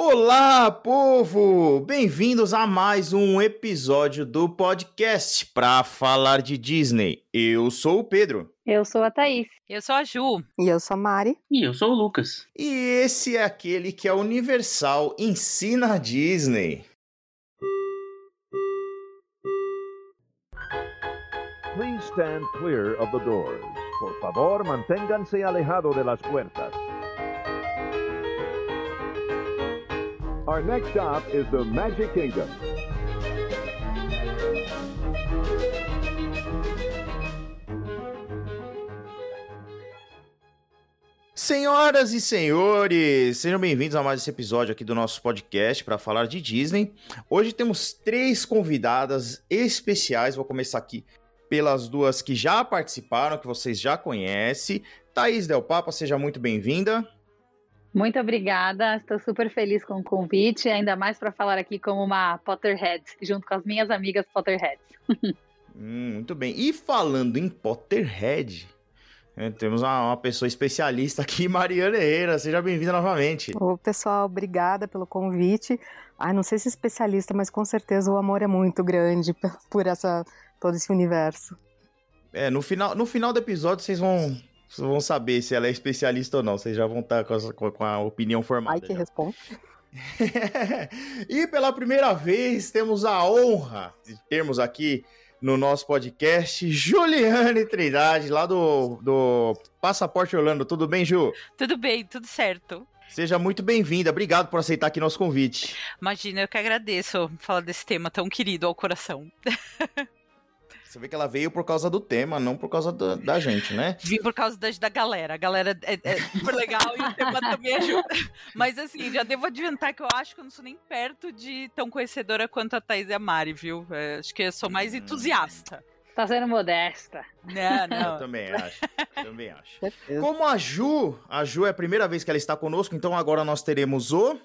Olá, povo! Bem-vindos a mais um episódio do podcast para falar de Disney. Eu sou o Pedro. Eu sou a Thaís. Eu sou a Ju. E eu sou a Mari. E eu sou o Lucas. E esse é aquele que a Universal ensina a Disney. Please stand clear of the doors. Por favor, manténganse alejado de las puertas. Our next stop is the Magic Kingdom. Senhoras e senhores, sejam bem-vindos a mais esse episódio aqui do nosso podcast para falar de Disney. Hoje temos três convidadas especiais. Vou começar aqui pelas duas que já participaram, que vocês já conhecem. Thaís Del Papa, seja muito bem-vinda. Muito obrigada, estou super feliz com o convite, ainda mais para falar aqui como uma Potterhead, junto com as minhas amigas Potterheads. hum, muito bem. E falando em Potterhead, é, temos uma, uma, pessoa especialista aqui, Mariana Herrera. Seja bem-vinda novamente. Ô, pessoal, obrigada pelo convite. Ai, não sei se especialista, mas com certeza o amor é muito grande por essa todo esse universo. É, no final, no final do episódio vocês vão, vocês vão saber se ela é especialista ou não. Vocês já vão estar com a, com a opinião formada. Ai, que já. responde. e pela primeira vez temos a honra de termos aqui no nosso podcast Juliane Trindade, lá do, do Passaporte Orlando. Tudo bem, Ju? Tudo bem, tudo certo. Seja muito bem-vinda. Obrigado por aceitar aqui nosso convite. Imagina, eu que agradeço falar desse tema tão querido ao coração. Você vê que ela veio por causa do tema, não por causa da, da gente, né? Vim por causa da, da galera. A galera é, é super legal e o tema também ajuda. Mas assim, já devo adiantar que eu acho que eu não sou nem perto de tão conhecedora quanto a Thais e a Mari, viu? É, acho que eu sou mais entusiasta. Tá sendo modesta. Não, não. Eu também acho. Também acho. Como a Ju, a Ju é a primeira vez que ela está conosco, então agora nós teremos o.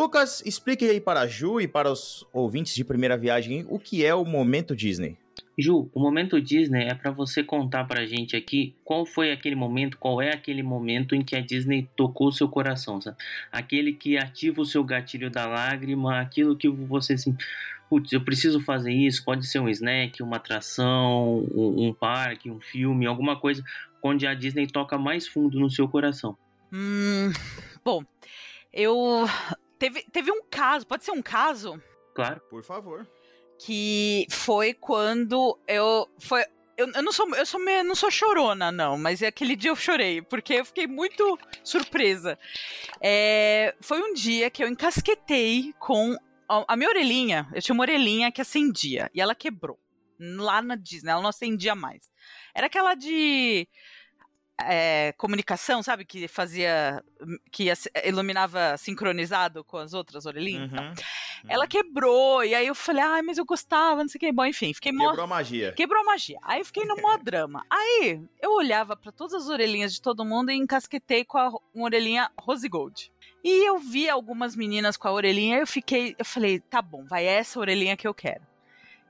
Lucas, explique aí para a Ju e para os ouvintes de primeira viagem o que é o Momento Disney. Ju, o momento Disney é para você contar pra gente aqui qual foi aquele momento, qual é aquele momento em que a Disney tocou o seu coração, sabe? Aquele que ativa o seu gatilho da lágrima, aquilo que você assim, putz, eu preciso fazer isso, pode ser um snack, uma atração, um, um parque, um filme, alguma coisa onde a Disney toca mais fundo no seu coração. Hum, bom, eu teve, teve um caso, pode ser um caso? Claro. Por favor que foi quando eu foi eu, eu não sou eu sou meio, não sou chorona não, mas aquele dia eu chorei porque eu fiquei muito surpresa. É, foi um dia que eu encasquetei com a, a minha orelhinha. Eu tinha uma orelhinha que acendia e ela quebrou lá na Disney. Ela não acendia mais. Era aquela de é, comunicação, sabe? Que fazia. que iluminava sincronizado com as outras orelhinhas. Uhum, uhum. Ela quebrou, e aí eu falei, ai, mas eu gostava, não sei o que. Bom, enfim, fiquei Quebrou mó... a magia. Quebrou a magia. Aí eu fiquei no mó drama. Aí eu olhava para todas as orelhinhas de todo mundo e encasquetei com a uma orelhinha Rose Gold. E eu vi algumas meninas com a orelhinha, eu fiquei, eu falei, tá bom, vai essa orelhinha que eu quero.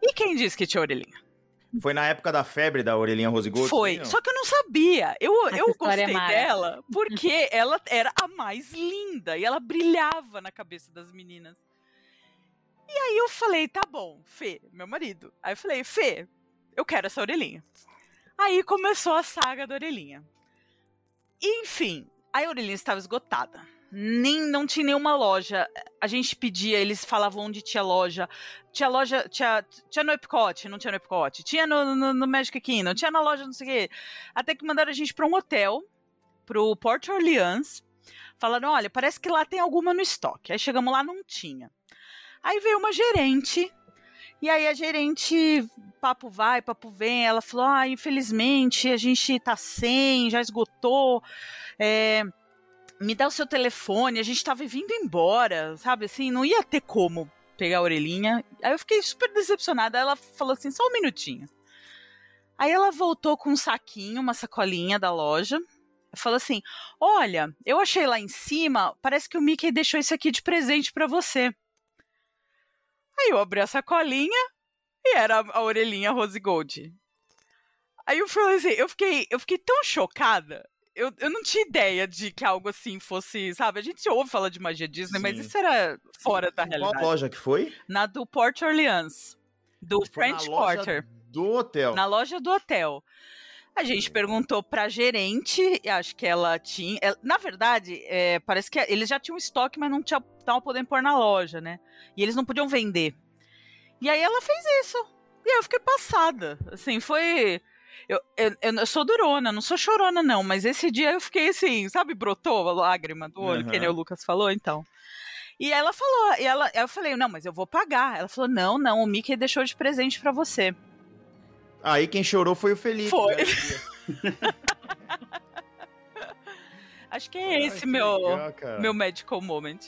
E quem disse que tinha orelhinha? Foi na época da febre da orelhinha Rose Gold? Foi, só que eu não sabia. Eu, eu gostei é dela porque ela era a mais linda e ela brilhava na cabeça das meninas. E aí eu falei, tá bom, Fê, meu marido. Aí eu falei, Fê, eu quero essa orelhinha. Aí começou a saga da orelhinha. Enfim, a orelhinha estava esgotada nem não tinha nenhuma loja. A gente pedia, eles falavam onde tinha loja. Tinha loja, tinha, tinha no Epcot, não tinha no Epcot. Tinha no, no, no Magic Kingdom, tinha na loja não sei o quê. Até que mandaram a gente para um hotel, pro Port Orleans. Falaram, olha, parece que lá tem alguma no estoque. Aí chegamos lá, não tinha. Aí veio uma gerente e aí a gerente, papo vai, papo vem, ela falou: ah, infelizmente a gente tá sem, já esgotou. É, me dá o seu telefone, a gente tava vindo embora, sabe? Assim, não ia ter como pegar a orelhinha. Aí eu fiquei super decepcionada. Ela falou assim: só um minutinho. Aí ela voltou com um saquinho, uma sacolinha da loja. Falou assim: Olha, eu achei lá em cima, parece que o Mickey deixou isso aqui de presente para você. Aí eu abri a sacolinha e era a orelhinha Rose Gold. Aí eu falei assim, eu fiquei, eu fiquei tão chocada. Eu, eu não tinha ideia de que algo assim fosse, sabe? A gente ouve falar de magia Disney, Sim. mas isso era fora da realidade. Qual loja que foi? Na do Port Orleans, do foi French Quarter. Do hotel. Na loja do hotel. A gente perguntou pra gerente, acho que ela tinha. Ela, na verdade, é, parece que eles já tinham estoque, mas não estavam podendo pôr na loja, né? E eles não podiam vender. E aí ela fez isso. E aí eu fiquei passada. Assim, foi. Eu, eu, eu, sou durona, não sou chorona, não, mas esse dia eu fiquei assim, sabe, brotou a lágrima do olho, uhum. que nem o Lucas falou, então. E ela falou, e ela, eu falei, não, mas eu vou pagar. Ela falou, não, não, o Mickey deixou de presente para você. Aí quem chorou foi o Felipe. Foi. Né? Acho que é esse Ai, meu, legal, meu medical moment.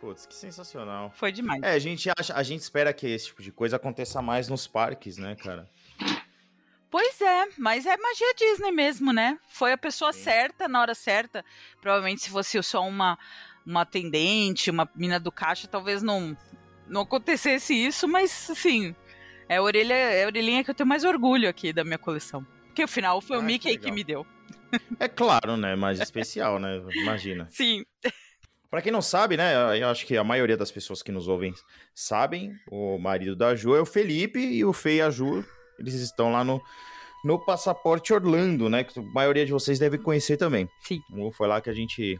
Putz, que sensacional. Foi demais. É, a gente, acha, a gente espera que esse tipo de coisa aconteça mais nos parques, né, cara? Pois é, mas é magia Disney mesmo, né? Foi a pessoa Sim. certa na hora certa. Provavelmente se fosse só uma, uma atendente, uma mina do caixa, talvez não, não acontecesse isso, mas assim, é a, orelha, é a orelhinha que eu tenho mais orgulho aqui da minha coleção. Porque afinal foi ah, o Mickey que, que, me deu. É claro, né? Mais especial, né? Imagina. Sim. Para quem não sabe, né? Eu acho que a maioria das pessoas que nos ouvem sabem. O marido da Ju é o Felipe e o Fê e a Ju eles estão lá no, no Passaporte Orlando, né? Que a maioria de vocês deve conhecer também. Sim. Foi lá que a gente.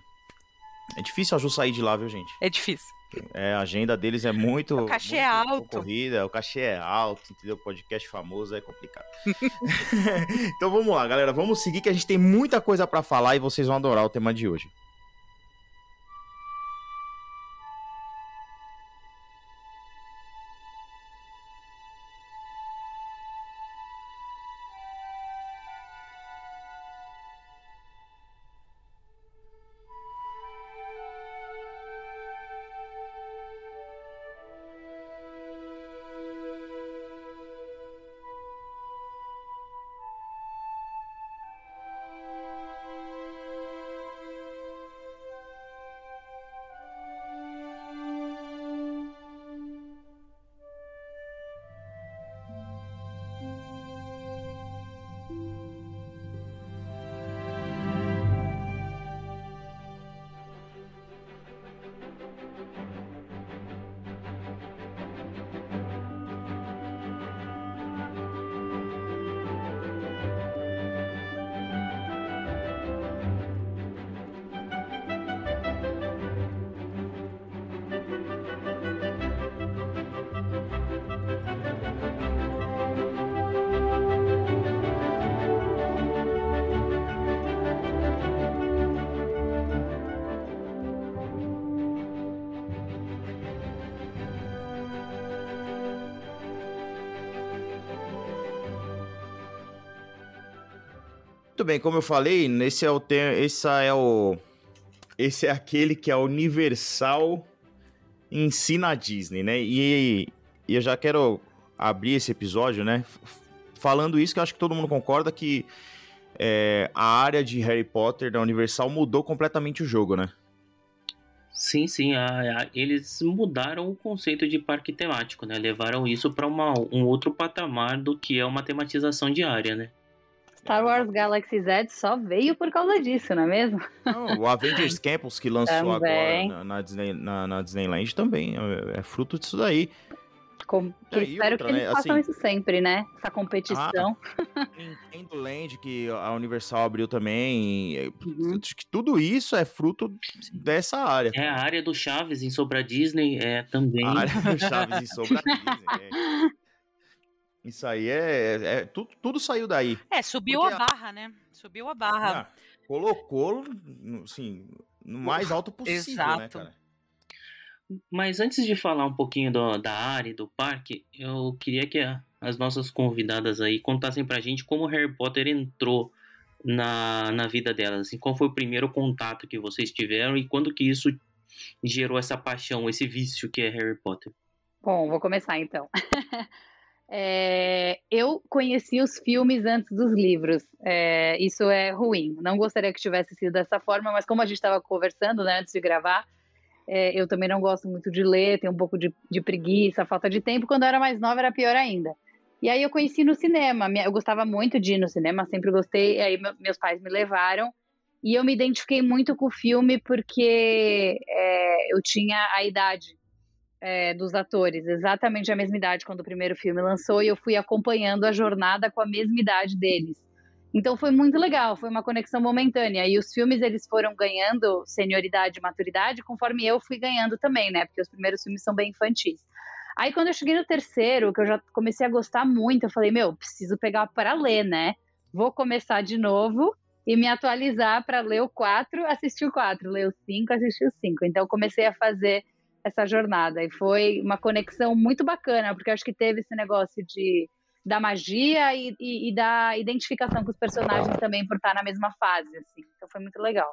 É difícil a Ju sair de lá, viu, gente? É difícil. É, a agenda deles é muito. O cachê é muito é alto. Corrida, o cachê é alto, entendeu? Podcast famoso é complicado. então vamos lá, galera. Vamos seguir que a gente tem muita coisa para falar e vocês vão adorar o tema de hoje. Muito bem, como eu falei, esse é o esse é o esse é aquele que é universal ensina a Disney, né? E, e eu já quero abrir esse episódio, né? Falando isso, que eu acho que todo mundo concorda que é, a área de Harry Potter da Universal mudou completamente o jogo, né? Sim, sim. A, a, eles mudaram o conceito de parque temático, né? Levaram isso para um outro patamar do que é uma tematização diária, né? Star Wars Galaxy Z só veio por causa disso, não é mesmo? Não, o Avengers Campus que lançou também. agora na, na, Disney, na, na, Disneyland também é, é, fruto disso daí. Com, é, espero outra, que eles né? façam assim, isso sempre, né? Essa competição. Ah, Nintendo Land, que a Universal abriu também. Uhum. Acho que tudo isso é fruto dessa área. É a área do Chaves em Sobra Disney é também. A área do Chaves em Sobra Disney. É. Isso aí é, é, é tudo, tudo saiu daí. É, subiu Porque a barra, né? Subiu a barra. Ah, colocou, assim, no mais alto possível, né, Exato. né, cara? Mas antes de falar um pouquinho do, da área do parque, eu queria que a, as nossas convidadas aí contassem pra gente como Harry Potter entrou na, na vida delas. Assim, qual foi o primeiro contato que vocês tiveram e quando que isso gerou essa paixão, esse vício que é Harry Potter? Bom, vou começar então. é, eu conheci os filmes antes dos livros. É, isso é ruim. Não gostaria que tivesse sido dessa forma, mas como a gente estava conversando né, antes de gravar, é, eu também não gosto muito de ler, tenho um pouco de, de, preguiça, falta de tempo. Quando eu era mais nova era pior ainda. E aí eu conheci no cinema. Eu gostava muito de ir no cinema, sempre gostei. Aí meus pais me levaram. E eu me identifiquei muito com o filme porque é, eu tinha a idade é, dos atores, exatamente a mesma idade quando o primeiro filme lançou, e eu fui acompanhando a jornada com a mesma idade deles. Então foi muito legal, foi uma conexão momentânea. E os filmes eles foram ganhando senioridade e maturidade conforme eu fui ganhando também, né? Porque os primeiros filmes são bem infantis. Aí quando eu cheguei no terceiro, que eu já comecei a gostar muito, eu falei, meu, preciso pegar para ler, né? Vou começar de novo e me atualizar para ler o 4, assistir o 4, ler o 5, assistir o 5. Então comecei a fazer essa jornada. E foi uma conexão muito bacana, porque acho que teve esse negócio de da magia e, e, e da identificação com os personagens também por estar na mesma fase, assim. Então foi muito legal.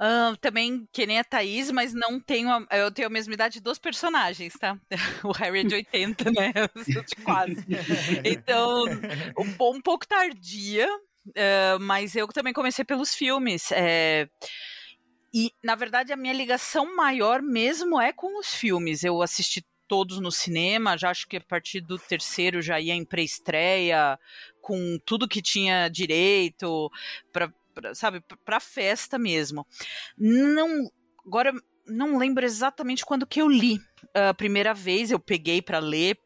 Uh, também, que nem a Thaís, mas não tenho. A, eu tenho a mesma idade dos personagens, tá? O Harry é de 80, né? Eu sou de quase. Então, um, um pouco tardia, uh, mas eu também comecei pelos filmes. É, e, na verdade, a minha ligação maior mesmo é com os filmes. Eu assisti todos no cinema, já acho que a partir do terceiro já ia em pré-estreia, com tudo que tinha direito, para sabe, para festa mesmo. Não, agora não lembro exatamente quando que eu li a primeira vez, eu peguei para ler,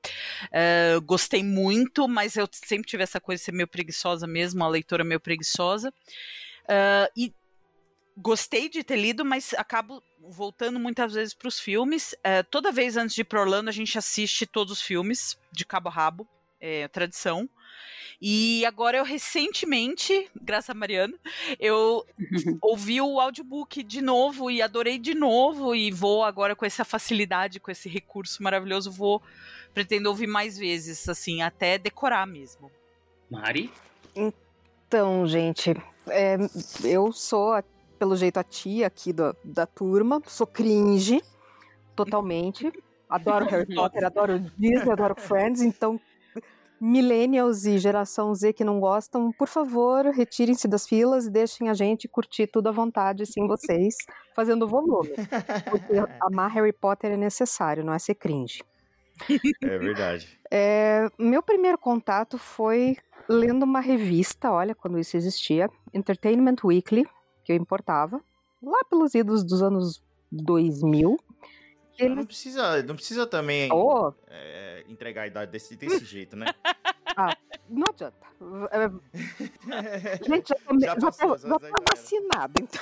uh, gostei muito, mas eu sempre tive essa coisa de ser meio preguiçosa mesmo, a leitora meio preguiçosa. Uh, e gostei de ter lido, mas acabo voltando muitas vezes para os filmes. É, toda vez antes de ir para Orlando, a gente assiste todos os filmes, de cabo a rabo, é tradição. E agora eu recentemente, graças a Mariana, eu ouvi o audiobook de novo e adorei de novo e vou agora com essa facilidade, com esse recurso maravilhoso, vou pretendo ouvir mais vezes, assim, até decorar mesmo. Mari? Então, gente, é, eu sou pelo jeito, a tia aqui do, da turma. Sou cringe, totalmente. Adoro Harry Potter, adoro Disney, adoro Friends. Então, millennials e geração Z que não gostam, por favor, retirem-se das filas e deixem a gente curtir tudo à vontade, sem vocês, fazendo volume. Porque amar Harry Potter é necessário, não é ser cringe. É verdade. É, meu primeiro contato foi lendo uma revista, olha, quando isso existia, Entertainment Weekly, que eu importava, lá pelos idos dos anos 2000. Ele... Não precisa, não precisa também oh. é, entregar a idade desse, desse jeito, né? Ah, não adianta. Gente, já, tô, já, passou, já, já tô vacinada, então.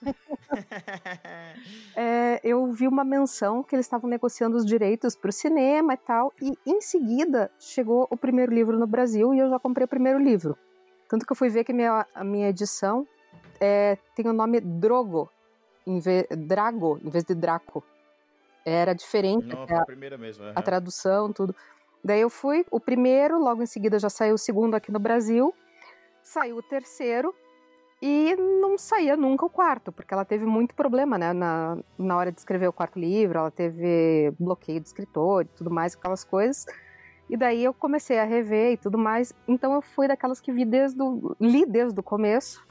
é, eu vi uma menção que eles estavam negociando os direitos para o cinema e tal, e em seguida chegou o primeiro livro no Brasil e eu já comprei o primeiro livro. Tanto que eu fui ver que minha, a minha edição é, tem o nome Drogo, em vez, Drago, em vez de Draco. Era diferente Não, a, a, primeira mesmo, a tradução, tudo. Daí eu fui, o primeiro, logo em seguida já saiu o segundo aqui no Brasil, saiu o terceiro, e não saía nunca o quarto, porque ela teve muito problema, né, na, na hora de escrever o quarto livro, ela teve bloqueio de escritor e tudo mais, aquelas coisas. E daí eu comecei a rever e tudo mais. Então eu fui daquelas que vi desde o, li desde o começo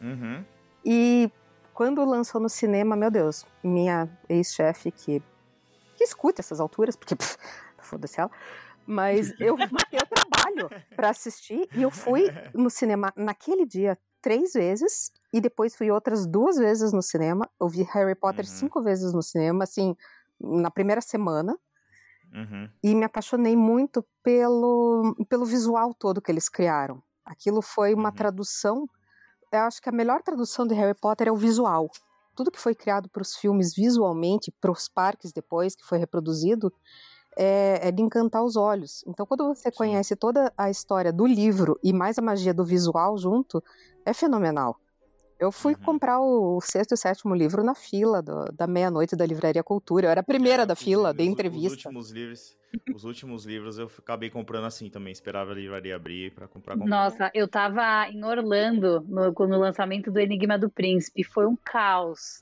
Uhum. E quando lançou no cinema, meu Deus, minha ex-chefe que, que escuta essas alturas, porque foda-se ela, mas eu marquei o trabalho para assistir e eu fui no cinema naquele dia três vezes e depois fui outras duas vezes no cinema. Eu vi Harry Potter uhum. cinco vezes no cinema, assim, na primeira semana. Uhum. E me apaixonei muito pelo, pelo visual todo que eles criaram. Aquilo foi uma uhum. tradução eu acho que a melhor tradução de Harry Potter é o visual. Tudo que foi criado para os filmes visualmente, para os parques depois, que foi reproduzido, é, é, de encantar os olhos. Então, quando você Sim. conhece toda a história do livro e mais a magia do visual junto, é fenomenal. Eu fui uhum. comprar o sexto e sétimo livro na fila do, da meia-noite da Livraria Cultura. Eu era a primeira é, da fila, de entrevista. Os últimos livros, os últimos livros eu acabei comprando assim também. Esperava a livraria abrir para comprar, comprar. Nossa, eu tava em Orlando no, no lançamento do Enigma do Príncipe. Foi um caos.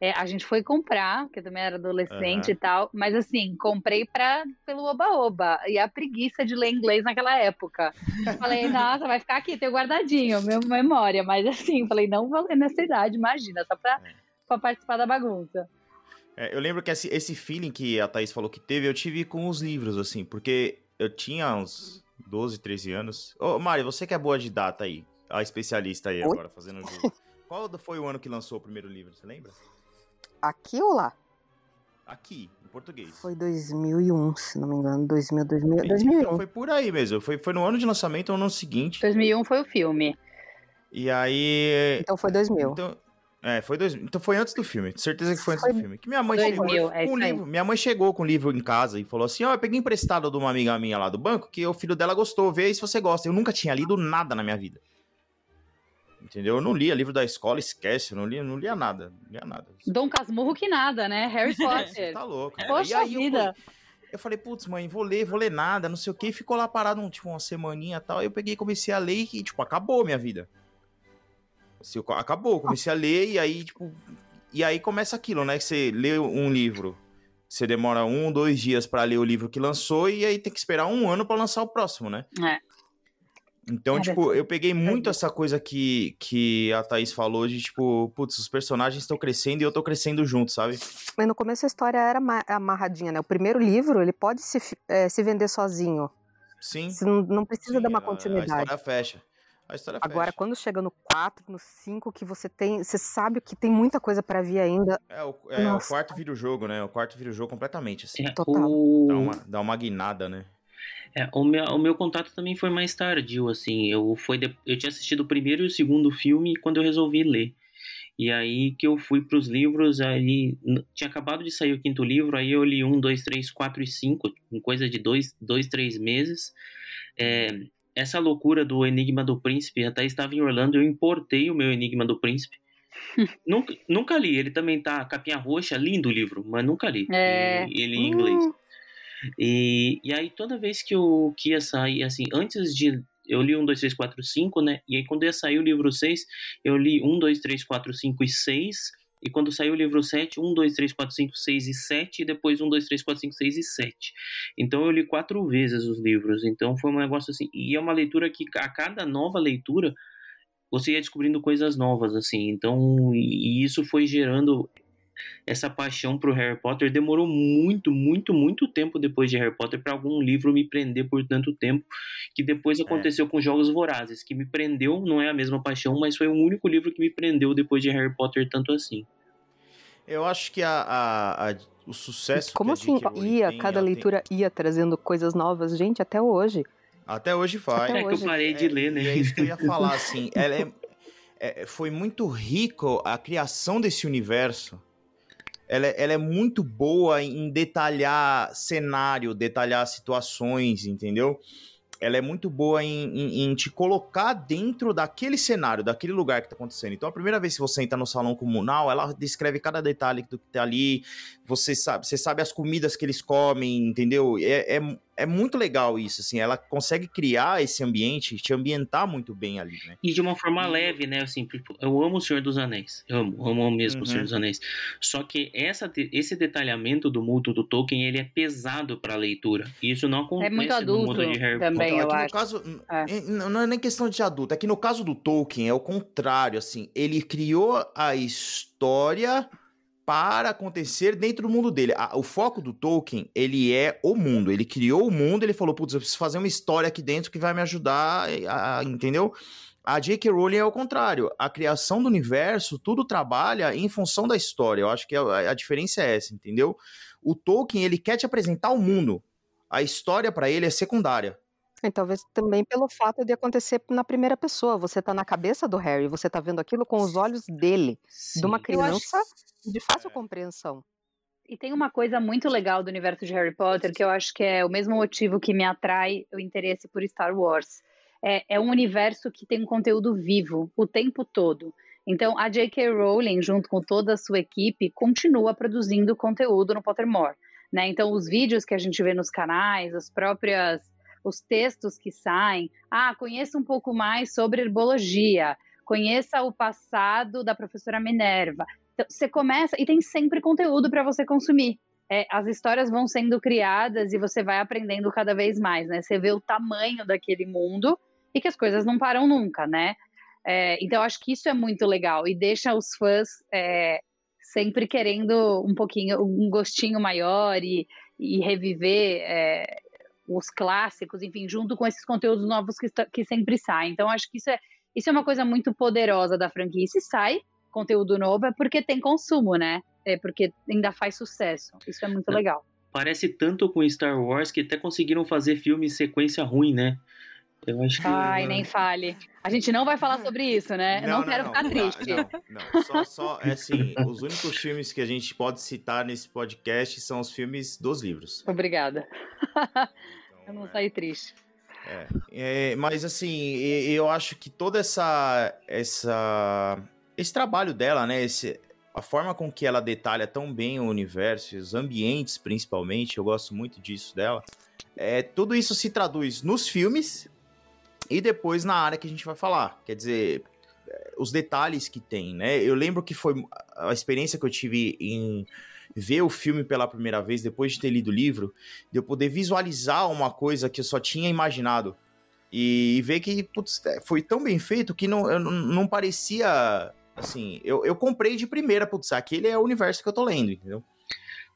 É, a gente foi comprar, porque eu também era adolescente uhum. e tal, mas assim, comprei pra, pelo oba-oba. E a preguiça de ler inglês naquela época. Falei, nossa, vai ficar aqui, tem guardadinho, meu memória. Mas assim, falei, não vou ler nessa idade, imagina, só pra, é. pra participar da bagunça. É, eu lembro que esse, esse feeling que a Thaís falou que teve, eu tive com os livros, assim, porque eu tinha uns 12, 13 anos. Ô, Mari, você que é boa de data aí, a especialista aí Oi? agora, fazendo o jogo. Qual foi o ano que lançou o primeiro livro, você lembra? Aqui ou lá? Aqui, em português. Foi 2001, se não me engano. 2000, 2000, 2001. Então foi por aí mesmo. Foi, foi no ano de lançamento ou no ano seguinte. 2001 foi o filme. E aí. Então foi 2000. Então, é, foi dois, então foi antes do filme, certeza que foi antes foi do filme. Que minha mãe chegou mil, é com livro, minha mãe chegou com o livro em casa e falou assim: "Ó, oh, eu peguei emprestado de uma amiga minha lá do banco que o filho dela gostou, vê aí se você gosta". Eu nunca tinha lido nada na minha vida. Entendeu? Eu não lia livro da escola, esquece, eu não lia, não lia nada, não lia nada. Dom Casmurro que nada, né? Harry Potter. tá louco. Poxa aí, vida. Eu, eu falei, putz, mãe, vou ler, vou ler nada, não sei o que, e ficou lá parado, um, tipo, uma semaninha e tal. Aí eu peguei e comecei a ler e, tipo, acabou a minha vida. Assim, acabou, comecei a ler e aí, tipo. E aí começa aquilo, né? Que você lê um livro, você demora um, dois dias para ler o livro que lançou e aí tem que esperar um ano para lançar o próximo, né? É. Então, é tipo, eu peguei muito essa coisa que, que a Thaís falou de, tipo, putz, os personagens estão crescendo e eu tô crescendo junto, sabe? Mas no começo a história era amarradinha, né? O primeiro livro, ele pode se, é, se vender sozinho. Sim. Você não, não precisa Sim, dar uma continuidade. A história fecha. A história Agora, fecha. quando chega no 4, no 5, que você tem. Você sabe que tem muita coisa para vir ainda. É, o, é, o quarto vira o jogo, né? O quarto vira o jogo completamente, assim. É, Total. O... Dá, uma, dá uma guinada, né? É, o, meu, o meu contato também foi mais tardio, assim. Eu, foi de, eu tinha assistido o primeiro e o segundo filme quando eu resolvi ler. E aí que eu fui para os livros, aí tinha acabado de sair o quinto livro, aí eu li um, dois, três, quatro e cinco, em coisa de dois, dois três meses. É, essa loucura do Enigma do Príncipe, até estava em Orlando, eu importei o meu Enigma do Príncipe. nunca, nunca li, ele também tá capinha roxa, lindo o livro, mas nunca li. É. Ele em inglês. Uh. E, e aí toda vez que eu que ia sair, assim, antes de. Eu li 1, 2, 3, 4, 5, né? E aí quando ia sair o livro 6, eu li 1, 2, 3, 4, 5 e 6. E quando saiu o livro 7, 1, 2, 3, 4, 5, 6 e 7, e depois 1, 2, 3, 4, 5, 6 e 7. Então eu li quatro vezes os livros. Então foi um negócio assim. E é uma leitura que a cada nova leitura você ia descobrindo coisas novas, assim. Então, e isso foi gerando essa paixão pro Harry Potter. Demorou muito, muito, muito tempo depois de Harry Potter para algum livro me prender por tanto tempo. Que depois é. aconteceu é. com Jogos Vorazes, que me prendeu, não é a mesma paixão, mas foi o único livro que me prendeu depois de Harry Potter tanto assim. Eu acho que a, a, a o sucesso. Como assim ia? Cada leitura tem... ia trazendo coisas novas, gente, até hoje. Até hoje faz. Até é hoje. que eu parei de ler, né? É, é isso que eu ia falar, assim. Ela é, é, foi muito rico a criação desse universo ela, é, ela é muito boa em detalhar cenário, detalhar situações, entendeu? ela é muito boa em, em, em, te colocar dentro daquele cenário, daquele lugar que está acontecendo. Então, a primeira vez que você entra no salão comunal, ela descreve cada detalhe do que tá ali. Você sabe, você sabe as comidas que eles comem, entendeu? É, é, é muito legal isso, assim, ela consegue criar esse ambiente, te ambientar muito bem ali, né? E de uma forma leve, né, assim, tipo, eu amo o Senhor dos Anéis, eu amo, amo mesmo uhum. o Senhor uhum. dos Anéis, só que essa, esse detalhamento do mundo do Tolkien, ele é pesado pra leitura, e isso não acontece é muito adulto no mundo de Harry também, Potter. Eu acho. Caso, é. Não é nem questão de adulto, aqui no caso do Tolkien é o contrário, assim, ele criou a história para acontecer dentro do mundo dele. o foco do Tolkien, ele é o mundo. Ele criou o mundo, ele falou, putz, eu preciso fazer uma história aqui dentro que vai me ajudar, a, a, entendeu? A J.K. Rowling é o contrário. A criação do universo, tudo trabalha em função da história. Eu acho que a, a diferença é essa, entendeu? O Tolkien, ele quer te apresentar o mundo. A história para ele é secundária. E talvez também pelo fato de acontecer na primeira pessoa. Você tá na cabeça do Harry, você tá vendo aquilo com os olhos dele, Sim. de uma criança acho... de fácil compreensão. E tem uma coisa muito legal do universo de Harry Potter que eu acho que é o mesmo motivo que me atrai o interesse por Star Wars. É, é um universo que tem um conteúdo vivo o tempo todo. Então, a J.K. Rowling, junto com toda a sua equipe, continua produzindo conteúdo no Pottermore. Né? Então, os vídeos que a gente vê nos canais, as próprias os textos que saem. Ah, conheça um pouco mais sobre herbologia, conheça o passado da professora Minerva. Então, você começa e tem sempre conteúdo para você consumir. É, as histórias vão sendo criadas e você vai aprendendo cada vez mais, né? Você vê o tamanho daquele mundo e que as coisas não param nunca, né? É, então, acho que isso é muito legal e deixa os fãs é, sempre querendo um pouquinho, um gostinho maior e, e reviver é, os clássicos, enfim, junto com esses conteúdos novos que, que sempre saem. Então, acho que isso é, isso é uma coisa muito poderosa da franquia. E se sai conteúdo novo é porque tem consumo, né? É porque ainda faz sucesso. Isso é muito é. legal. Parece tanto com Star Wars que até conseguiram fazer filme em sequência ruim, né? Eu acho que. Ai, nem fale. A gente não vai falar sobre isso, né? Não, não, não quero não, ficar não, triste. Não, não, só, só, é assim, os únicos filmes que a gente pode citar nesse podcast são os filmes dos livros. Obrigada. Eu não é... saí triste. É, é, mas assim, eu acho que toda essa, essa, esse trabalho dela, né, esse, a forma com que ela detalha tão bem o universo, os ambientes principalmente, eu gosto muito disso dela. É, tudo isso se traduz nos filmes e depois na área que a gente vai falar. Quer dizer, os detalhes que tem, né? Eu lembro que foi a experiência que eu tive em ver o filme pela primeira vez, depois de ter lido o livro, de eu poder visualizar uma coisa que eu só tinha imaginado. E, ver que putz, é, foi tão bem feito que não, não parecia. Assim, eu, eu comprei de primeira, putz, aquele é o universo que eu tô lendo, entendeu?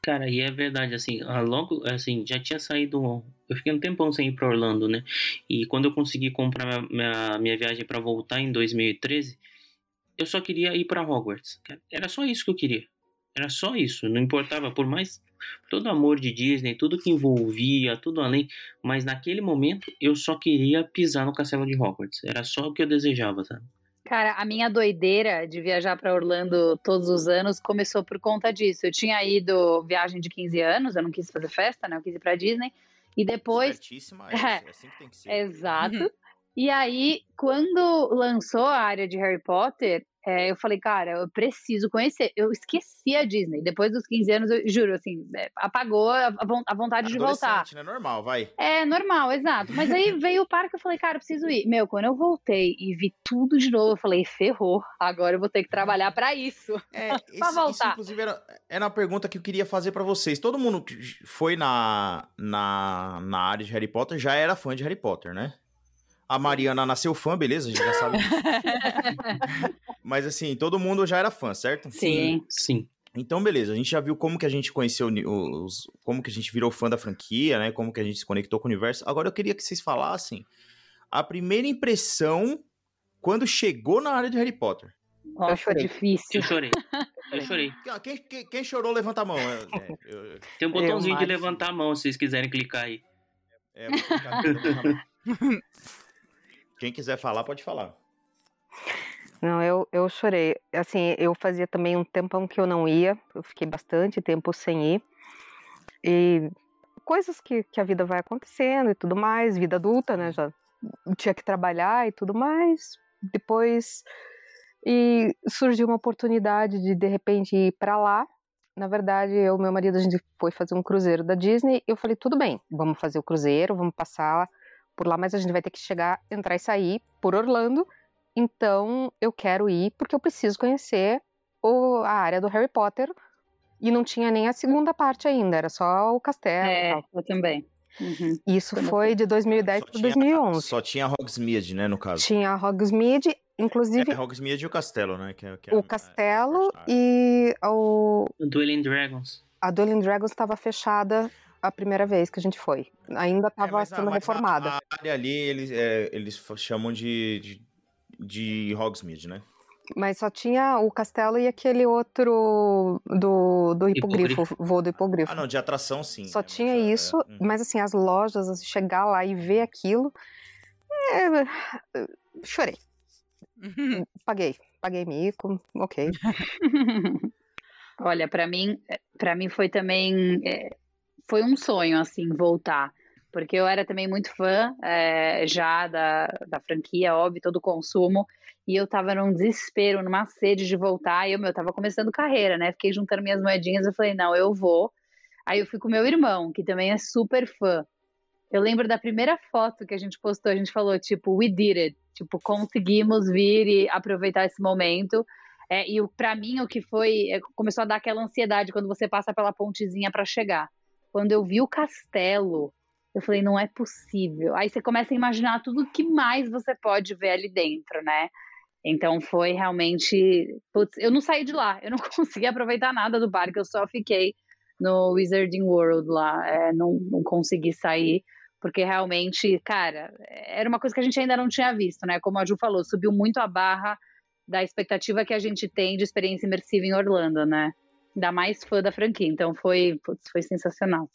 Cara, e é verdade, assim, logo, assim, já tinha saído. Eu fiquei um tempão sem ir pra Orlando, né? E quando eu consegui comprar minha, minha, minha viagem para voltar em 2013, eu só queria ir para Hogwarts. Era só isso que eu queria. Era só isso. Não importava, por mais todo amor de Disney, tudo que envolvia, tudo além. Mas naquele momento eu só queria pisar no castelo de Hogwarts. Era só o que eu desejava, sabe? Cara, a minha doideira de viajar para Orlando todos os anos começou por conta disso. Eu tinha ido viagem de 15 anos, eu não quis fazer festa, né? Eu quis ir para Disney. E depois. Certíssima, é, é assim que tem que ser. Exato. Uhum. E aí, quando lançou a área de Harry Potter, é, eu falei, cara, eu preciso conhecer. Eu esqueci a Disney. Depois dos 15 anos, eu juro, assim, é, apagou a, a vontade de voltar. né? Normal, vai. É, normal, exato. Mas aí veio o parque, eu falei, cara, eu preciso ir. Meu, quando eu voltei e vi tudo de novo, eu falei, ferrou. Agora eu vou ter que trabalhar para isso. É, pra voltar. Isso, inclusive, era, era uma pergunta que eu queria fazer para vocês. Todo mundo que foi na, na, na área de Harry Potter já era fã de Harry Potter, né? A Mariana nasceu fã, beleza? A gente já sabe. Mas assim, todo mundo já era fã, certo? Sim. Sim. Então, beleza, a gente já viu como que a gente conheceu os. como que a gente virou fã da franquia, né? Como que a gente se conectou com o universo. Agora eu queria que vocês falassem a primeira impressão quando chegou na área de Harry Potter. Nossa, eu chorei. difícil. Eu chorei. Eu chorei. Quem, quem, quem chorou, levanta a mão. É, é, eu... Tem um botãozinho de levantar a mão, se vocês quiserem clicar aí. É, vou clicar aqui, Quem quiser falar, pode falar. Não, eu, eu chorei. Assim, eu fazia também um tempão que eu não ia, eu fiquei bastante tempo sem ir. E coisas que, que a vida vai acontecendo e tudo mais, vida adulta, né? Já tinha que trabalhar e tudo mais. Depois e surgiu uma oportunidade de de repente ir para lá. Na verdade, eu e meu marido a gente foi fazer um cruzeiro da Disney. Eu falei tudo bem, vamos fazer o cruzeiro, vamos passar por lá, mas a gente vai ter que chegar, entrar e sair por Orlando. Então eu quero ir porque eu preciso conhecer o, a área do Harry Potter. E não tinha nem a segunda parte ainda, era só o castelo. É, eu também. Uhum. Isso foi de 2010 para 2011. Só tinha Hogsmeade, né, no caso? Tinha Hogsmeade, inclusive... É, Hogsmeade e o castelo, né? Que, é, que é, o castelo é, e o... Dueling Dragons. A Dueling Dragons estava fechada a primeira vez que a gente foi. Ainda estava é, sendo reformada. A, a área ali, eles, é, eles chamam de, de, de Hogsmeade, né? Mas só tinha o castelo e aquele outro do, do hipogrifo, hipogrifo. voo do hipogrifo. Ah, não, de atração sim. Só tinha isso, é, mas assim, as lojas, assim, chegar lá e ver aquilo, é, chorei. paguei, paguei mico, ok. Olha, para mim, para mim foi também é, foi um sonho, assim, voltar. Porque eu era também muito fã é, já da, da franquia, óbvio, todo o consumo. E eu tava num desespero, numa sede de voltar. E eu, meu, tava começando carreira, né? Fiquei juntando minhas moedinhas. Eu falei, não, eu vou. Aí eu fui com meu irmão, que também é super fã. Eu lembro da primeira foto que a gente postou, a gente falou, tipo, we did it. Tipo, conseguimos vir e aproveitar esse momento. É, e para mim o que foi é, começou a dar aquela ansiedade quando você passa pela pontezinha para chegar. Quando eu vi o castelo, eu falei, não é possível. Aí você começa a imaginar tudo que mais você pode ver ali dentro, né? Então foi realmente. Putz, eu não saí de lá, eu não consegui aproveitar nada do parque, eu só fiquei no Wizarding World lá. É, não, não consegui sair, porque realmente, cara, era uma coisa que a gente ainda não tinha visto, né? Como a Ju falou, subiu muito a barra da expectativa que a gente tem de experiência imersiva em Orlando, né? Ainda mais fã da franquia. Então foi, putz, foi sensacional.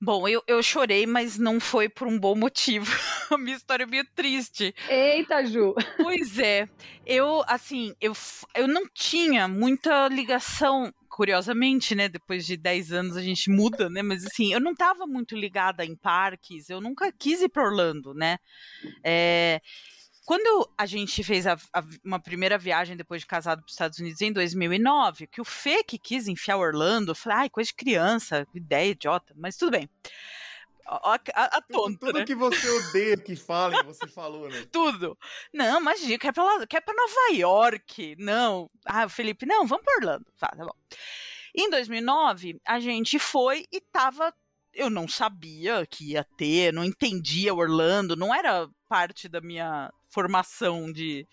Bom, eu, eu chorei, mas não foi por um bom motivo. A minha história é meio triste. Eita, Ju! Pois é. Eu, assim, eu, eu não tinha muita ligação, curiosamente, né? Depois de 10 anos a gente muda, né? Mas, assim, eu não estava muito ligada em parques. Eu nunca quis ir para Orlando, né? É, quando a gente fez a, a, uma primeira viagem depois de casado para os Estados Unidos em 2009, que o Fê que quis enfiar Orlando, eu falei, ai, coisa de criança, ideia idiota, mas tudo bem. A, a, a tonta, tudo, né? que você odeia que falem, você falou, né? tudo. Não, imagina, quer pra, quer pra Nova York. Não. Ah, Felipe, não, vamos para Orlando. Tá, tá bom. Em 2009, a gente foi e tava eu não sabia que ia ter, não entendia Orlando, não era parte da minha formação de,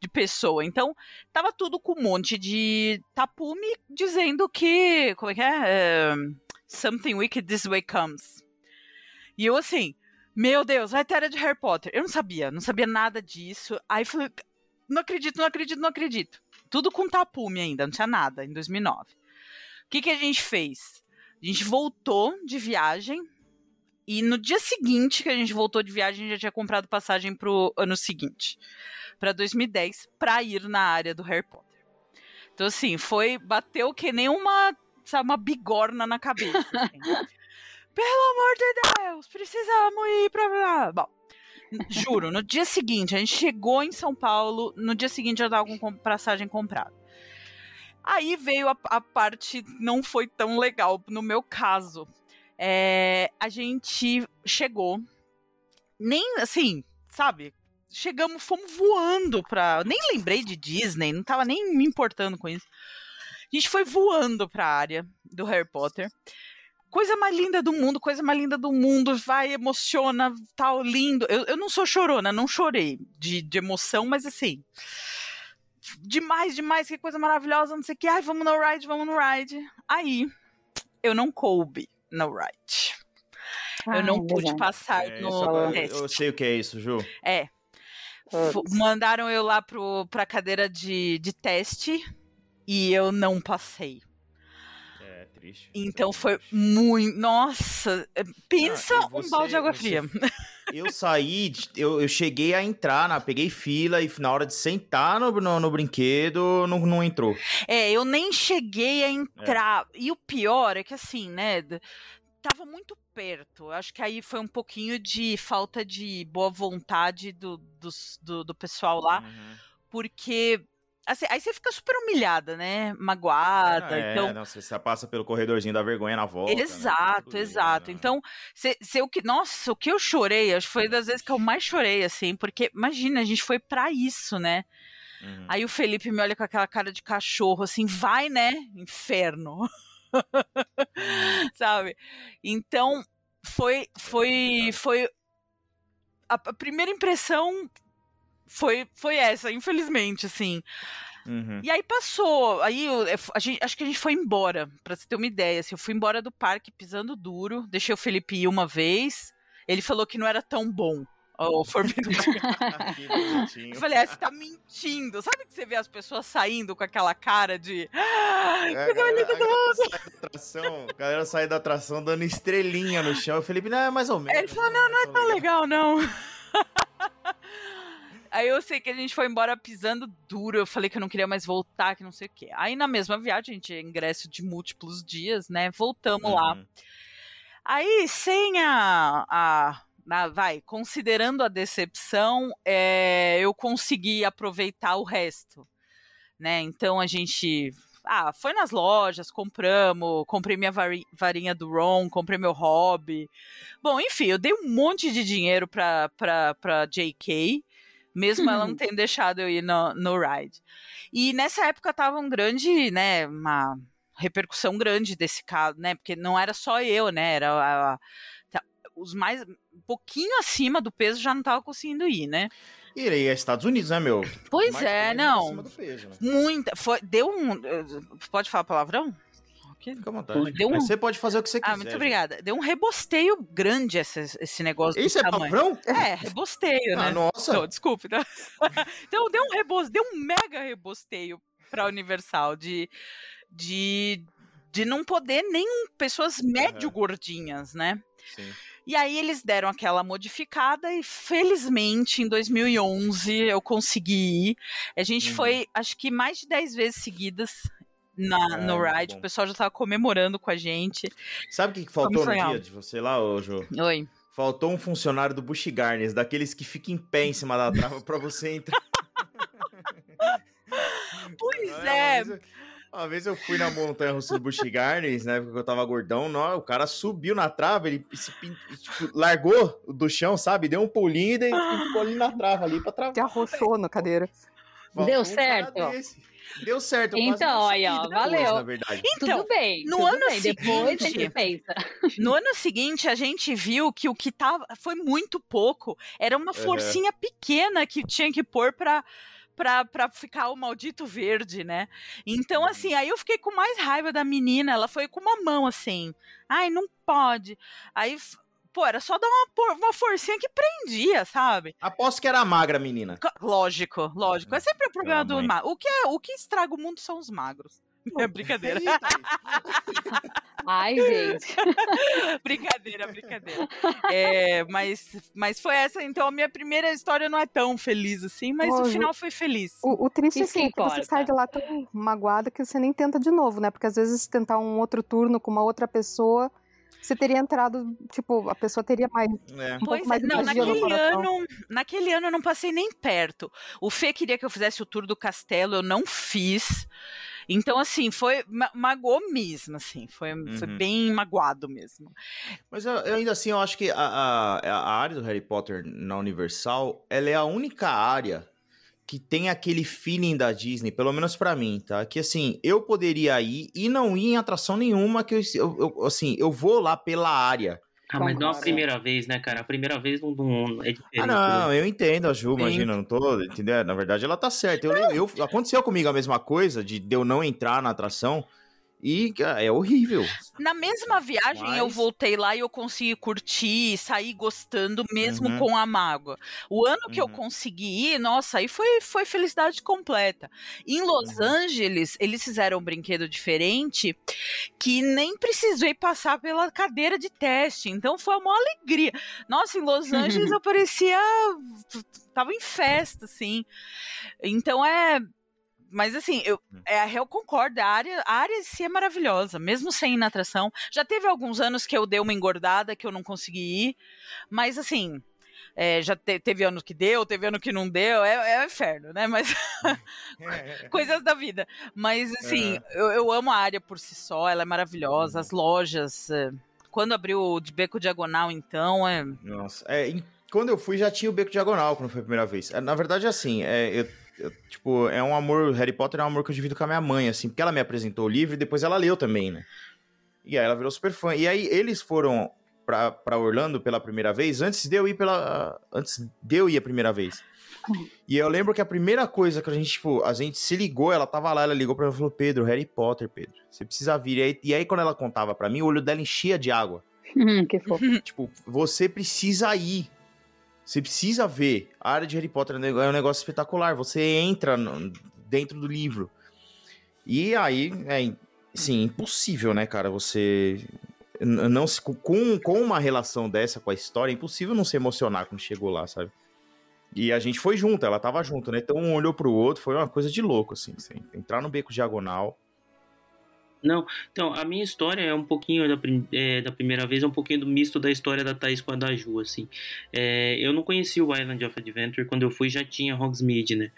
de pessoa. Então, tava tudo com um monte de tapume dizendo que. Como é que é? é Something wicked this way comes. E eu assim, meu Deus, vai ter de Harry Potter. Eu não sabia, não sabia nada disso. Aí falei, não acredito, não acredito, não acredito. Tudo com tapume ainda, não tinha nada em 2009. O que, que a gente fez? A gente voltou de viagem e no dia seguinte que a gente voltou de viagem, a gente já tinha comprado passagem pro ano seguinte, para 2010, para ir na área do Harry Potter. Então, assim, foi. Bateu que nem uma, sabe, uma bigorna na cabeça. Assim. Pelo amor de Deus, precisamos ir pra lá. Bom, juro, no dia seguinte, a gente chegou em São Paulo, no dia seguinte já tava com passagem comprada. Aí veio a, a parte não foi tão legal no meu caso, é, a gente chegou, nem assim, sabe? Chegamos, fomos voando pra. Nem lembrei de Disney, não tava nem me importando com isso. A gente foi voando pra área do Harry Potter. Coisa mais linda do mundo, coisa mais linda do mundo, vai, emociona, tal, lindo. Eu, eu não sou chorona, não chorei de, de emoção, mas assim demais, demais, que coisa maravilhosa, não sei o que. Ai, vamos no ride, vamos no ride. Aí, eu não coube no right. Ah, eu não pude passar é, no teste. Eu sei o que é isso, Ju. É. Mandaram eu lá pro, pra cadeira de, de teste e eu não passei. É triste. Então foi muito. Nossa! É, pensa ah, você, um balde de água fria. Eu saí, eu, eu cheguei a entrar, na, peguei fila e na hora de sentar no, no, no brinquedo não, não entrou. É, eu nem cheguei a entrar. É. E o pior é que assim, né? Tava muito perto. Acho que aí foi um pouquinho de falta de boa vontade do, do, do, do pessoal lá. Uhum. Porque Assim, aí você fica super humilhada, né? Magoada. É, então... não, você passa pelo corredorzinho da vergonha na volta. Né? Exato, né? exato. Né? Então, você, o que, nossa, o que eu chorei, acho que foi das vezes que eu mais chorei, assim, porque imagina, a gente foi para isso, né? Uhum. Aí o Felipe me olha com aquela cara de cachorro, assim, vai, né? Inferno. Uhum. Sabe? Então, foi, foi, foi a, a primeira impressão foi, foi essa, infelizmente, assim. Uhum. E aí passou, aí eu, a gente, acho que a gente foi embora, pra você ter uma ideia. Assim, eu fui embora do parque pisando duro, deixei o Felipe ir uma vez. Ele falou que não era tão bom. O Forbidden Eu falei, ah, você tá mentindo. Sabe que você vê as pessoas saindo com aquela cara de. Ah, é, a, galera, a, galera sai da atração, a galera sai da atração dando estrelinha no chão. O Felipe, não, é mais ou menos. Ele falou, não, não é tão legal, legal não. Aí eu sei que a gente foi embora pisando duro. Eu falei que eu não queria mais voltar, que não sei o quê. Aí na mesma viagem, a gente ingresso de múltiplos dias, né? Voltamos uhum. lá. Aí, sem a, a na, vai, considerando a decepção, é, eu consegui aproveitar o resto, né? Então a gente, ah, foi nas lojas, compramos, comprei minha varinha do Ron, comprei meu hobby. Bom, enfim, eu dei um monte de dinheiro para JK mesmo ela não tendo deixado eu ir no, no ride. E nessa época tava um grande, né, uma repercussão grande desse caso, né, porque não era só eu, né, era a, a, os mais, um pouquinho acima do peso já não tava conseguindo ir, né. E aí é Estados Unidos, né, meu? Pois mais é, não. Peso, né? Muita, foi, deu um, pode falar palavrão? Fica à vontade. Deu um... Você pode fazer o que você quiser. Ah, muito obrigada. Deu um rebosteio grande esse, esse negócio Isso é tamanho. palavrão? É, rebosteio, né? Ah, nossa. Então, desculpe. Tá? então, deu um rebosteio, deu um mega rebosteio pra Universal de, de, de não poder nem pessoas médio gordinhas, né? Sim. E aí eles deram aquela modificada e felizmente em 2011 eu consegui ir. A gente uhum. foi, acho que mais de 10 vezes seguidas na, é, no ride, o pessoal já tava comemorando com a gente. Sabe o que faltou no dia de você lá, ô Jô? Oi. Faltou um funcionário do Bush Gardens, daqueles que ficam em pé em cima da trava pra você entrar. pois é. Uma vez eu fui na montanha russa do Busch Gardens, né? Porque eu tava gordão, não, o cara subiu na trava, ele se, tipo, largou do chão, sabe? Deu um pulinho e daí ficou ali na trava ali pra travar. Te arrochou na cadeira. Deu certo. Deu certo. então, olha, ó, valeu. Na verdade. Então, tudo bem. No tudo ano bem. seguinte, Depois a gente pensa. No ano seguinte, a gente viu que o que tava foi muito pouco. Era uma forcinha uhum. pequena que tinha que pôr pra pra, pra ficar o maldito verde, né? Então, assim, aí eu fiquei com mais raiva da menina. Ela foi com uma mão assim. Ai, não pode. Aí pô, era só dar uma, uma forcinha que prendia, sabe? Aposto que era magra, menina. Lógico, lógico. É sempre o problema do magro. O que, é, o que estraga o mundo são os magros. É brincadeira. Ai, gente. brincadeira, brincadeira. É, mas, mas foi essa, então a minha primeira história não é tão feliz assim, mas o final foi feliz. O, o triste é assim, que você sai de lá tão magoada que você nem tenta de novo, né? Porque às vezes tentar um outro turno com uma outra pessoa você teria entrado, tipo, a pessoa teria mais. É. Um pois mais é, não, naquele ano, naquele ano eu não passei nem perto. O Fê queria que eu fizesse o tour do castelo, eu não fiz. Então, assim, foi magoou mesmo, assim, foi, uhum. foi bem magoado mesmo. Mas eu, eu, ainda assim, eu acho que a, a, a área do Harry Potter na Universal, ela é a única área que tem aquele feeling da Disney, pelo menos para mim, tá? Que assim, eu poderia ir e não ir em atração nenhuma, que eu, eu, eu assim, eu vou lá pela área. Ah, mas não a primeira vez, né, cara? A primeira vez não, não é diferente. Ah, não, eu entendo a Ju, Sim. imagina, não tô, entendeu? Na verdade, ela tá certa. Eu, eu, aconteceu comigo a mesma coisa, de, de eu não entrar na atração, e é horrível. Na mesma viagem Mas... eu voltei lá e eu consegui curtir, sair gostando mesmo uhum. com a mágoa. O ano que uhum. eu consegui ir, nossa, aí foi, foi felicidade completa. Em Los uhum. Angeles, eles fizeram um brinquedo diferente que nem precisei passar pela cadeira de teste. Então foi uma alegria. Nossa, em Los Angeles eu parecia. tava em festa, assim. Então é mas assim, eu, hum. é, eu concordo, a área, a área em si é maravilhosa, mesmo sem ir na atração. Já teve alguns anos que eu dei uma engordada, que eu não consegui ir, mas assim, é, já te, teve ano que deu, teve ano que não deu, é, é inferno, né? Mas coisas da vida. Mas assim, é. eu, eu, amo a área por si só, ela é maravilhosa, as lojas. É, quando abriu de beco diagonal, então, é. Nossa, é, quando eu fui já tinha o beco diagonal quando foi a primeira vez. É, na verdade, assim, é, eu eu, tipo, é um amor. Harry Potter é um amor que eu divido com a minha mãe, assim, porque ela me apresentou o livro e depois ela leu também, né? E aí ela virou super fã. E aí eles foram pra, pra Orlando pela primeira vez antes de eu ir pela. Antes de eu ir a primeira vez. E eu lembro que a primeira coisa que a gente, tipo, a gente se ligou, ela tava lá, ela ligou pra mim e falou: Pedro, Harry Potter, Pedro, você precisa vir. E aí, e aí quando ela contava pra mim, o olho dela enchia de água. que fofo. Tipo, você precisa ir. Você precisa ver. A área de Harry Potter é um negócio espetacular. Você entra no, dentro do livro. E aí, é impossível, né, cara? Você não se, com, com uma relação dessa com a história, é impossível não se emocionar quando chegou lá, sabe? E a gente foi junto, ela tava junto, né? Então um olhou pro outro, foi uma coisa de louco, assim. assim entrar no beco diagonal. Não, então, a minha história é um pouquinho da, é, da primeira vez, é um pouquinho do misto da história da Thaís com a da Ju, assim. É, eu não conheci o Island of Adventure, quando eu fui já tinha Hogsmeade, né?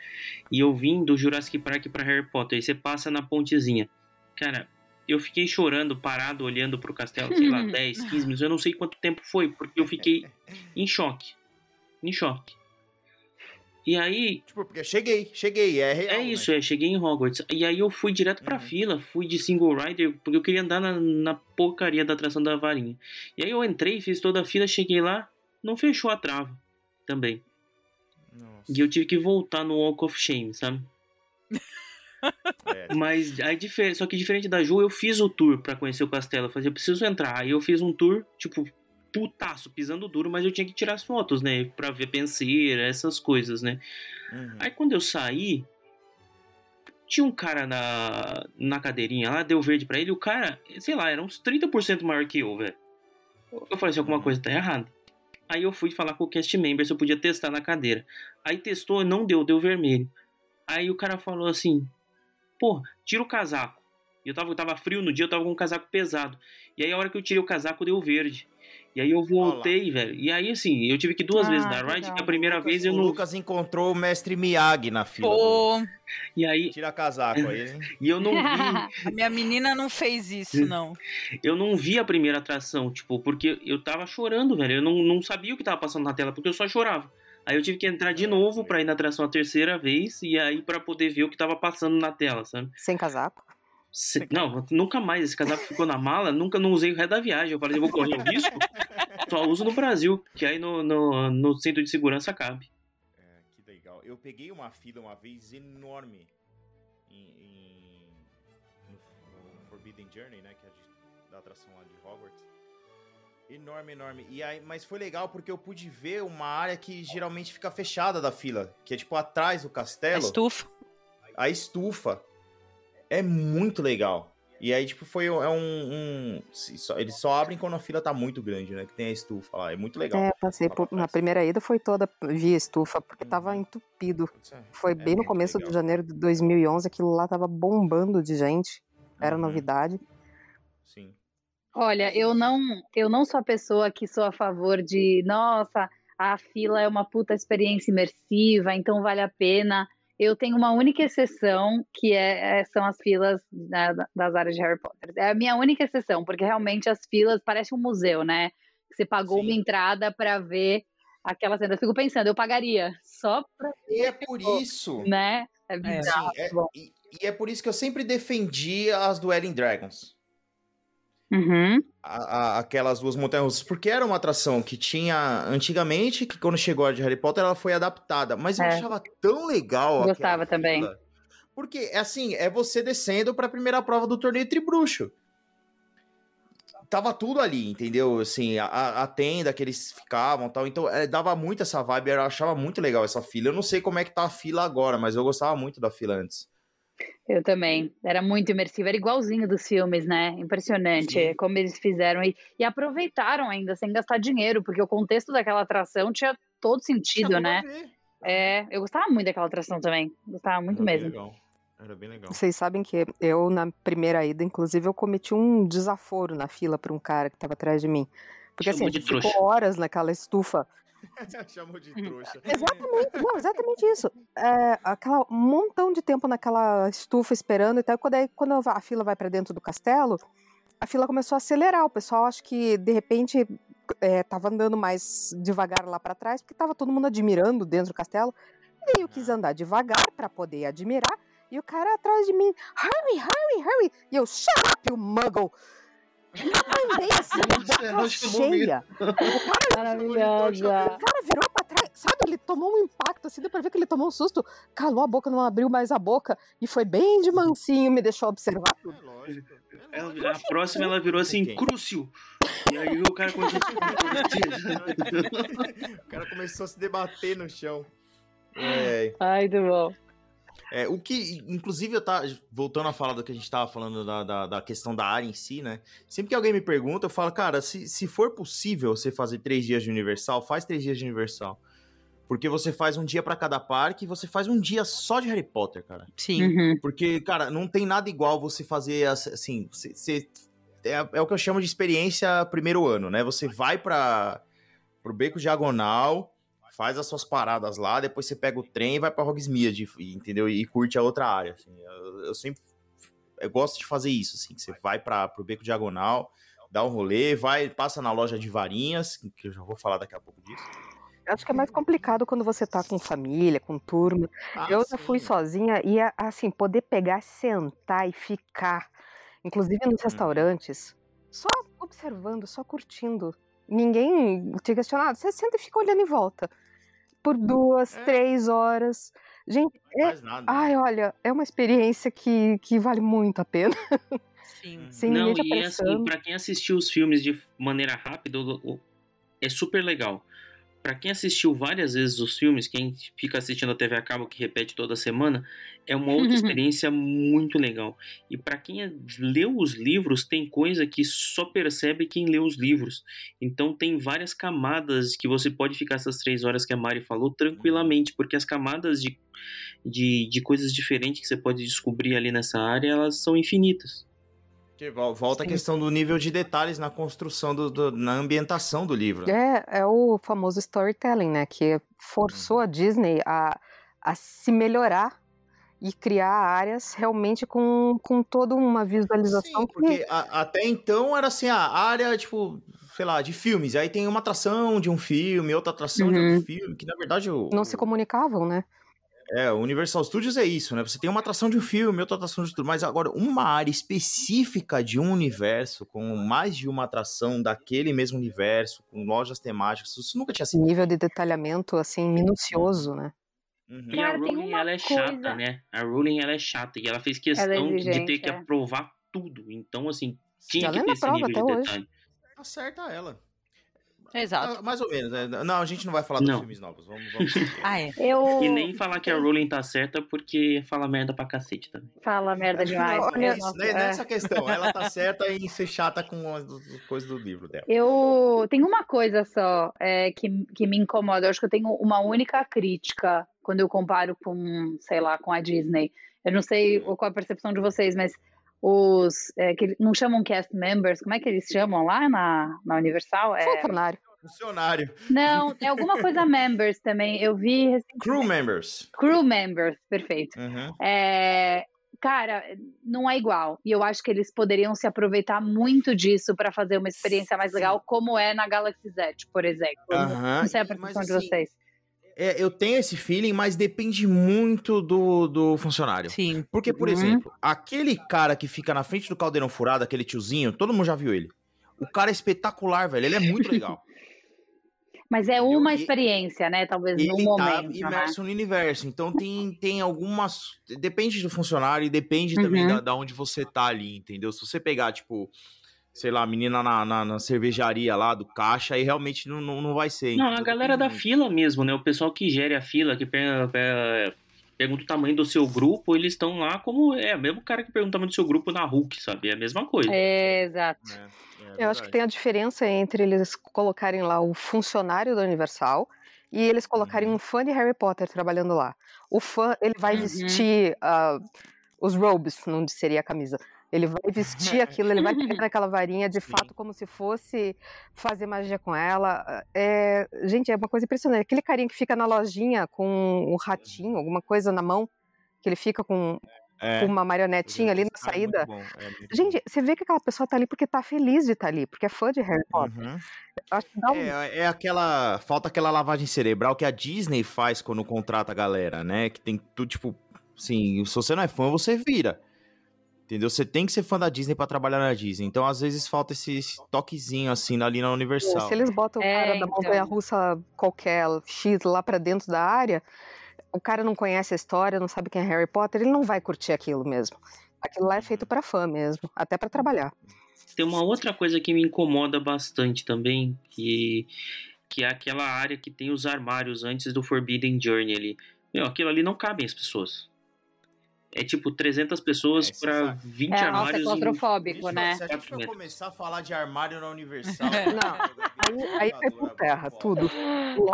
E eu vim do Jurassic Park para Harry Potter, e você passa na pontezinha. Cara, eu fiquei chorando, parado, olhando pro castelo, sei lá, 10, 15 minutos, eu não sei quanto tempo foi, porque eu fiquei em choque. Em choque. E aí. Tipo, porque cheguei, cheguei, é real. É isso, né? é, cheguei em Hogwarts. E aí eu fui direto pra uhum. fila, fui de single rider, porque eu queria andar na, na porcaria da atração da varinha. E aí eu entrei, fiz toda a fila, cheguei lá, não fechou a trava também. Nossa. E eu tive que voltar no Walk of Shame, sabe? É. Mas aí só que diferente da Ju, eu fiz o tour para conhecer o castelo. Eu falei, eu preciso entrar. Aí eu fiz um tour, tipo, putaço, pisando duro, mas eu tinha que tirar as fotos, né? Pra ver penseira, essas coisas, né? Uhum. Aí quando eu saí, tinha um cara na, na cadeirinha lá, deu verde para ele, o cara, sei lá, era uns 30% maior que eu, velho. Eu falei assim, alguma coisa tá errada. Aí eu fui falar com o cast member se eu podia testar na cadeira. Aí testou, não deu, deu vermelho. Aí o cara falou assim: pô, tira o casaco. Eu tava, tava frio no dia, eu tava com um casaco pesado. E aí a hora que eu tirei o casaco, deu verde. E aí eu voltei, velho. E aí, assim, eu tive que duas ah, vezes na ride, que a primeira Lucas, vez eu o não. O Lucas encontrou o mestre Miyagi na fila. Pô. Do... E aí. Tira casaco aí, hein? e eu não vi. a minha menina não fez isso, não. eu não vi a primeira atração, tipo, porque eu tava chorando, velho. Eu não, não sabia o que tava passando na tela, porque eu só chorava. Aí eu tive que entrar de novo pra ir na atração a terceira vez e aí para poder ver o que tava passando na tela, sabe? Sem casaco? Se, não, nunca mais. Esse casaco ficou na mala, nunca não usei o resto da viagem. Eu falei, eu vou correr o risco. Só uso no Brasil, que aí no, no, no centro de segurança cabe. É, que legal. Eu peguei uma fila uma vez enorme em, em no, no, Forbidden Journey, né? Que é de, da atração lá de Hogwarts. Enorme, enorme. E aí, mas foi legal porque eu pude ver uma área que geralmente fica fechada da fila, que é tipo atrás do castelo. A estufa. A estufa é muito legal. E aí, tipo, foi é um. um eles só abrem quando a fila tá muito grande, né? Que tem a estufa lá. É muito legal. É, passei por, na primeira ida foi toda via estufa, porque tava uhum. entupido. É, foi é bem no começo legal. de janeiro de 2011, aquilo lá tava bombando de gente. Era uhum. novidade. Sim. Olha, eu não, eu não sou a pessoa que sou a favor de, nossa, a fila é uma puta experiência imersiva, então vale a pena. Eu tenho uma única exceção, que é, é são as filas né, das áreas de Harry Potter. É a minha única exceção, porque realmente as filas parecem um museu, né? Você pagou Sim. uma entrada para ver aquela cena. Eu fico pensando, eu pagaria só pra. E é por isso. Né? É, é, é e, e, é por isso que eu sempre defendi as Dueling Dragons. Uhum. A, a, aquelas duas montanhas porque era uma atração que tinha antigamente, que quando chegou a de Harry Potter ela foi adaptada, mas eu é. achava tão legal. Gostava também. Fila, porque, assim, é você descendo para a primeira prova do torneio Tribruxo. Tava tudo ali, entendeu? Assim, a, a tenda que eles ficavam tal. Então, é, dava muito essa vibe. Eu achava muito legal essa fila. Eu não sei como é que tá a fila agora, mas eu gostava muito da fila antes. Eu também. Era muito imersivo, era igualzinho dos filmes, né? Impressionante Sim. como eles fizeram e, e, aproveitaram ainda sem gastar dinheiro, porque o contexto daquela atração tinha todo sentido, né? É, eu gostava muito daquela atração também. Gostava muito Era mesmo. Legal. Era bem legal. Vocês sabem que eu, na primeira ida, inclusive, eu cometi um desaforo na fila para um cara que estava atrás de mim. Porque Chamou assim, a gente ficou horas naquela estufa Chamou de uhum. trouxa. Exatamente, não, exatamente isso. É, aquela um montão de tempo naquela estufa esperando e tal. Quando, aí, quando a fila vai para dentro do castelo, a fila começou a acelerar. O pessoal acho que de repente é, tava andando mais devagar lá para trás, porque tava todo mundo admirando dentro do castelo. E eu quis andar devagar para poder admirar. E o cara atrás de mim, hurry, hurry, hurry. E eu, shut up, you muggle. Andei assim, boca cheia. Maravilhosa. O cara virou pra trás, sabe? Ele tomou um impacto, assim, deu pra ver que ele tomou um susto, calou a boca, não abriu mais a boca, e foi bem de mansinho, me deixou observar tudo. É lógico. Ela, a próxima ela virou assim, Crucio. E aí o cara começou a se O cara começou a se debater no chão. É. Ai, do bom. É, o que, inclusive, eu tá voltando a falar do que a gente tava falando da, da, da, questão da área em si, né? Sempre que alguém me pergunta, eu falo, cara, se, se for possível você fazer três dias de Universal, faz três dias de Universal. Porque você faz um dia para cada parque e você faz um dia só de Harry Potter, cara. Sim. Uhum. Porque, cara, não tem nada igual você fazer assim. Você, você é, é, o que eu chamo de experiência primeiro ano, né? Você vai para pro Beco Diagonal faz as suas paradas lá, depois você pega o trem e vai pra Hogsmeade, entendeu? E curte a outra área, assim. eu, eu, sempre eu gosto de fazer isso, assim, você vai para pro Beco Diagonal, dá um rolê, vai, passa na loja de varinhas, que eu já vou falar daqui a pouco disso, Acho que é mais complicado quando você tá com família, com turma. Ah, eu já fui sozinha e, assim, poder pegar, sentar e ficar, inclusive nos uhum. restaurantes, só observando, só curtindo. Ninguém te questionado. Você senta e fica olhando em volta. Por duas, é. três horas. Gente, é... ai, olha, é uma experiência que, que vale muito a pena. Sim. Sem Não, e assim, pra quem assistiu os filmes de maneira rápida, é super legal para quem assistiu várias vezes os filmes, quem fica assistindo a TV a cabo que repete toda semana, é uma outra experiência muito legal. E para quem é, leu os livros, tem coisa que só percebe quem lê os livros. Então tem várias camadas que você pode ficar essas três horas que a Mari falou tranquilamente, porque as camadas de, de, de coisas diferentes que você pode descobrir ali nessa área, elas são infinitas. Que volta Sim. a questão do nível de detalhes na construção, do, do, na ambientação do livro. Né? É, é o famoso storytelling, né? Que forçou a Disney a, a se melhorar e criar áreas realmente com, com toda uma visualização. Sim, porque que... a, até então era assim, a área, tipo, sei lá, de filmes. Aí tem uma atração de um filme, outra atração uhum. de outro uhum. filme, que na verdade... O, Não se comunicavam, né? É, o Universal Studios é isso, né? Você tem uma atração de um filme, outra atração de tudo, mas agora uma área específica de um universo, com mais de uma atração daquele mesmo universo, com lojas temáticas, isso nunca tinha sido. Nível de detalhamento, assim, minucioso, né? Uhum. E a Rowling, ela é coisa... chata, né? A Rowling, ela é chata, e ela fez questão é de ter que é. aprovar tudo. Então, assim, tinha que ter esse nível de detalhe. Acerta ela. Exato. Ah, mais ou menos, né? Não, a gente não vai falar dos filmes novos. Vamos, vamos ah, é. Eu... E nem falar que a Rowling tá certa, porque fala merda pra cacete também. Fala merda demais. Não, é, isso, é, nessa questão, ela tá certa em ser chata com as coisas do livro dela. Eu tenho uma coisa só é, que, que me incomoda. Eu acho que eu tenho uma única crítica quando eu comparo com, sei lá, com a Disney. Eu não sei qual é a percepção de vocês, mas os é, que não chamam cast members, como é que eles chamam lá na, na Universal? É... Funcionário. Funcionário. Não, é alguma coisa members também. Eu vi. Crew members. Crew members, perfeito. Uhum. É, cara, não é igual. E eu acho que eles poderiam se aproveitar muito disso para fazer uma experiência mais legal, como é na Galaxy Z, por exemplo. Uhum. Não sei a percepção de assim, vocês é, eu tenho esse feeling, mas depende muito do, do funcionário. Sim. Porque, por uhum. exemplo, aquele cara que fica na frente do caldeirão furado, aquele tiozinho, todo mundo já viu ele. O cara é espetacular, velho. Ele é muito legal. Mas é uma experiência, né? Talvez ele no tá momento. imerso né? no universo. Então tem, tem algumas. Depende do funcionário e depende também uhum. da, da onde você tá ali, entendeu? Se você pegar, tipo, sei lá, a menina na, na, na, cervejaria lá do caixa, aí realmente não, não, não vai ser. Não, a galera da fila mesmo, né? O pessoal que gere a fila, que pega, pega, pergunta o tamanho do seu grupo, eles estão lá como. É, o mesmo cara que pergunta o tamanho do seu grupo na Hulk, sabe? É a mesma coisa. É, exato. É, é Eu acho que tem a diferença entre eles colocarem lá o funcionário da Universal e eles colocarem uhum. um fã de Harry Potter trabalhando lá. O fã, ele vai uhum. vestir uh, os robes, não seria a camisa ele vai vestir aquilo, ele vai pegar aquela varinha de Sim. fato como se fosse fazer magia com ela. É, gente, é uma coisa impressionante. Aquele carinha que fica na lojinha com um ratinho, alguma coisa na mão, que ele fica com, é, com uma marionetinha ali na é saída. É gente, você vê que aquela pessoa tá ali porque tá feliz de estar tá ali, porque é fã de Harry Potter. Uhum. Um... É, é, aquela. Falta aquela lavagem cerebral que a Disney faz quando contrata a galera, né? Que tem tudo, tipo. Assim, se você não é fã, você vira. Entendeu? Você tem que ser fã da Disney para trabalhar na Disney. Então, às vezes, falta esse, esse toquezinho assim ali na Universal. Se eles botam o cara é, da montanha então. russa qualquer X lá para dentro da área, o cara não conhece a história, não sabe quem é Harry Potter, ele não vai curtir aquilo mesmo. Aquilo lá é feito para fã mesmo, até para trabalhar. Tem uma outra coisa que me incomoda bastante também, que, que é aquela área que tem os armários antes do Forbidden Journey ali. Meu, aquilo ali não cabe as pessoas é tipo 300 pessoas é, para 20 é, armários. Nossa, é claustrofóbico, em... né? Se a gente for começar a falar de armário na Universal. não, aí, aí foi por terra, tudo.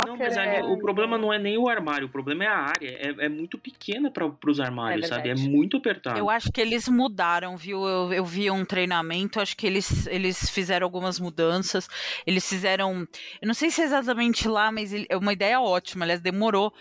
Não, mas é... o problema não é nem o armário, o problema é a área. É, é muito pequena para os armários, é sabe? É muito apertado. Eu acho que eles mudaram, viu? Eu, eu vi um treinamento, acho que eles, eles fizeram algumas mudanças. Eles fizeram. Eu não sei se é exatamente lá, mas é uma ideia ótima. Aliás, demorou.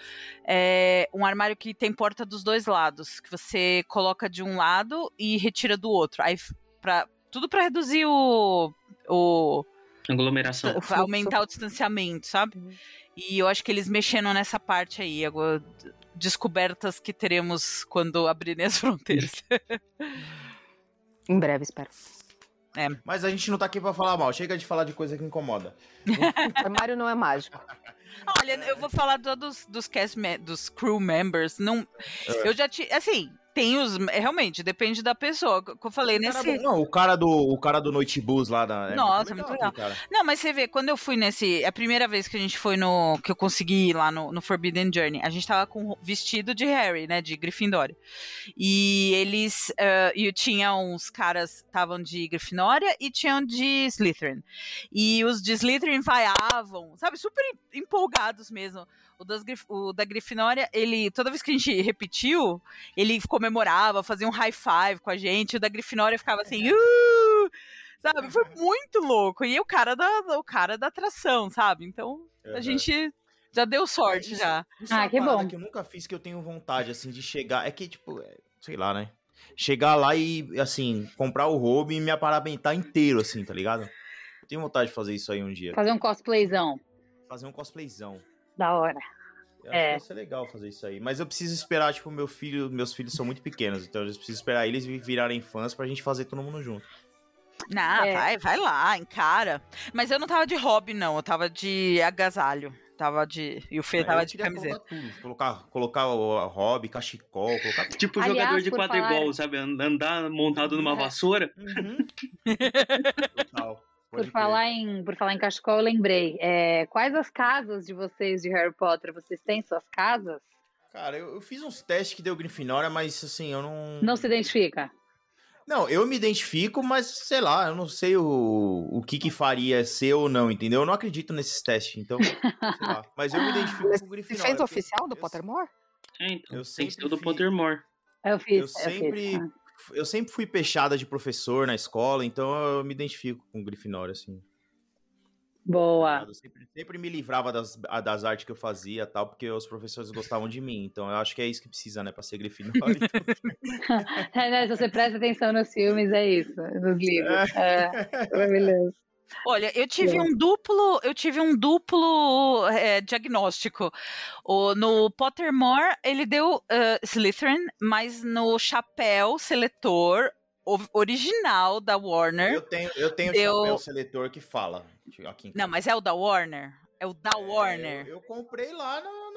É um armário que tem porta dos dois lados, que você você coloca de um lado e retira do outro. Aí, pra, tudo para reduzir o, o Aglomeração. Aumentar o distanciamento, sabe? Uhum. E eu acho que eles mexendo nessa parte aí. Agora, descobertas que teremos quando abrirem as fronteiras. em breve, espero. É. Mas a gente não tá aqui pra falar mal. Chega de falar de coisa que incomoda. o Mario não é mágico. Olha, eu vou falar dos, dos cast dos crew members. Não, é. Eu já tinha. Assim, tem os. Realmente, depende da pessoa. Que eu falei nesse. Cara, não, o cara do, o cara do Noite Bus lá da. É Nossa, muito legal. Muito legal. Não, mas você vê, quando eu fui nesse. É a primeira vez que a gente foi no. Que eu consegui ir lá no, no Forbidden Journey, a gente tava com vestido de Harry, né? De Gryffindor. E eles. Uh, e tinha uns caras estavam de Grifinória e tinham de Slytherin. E os de Slytherin vaiavam, sabe? Super empolgados mesmo. O, das, o da Grifinória, ele, toda vez que a gente repetiu, ele comemorava, fazia um high five com a gente. O da Grifinória ficava assim, uh! sabe? Foi muito louco. E o cara da, o cara da atração, sabe? Então, a uhum. gente já deu sorte isso, já. Isso ah, é que bom. que eu nunca fiz que eu tenho vontade, assim, de chegar. É que, tipo, é, sei lá, né? Chegar lá e, assim, comprar o roubo e me aparabentar inteiro, assim, tá ligado? Eu tenho vontade de fazer isso aí um dia. Fazer um cosplayzão. Fazer um cosplayzão. Da hora. Eu é. acho que vai ser legal fazer isso aí. Mas eu preciso esperar, tipo, meu filho, meus filhos são muito pequenos, então eu preciso esperar eles virarem fãs pra gente fazer todo mundo junto. Não, é. vai, vai lá, encara. Mas eu não tava de hobby, não. Eu tava de agasalho. Tava de. E o Fê tava de camiseta. Colocar, colocar o hobby, cachecol, colocar. Tipo Aliás, jogador de quadribol, falar... sabe? Andar montado numa vassoura. Uhum. Total por falar, em, por falar em cachecol, eu lembrei. É, quais as casas de vocês de Harry Potter? Vocês têm suas casas? Cara, eu, eu fiz uns testes que deu Grifinória, mas assim, eu não. Não se identifica? Não, eu me identifico, mas sei lá, eu não sei o, o que que faria ser ou não, entendeu? Eu não acredito nesses testes, então, sei lá. Mas eu me identifico com o Grifinória. Você fez o oficial do Pottermore? É, então, eu sempre tem que ser do Pottermore. Eu fiz. Eu sempre fiz eu sempre fui peixada de professor na escola, então eu me identifico com o Grifinória, assim. Boa. Eu sempre, sempre me livrava das, das artes que eu fazia tal, porque os professores gostavam de mim. Então eu acho que é isso que precisa, né, pra ser Grifinória. Então... é, né, se você presta atenção nos filmes, é isso, nos livros. É, é maravilhoso. Olha, eu tive é. um duplo, eu tive um duplo é, diagnóstico. O, no Pottermore ele deu uh, Slytherin, mas no chapéu seletor original da Warner. Eu tenho, eu tenho deu... chapéu seletor que fala. Aqui Não, mas é o da Warner. É o da é, Warner. Eu, eu, comprei lá no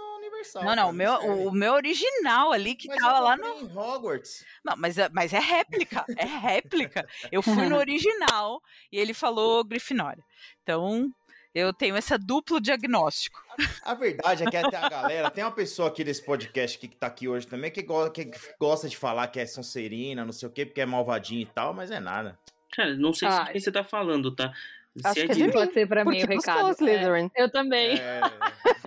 Universal. Não, não, o meu, o, meu original ali que mas tava lá no. Em Hogwarts. Não, mas, é, mas é réplica. É réplica. Eu fui no original e ele falou Grifinória. Então, eu tenho esse duplo diagnóstico. A, a, verdade é que até a galera, tem uma pessoa aqui desse podcast que, que tá aqui hoje também, que, go, que gosta de falar que é Sonserina, não sei o quê, porque é malvadinho e tal, mas é nada. Cara, não sei ah, se quem você tá falando, tá? Acho é que pode ser pra mim o recado. Slytherin. É, eu também. É...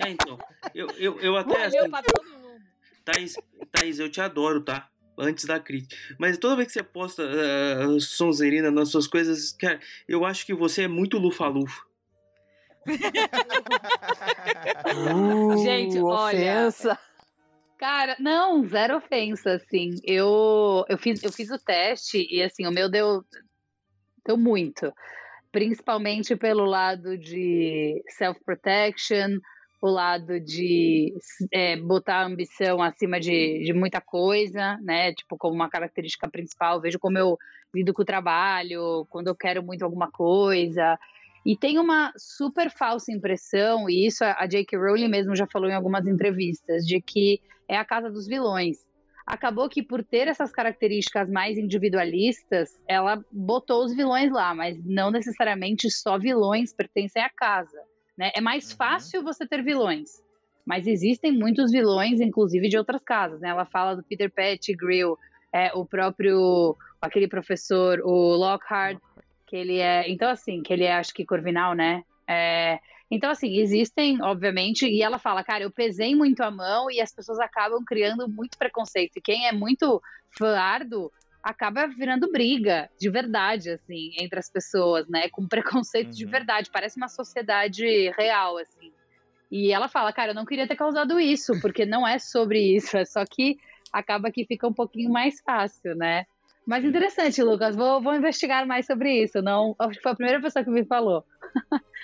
é, então. Eu, eu, eu até. Assim, pra todo mundo. Thaís, Thaís, eu te adoro, tá? Antes da crítica. Mas toda vez que você posta uh, Sonzerina nas suas coisas, cara, eu acho que você é muito lufa-lufa. uh, Gente, olha. Ofensa. Cara, não, zero ofensa, assim. Eu, eu, fiz, eu fiz o teste e, assim, o meu deu, deu muito principalmente pelo lado de self-protection, o lado de é, botar a ambição acima de, de muita coisa, né? Tipo, como uma característica principal. Vejo como eu lido com o trabalho, quando eu quero muito alguma coisa. E tem uma super falsa impressão, e isso a J.K. Rowling mesmo já falou em algumas entrevistas, de que é a casa dos vilões acabou que por ter essas características mais individualistas, ela botou os vilões lá, mas não necessariamente só vilões pertencem à casa. Né? É mais uhum. fácil você ter vilões, mas existem muitos vilões, inclusive de outras casas. Né? Ela fala do Peter Pettigrew, é, o próprio aquele professor, o Lockhart, que ele é, então assim, que ele é acho que Corvinal, né? É, então, assim, existem, obviamente, e ela fala, cara, eu pesei muito a mão e as pessoas acabam criando muito preconceito. E quem é muito fãardo acaba virando briga de verdade, assim, entre as pessoas, né? Com preconceito uhum. de verdade. Parece uma sociedade real, assim. E ela fala, cara, eu não queria ter causado isso, porque não é sobre isso, é só que acaba que fica um pouquinho mais fácil, né? Mas interessante, Lucas, vou, vou investigar mais sobre isso. Não, acho que foi a primeira pessoa que me falou.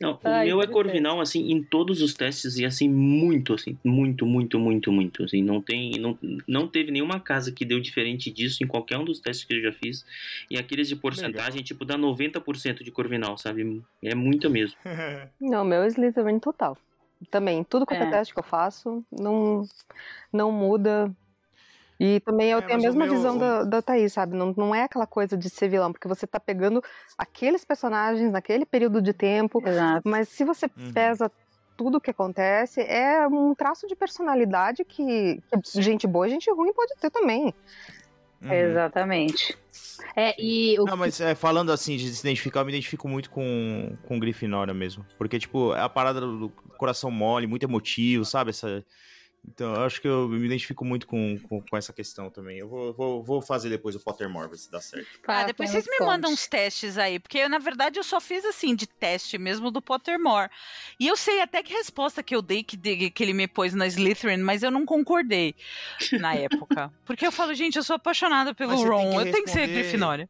Não, o Ai, meu é Corvinal, assim, em todos os testes, e assim, muito, assim, muito, muito, muito, muito, assim, não tem, não, não teve nenhuma casa que deu diferente disso em qualquer um dos testes que eu já fiz, e aqueles de porcentagem, Legal. tipo, dá 90% de Corvinal, sabe, é muito mesmo. não, meu é Slytherin total. Também, tudo que é. é teste que eu faço, não, não muda, e também eu é, tenho a mesma meu... visão da, da Thaís, sabe? Não, não é aquela coisa de ser vilão, porque você tá pegando aqueles personagens naquele período de tempo, Exato. mas se você uhum. pesa tudo o que acontece, é um traço de personalidade que, que gente boa e gente ruim pode ter também. Uhum. Exatamente. É, e o... Não, mas é, falando assim, de se identificar, eu me identifico muito com, com Grifinória mesmo. Porque, tipo, é a parada do coração mole, muito emotivo, sabe? Essa então, eu acho que eu me identifico muito com, com, com essa questão também. Eu vou, vou, vou, fazer depois o Pottermore, ver se dá certo. Ah, depois vocês me mandam uns testes aí, porque eu, na verdade eu só fiz assim, de teste mesmo do Pottermore. E eu sei até que resposta que eu dei que, que ele me pôs na Slytherin, mas eu não concordei na época. Porque eu falo, gente, eu sou apaixonada pelo Ron, eu tenho que ser Grifinória.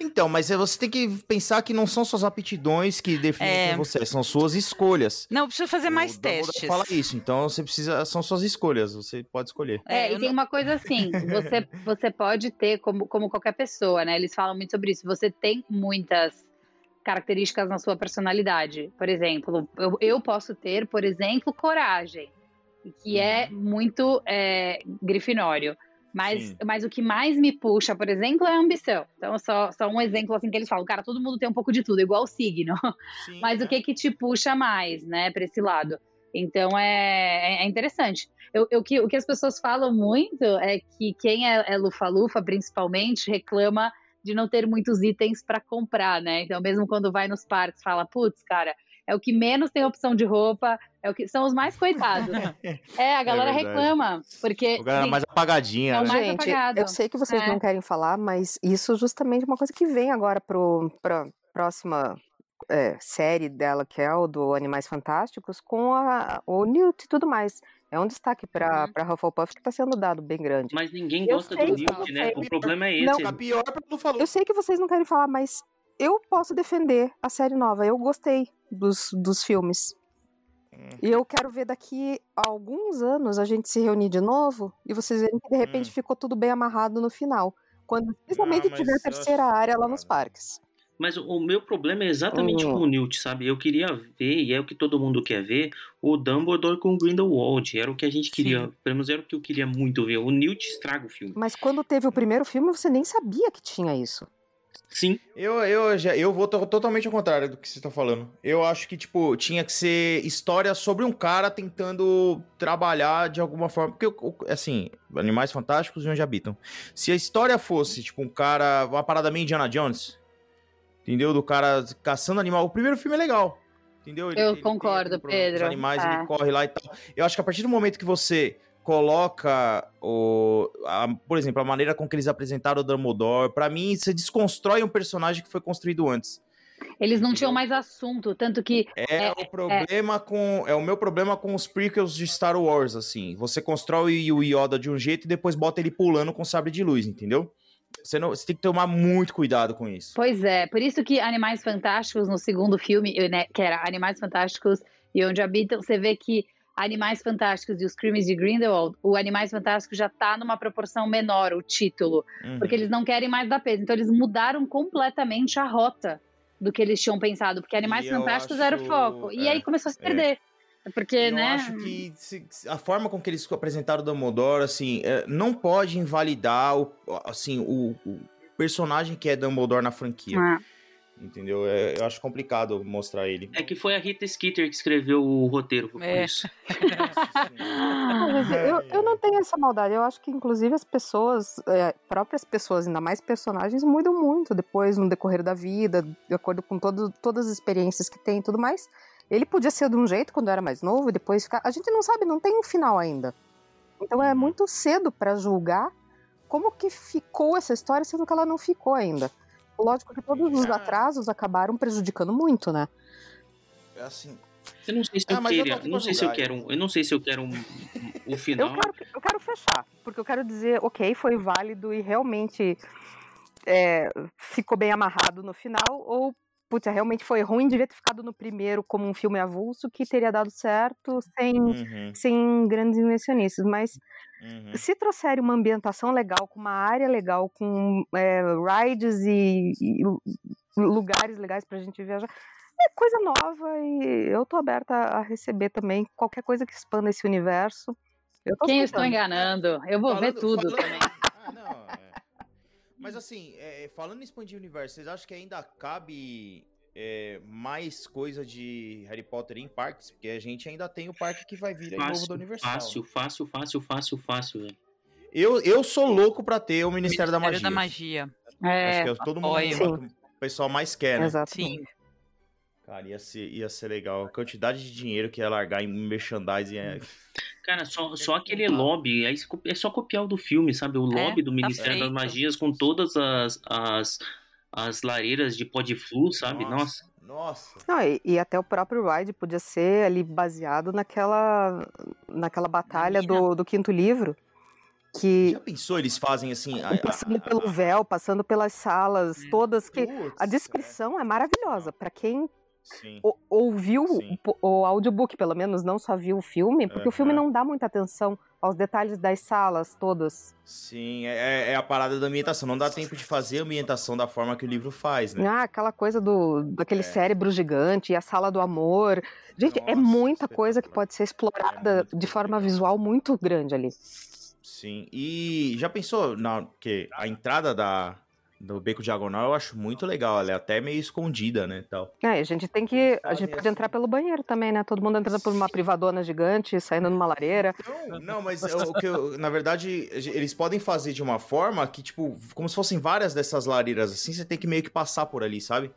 Então, mas é, você tem que pensar que não são suas aptidões que definem é... quem você é, são suas escolhas. Não, precisa fazer mais o testes. Fala isso, então você precisa, são suas escolhas, você pode escolher. É, e tem uma coisa assim, você, você pode ter, como, como qualquer pessoa, né? Eles falam muito sobre isso, você tem muitas características na sua personalidade. Por exemplo, eu, eu posso ter, por exemplo, coragem, que é uhum. muito é, grifinório. Mas, mas o que mais me puxa, por exemplo, é a ambição. Então, só, só um exemplo assim que eles falam, cara, todo mundo tem um pouco de tudo, igual o signo. Sim, mas é. o que que te puxa mais, né, para esse lado? Então é, é, é interessante. Eu, eu, que, o que as pessoas falam muito é que quem é, é lufa-lufa, principalmente, reclama de não ter muitos itens para comprar, né? Então, mesmo quando vai nos parques, fala, putz, cara, é o que menos tem opção de roupa, é o que são os mais coitados. é, a galera é reclama, porque o galera é mais apagadinha, é né? mais Gente, apagado. eu sei que vocês é. não querem falar, mas isso justamente é uma coisa que vem agora pro pra próxima é, série dela, que é o do Animais Fantásticos, com a, o Newt e tudo mais. É um destaque para uhum. Hufflepuff que está sendo dado bem grande. Mas ninguém gosta do Newt, né? O problema é esse. Não, a pior não falou. Eu sei que vocês não querem falar, mas eu posso defender a série nova. Eu gostei dos, dos filmes. Hum. E eu quero ver daqui a alguns anos a gente se reunir de novo e vocês verem que de repente hum. ficou tudo bem amarrado no final. Quando principalmente ah, tiver a terceira área lá nos parques. Mas o meu problema é exatamente com o Newt, sabe? Eu queria ver, e é o que todo mundo quer ver, o Dumbledore com o Grindelwald. Era o que a gente queria, Sim. pelo menos era o que eu queria muito ver. O Newt estraga o filme. Mas quando teve o primeiro filme, você nem sabia que tinha isso. Sim. Eu, eu, já, eu vou totalmente ao contrário do que você tá falando. Eu acho que, tipo, tinha que ser história sobre um cara tentando trabalhar de alguma forma. Porque, assim, animais fantásticos e onde habitam. Se a história fosse, tipo, um cara. Uma parada meio Indiana Jones. Entendeu? Do cara caçando animal. O primeiro filme é legal. Entendeu? Ele, eu ele concordo, tem, Pedro. Os animais, é. ele corre lá e tal. Eu acho que a partir do momento que você coloca o, a, por exemplo, a maneira com que eles apresentaram o Dumbledore, para mim você desconstrói um personagem que foi construído antes. Eles não tinham mais assunto, tanto que é, é o problema é... com é o meu problema com os prequels de Star Wars assim. Você constrói o Yoda de um jeito e depois bota ele pulando com sabre de luz, entendeu? Você, não, você tem que tomar muito cuidado com isso. Pois é, por isso que Animais Fantásticos no segundo filme, né, que era Animais Fantásticos e onde habitam, você vê que Animais Fantásticos e os Crimes de Grindelwald, o Animais Fantásticos já tá numa proporção menor, o título, uhum. porque eles não querem mais dar peso. Então eles mudaram completamente a rota do que eles tinham pensado, porque Animais e Fantásticos acho... era o foco. E é, aí começou a se é. perder. É. Porque, eu né? acho que a forma com que eles apresentaram o Dumbledore, assim, é, não pode invalidar o, assim, o, o personagem que é Dumbledore na franquia. Ah. Entendeu? É, eu acho complicado mostrar ele. É que foi a Rita Skeeter que escreveu o roteiro por é. isso. eu, eu não tenho essa maldade. Eu acho que, inclusive, as pessoas, é, próprias pessoas, ainda mais personagens, mudam muito depois, no decorrer da vida, de acordo com todo, todas as experiências que tem e tudo mais. Ele podia ser de um jeito quando era mais novo e depois ficar. A gente não sabe, não tem um final ainda. Então é uhum. muito cedo para julgar como que ficou essa história, sendo que ela não ficou ainda. Lógico que todos os atrasos acabaram prejudicando muito, né? É assim. Eu não sei se eu, ah, queria, eu não sei se eu quero um, eu não sei se eu quero um, um, um final. Eu quero, eu quero fechar, porque eu quero dizer, ok, foi válido e realmente é, ficou bem amarrado no final, ou putz, realmente foi ruim, devia ter ficado no primeiro como um filme avulso que teria dado certo sem, uhum. sem grandes invencionistas. Mas uhum. se trouxerem uma ambientação legal, com uma área legal, com é, rides e, e lugares legais pra gente viajar, é coisa nova e eu tô aberta a receber também qualquer coisa que expanda esse universo. Quem estou enganando? Eu vou falando, ver tudo falando... também. Ah, não, é. Mas assim, é, falando em expandir o universo, vocês acham que ainda cabe é, mais coisa de Harry Potter em parques? Porque a gente ainda tem o parque que vai vir aí fácil, novo do Universal. Fácil, fácil, fácil, fácil, fácil, velho. Eu, eu sou louco pra ter o Ministério, Ministério da Magia. da Magia. É, Acho que é todo mundo, o pessoal mais quer, né? Exatamente. Sim. Cara, ia ser, ia ser legal. A quantidade de dinheiro que ia largar em merchandising é. Cara, só, só aquele lobby, é só copiar o do filme, sabe? O é, lobby do tá Ministério das Magias com todas as, as, as lareiras de pó de flu, sabe? Nossa. Nossa. Não, e, e, até o próprio ride podia ser ali baseado naquela, naquela batalha do, do quinto livro. Que, Já pensou, eles fazem assim. Passando a, a, pelo véu, passando pelas salas, hum. todas. que A descrição é, é maravilhosa. para quem Sim. ouviu Sim. O, o, audiobook, pelo menos, não só viu o filme, porque uhum. o filme não dá muita atenção aos detalhes das salas todas. Sim, é, é, a parada da ambientação. Não dá tempo de fazer a ambientação da forma que o livro faz, né? Ah, aquela coisa do daquele é. cérebro gigante e a sala do amor. Gente, é Nossa, é muita coisa que pode ser explorada é de forma visual muito grande ali. Sim, e já pensou na que a entrada da, do Beco Diagonal eu acho muito legal. Ela é até meio escondida, né? Tal. É, a gente tem que. A gente pode entrar pelo banheiro também, né? Todo mundo entrando por uma privadona gigante, saindo numa lareira. Não, não mas o que eu, na verdade, eles podem fazer de uma forma que, tipo, como se fossem várias dessas lareiras assim, você tem que meio que passar por ali, sabe?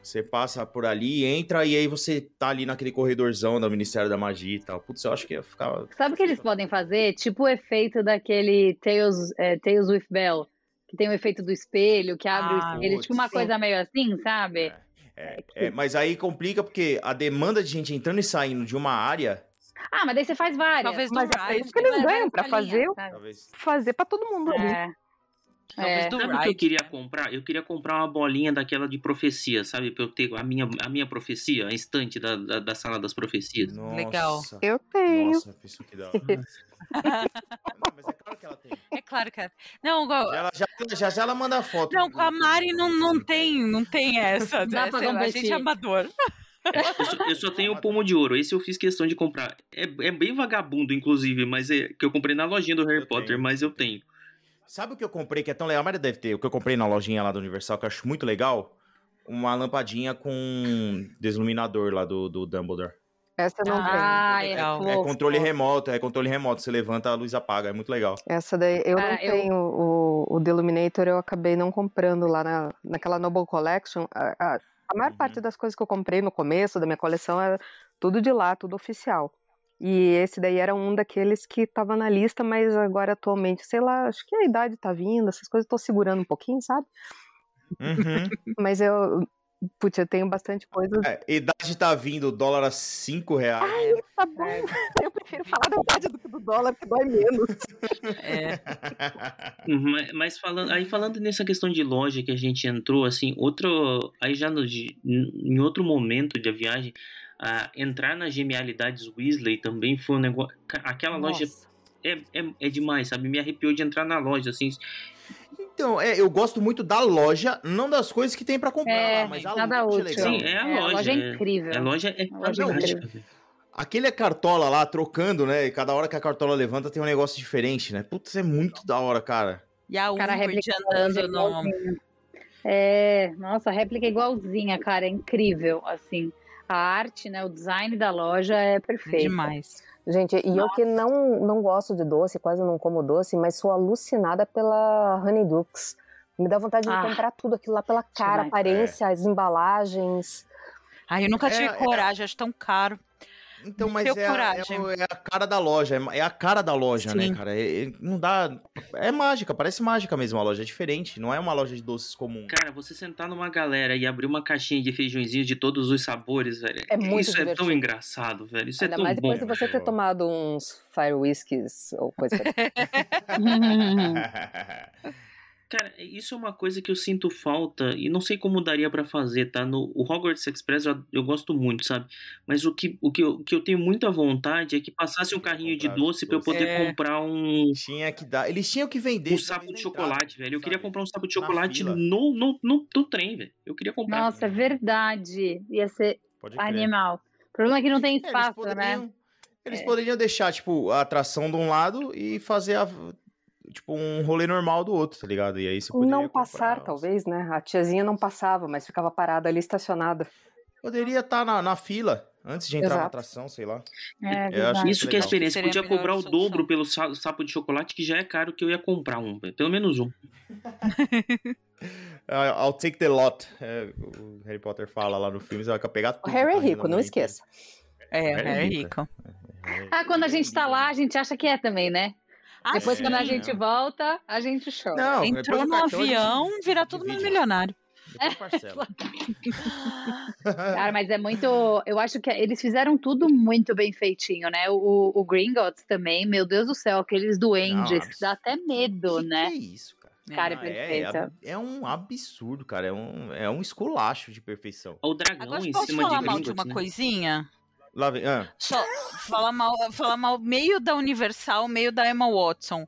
Você passa por ali, entra e aí você tá ali naquele corredorzão do Ministério da Magia e tal. Putz, eu acho que ia ficar. Sabe o que eles podem fazer? Tipo o efeito daquele Tales, é, Tales with Bell que tem o efeito do espelho, que abre ah, o espelho, tipo uma sim. coisa meio assim, sabe? É, é, é, mas aí complica porque a demanda de gente entrando e saindo de uma área. Ah, mas daí você faz várias. Talvez mas é isso que eles ganham pra fazer, fazer pra todo mundo ali. É. É. Sabe o que eu queria comprar? Eu queria comprar uma bolinha daquela de profecia, sabe? Pra eu ter a minha, a minha profecia, a estante da, da, da sala das profecias. Nossa. Legal. Eu tenho. Nossa, isso que dá. não, mas é claro que ela tem. É claro que ela Não, igual... já, já, já, já ela manda foto. Não, com a Mari não, não tem, não tem essa. Dá essa a gente é amador. Eu só, eu só, tenho o pomo de ouro. Esse eu fiz questão de comprar. É, é bem vagabundo, inclusive, mas é que eu comprei na lojinha do Harry eu Potter, tenho. mas eu tenho. Sabe o que eu comprei que é tão legal? Mas deve ter. O que eu comprei na lojinha lá do Universal, que eu acho muito legal? Uma lampadinha com desluminador lá do, do Dumbledore. Essa não ah, tem. É, é, é, controle remoto, é controle remoto. Você levanta, a luz apaga, é muito legal. Essa daí, eu não eu... tenho o, o Deluminator, eu acabei não comprando lá na, naquela Noble Collection. A, a, a maior uhum. parte das coisas que eu comprei no começo da minha coleção era tudo de lá, tudo oficial. E esse daí era um daqueles que estava na lista, mas agora atualmente, sei lá, acho que a idade tá vindo, essas coisas tô segurando um pouquinho, sabe? Uhum. mas eu, Putz, eu tenho bastante coisa. É, idade tá vindo, dólar a 5 reais. Ai, tá bom. É. Eu prefiro falar da idade do que do dólar, que dói menos. É. mas, mas, falando, aí falando nessa questão de loja que a gente entrou, assim, outro. Aí já no, em outro momento da viagem, entrar nas genialidades Weasley também foi um negócio. Aquela Nossa. loja é, é, é demais, sabe? Me arrepiou de entrar na loja, assim. Então, é, eu gosto muito da loja, não das coisas que tem para comprar é, lá, mas a nada loja útil. é legal. Sim, é a loja. É, a loja é incrível. A loja é a loja fantástica. Aquele é cartola lá, trocando, né? E cada hora que a cartola levanta tem um negócio diferente, né? Putz, é muito da hora, cara. E a cara, Umbridge andando no... É, nossa, a réplica é igualzinha, cara, é incrível, assim. A arte, né, o design da loja é perfeito. Demais. Gente, e Nossa. eu que não, não gosto de doce, quase não como doce, mas sou alucinada pela Honey Dukes. Me dá vontade de ah, comprar tudo aquilo lá pela cara, aparência, é. as embalagens. Ai, eu nunca tive é, é coragem, é... acho tão caro. Então, mas é a, é, é, a cara da loja, é, é a cara da loja, né, Sim. né, cara? É, não dá. É mágica, parece mágica mesmo a loja, é diferente, não é uma loja de doces comum. Cara, você sentar numa galera e abrir uma caixinha de feijõezinho de todos os sabores, velho. É muito Isso divertido. é tão engraçado, velho. Isso Ainda é tão mais bom. depois de você ter tomado uns Fire Whiskies ou coisa Cara, isso é uma coisa que eu sinto falta e não sei como daria para fazer, tá? No o Hogwarts Express eu, eu, gosto muito, sabe? Mas o que, o, que eu, o que eu tenho muita vontade é que passasse um carrinho de doce para eu poder é... comprar um. Tinha que dar. Eles tinham que vender. Um sapo de chocolate, velho. Eu queria comprar um sapo de chocolate no, no, no, no, trem, velho. Eu queria comprar. Nossa, é verdade. Ia ser animal. O problema é que não tem é, espaço, é, eles poderiam, né? Eles é. poderiam deixar, tipo, a atração de um lado e fazer a tipo, um rolê normal do outro, tá ligado? E aí você poderia Não passar, talvez, né? A tiazinha não passava, mas ficava parada ali estacionada. Poderia estar tá na, na fila, antes de entrar Exato. na atração, sei lá. É, isso que é a experiência. Podia cobrar o dobro pelo sapo de chocolate, que já é caro, que eu ia comprar um, pelo menos um. I'll take the lot. É, o Harry Potter fala lá no filme, você vai pegar tudo. O Harry é rico, não esqueça. É, o Harry é rico. Ah, quando a gente tá lá, a gente acha que é também, né? Ah, depois, sim. quando a gente volta, a gente chora. Não, Entrou no avião, gente... vira todo mundo milionário. É, Cara, mas é muito. Eu acho que eles fizeram tudo muito bem feitinho, né? O, o Gringotts também, meu Deus do céu, aqueles duendes, Nossa. dá até medo, que né? Que é isso, cara? Cara, é, perfeito. É, é, um absurdo, cara. É um, é um esculacho de perfeição. O dragão Agora, em posso cima falar de mal de uma né? coisinha? Lá vem. Ah. Só falar mal, falar mal meio da Universal, meio da Emma Watson.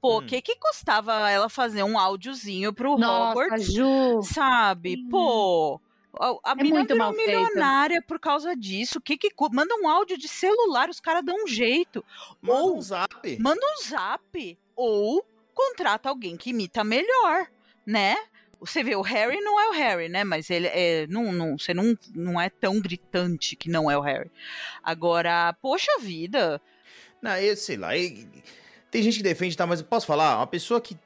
Pô, o hum. que que custava ela fazer um áudiozinho pro Nossa, Hogwarts? Ju. Sabe? Hum. Pô, a, a é menina virou milionária por causa disso. Que que manda um áudio de celular, os caras dão um jeito. Manda ou um zap. Manda um zap ou contrata alguém que imita melhor, né? Você vê, o Harry não é o Harry, né? Mas ele é. Não, não, você não, não é tão gritante que não é o Harry. Agora, poxa vida. Não, eu sei lá. tem gente que defende, tá? Mas posso falar? Uma pessoa que.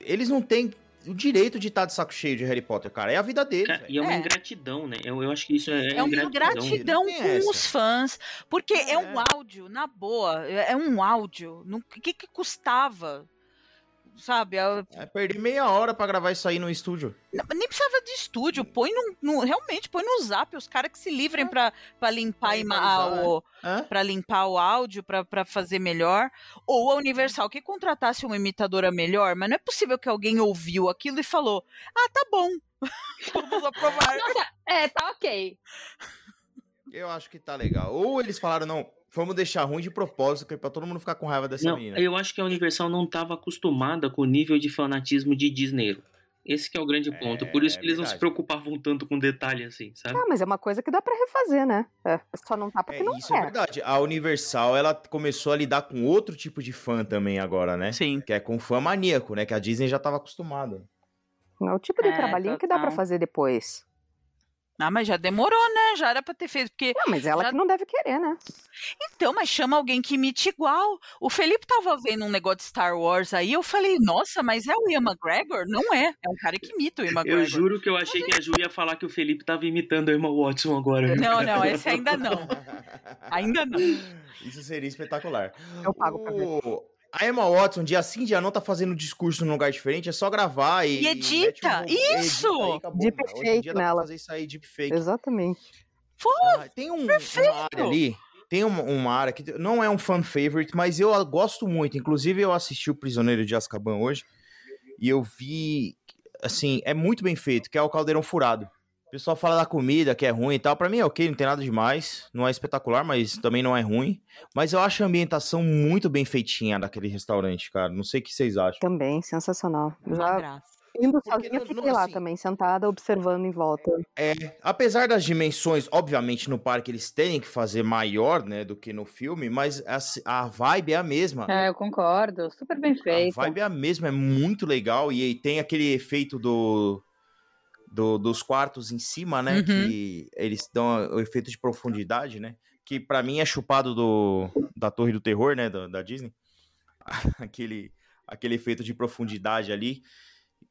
Eles não têm o direito de estar de saco cheio de Harry Potter, cara. É a vida deles. Cara, e é uma é. ingratidão, né? Eu, eu acho que isso é. É uma ingratidão, com os fãs. Porque é. é. um áudio, na boa. É um áudio. O que, que custava? Sabe? Eu... É, perdi meia hora para gravar isso aí no estúdio. Não, nem precisava de estúdio, põe no, no, realmente põe no Zap, os caras que se livrem é. para limpar é. o para limpar o áudio, para fazer melhor, ou a Universal que contratasse uma imitadora melhor, mas não é possível que alguém ouviu aquilo e falou: "Ah, tá bom. Vamos aprovar". Nossa, é, tá OK. Eu acho que tá legal. Ou eles falaram, não, Vamos deixar ruim de propósito, que é pra todo mundo ficar com raiva dessa não, menina. Eu acho que a Universal não estava acostumada com o nível de fanatismo de Disney. Esse que é o grande ponto. É, Por isso que eles verdade. não se preocupavam tanto com detalhe assim, sabe? Ah, mas é uma coisa que dá para refazer, né? É, só não tá porque é, não Isso é. é verdade. A Universal, ela começou a lidar com outro tipo de fã também agora, né? Sim. Que é com fã maníaco, né? Que a Disney já tava acostumada. É o tipo de é, trabalhinho total. que dá para fazer depois. Ah, mas já demorou, né? Já era pra ter feito, porque... Não, mas ela já... que não deve querer, né? Então, mas chama alguém que imite igual. O Felipe tava vendo um negócio de Star Wars aí, eu falei, nossa, mas é o Ian McGregor? Não é, é um cara que imita o Ian McGregor. Eu juro que eu achei que a Ju ia falar que o Felipe tava imitando a Emma Watson agora. Não, não, esse ainda não. ainda não. Isso seria espetacular. Eu pago pra ver. A Emma Watson, dia sim, dia não, tá fazendo discurso num lugar diferente, é só gravar e. E edita! Um, isso! Deepfake nela. fazer isso aí, deepfake. Exatamente. Pô, ah, tem um, uma área ali. Tem uma, uma, área que não é um fan favorite, mas eu gosto muito. Inclusive, eu assisti o Prisioneiro de Azkaban hoje e eu vi. Assim, é muito bem feito, que é o Caldeirão Furado pessoal fala da comida que é ruim e tal. Para mim é ok, não tem nada demais. Não é espetacular, mas também não é ruim. Mas eu acho a ambientação muito bem feitinha daquele restaurante, cara. Não sei o que vocês acham. Também, sensacional. Já indo sozinha, fiquei não, lá assim, também, sentada, observando em volta. É, apesar das dimensões, obviamente, no parque eles têm que fazer maior, né, do que no filme, mas a, a vibe é a mesma. É, eu concordo. Super bem feito. A vibe é a mesma, é muito legal. E, e tem aquele efeito do do, dos quartos em cima, né? Uhum. Que eles dão o efeito de profundidade, né? Que para mim é chupado do, da Torre do Terror, né? Da, da Disney. aquele, aquele efeito de profundidade ali.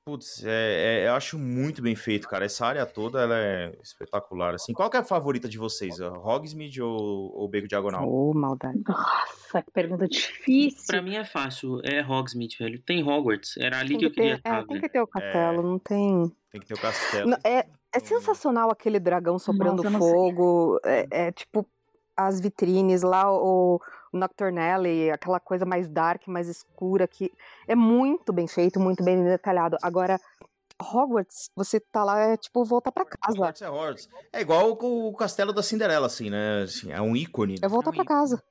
Putz, é, é, eu acho muito bem feito, cara. Essa área toda ela é espetacular. Assim, qual é a favorita de vocês? Hogsmeade ou, ou Beco Diagonal? Oh, maldade. Nossa, que pergunta difícil. Pra mim é fácil. É Hogsmeade, velho. Tem Hogwarts. Era ali tem que, eu queria estar. É, tem que ter o castelo, é... não tem. Tem que ter o castelo. Não, é, é sensacional aquele dragão soprando Nossa, fogo. É, é, tipo. as vitrines lá, o, o Nocturnally, aquela coisa mais dark, mais escura, que é muito bem feito, muito bem detalhado. Agora, Hogwarts, você tá lá, é tipo voltar para casa. Hogwarts é Hogwarts. É igual o castelo da Cinderela, assim, né? Assim, é um ícone. É voltar é um para casa.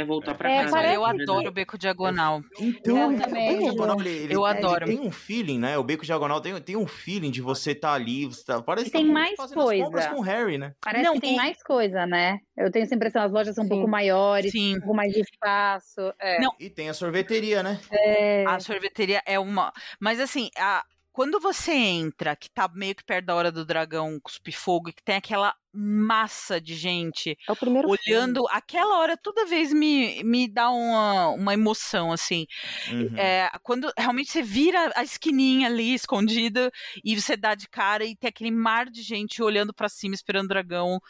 É voltar pra é, casa. Eu adoro o Beco Diagonal. Então, Eu o também. Beco Diagonal, ele, ele- Eu é, adoro. Ele tem um feeling, né? O Beco Diagonal tem, tem um feeling de você estar tá ali. Você tá, parece E que tem tá mais coisa. com o Harry, né? Parece Não, que tem e- mais coisa, né? Eu tenho essa impressão, as lojas são um Sim. pouco maiores, Sim. um pouco mais de espaço. É. Não. E tem a sorveteria, né? É. A sorveteria é uma. Mas assim, a... quando você entra, que tá meio que perto da hora do dragão cuspir fogo, e que tem aquela massa de gente É o primeiro olhando, aquela hora toda vez me, me dá uma, uma emoção, assim. Uhum. É, quando realmente você vira a esquininha ali escondida e você dá de cara e tem aquele mar de gente olhando pra cima esperando o dragão,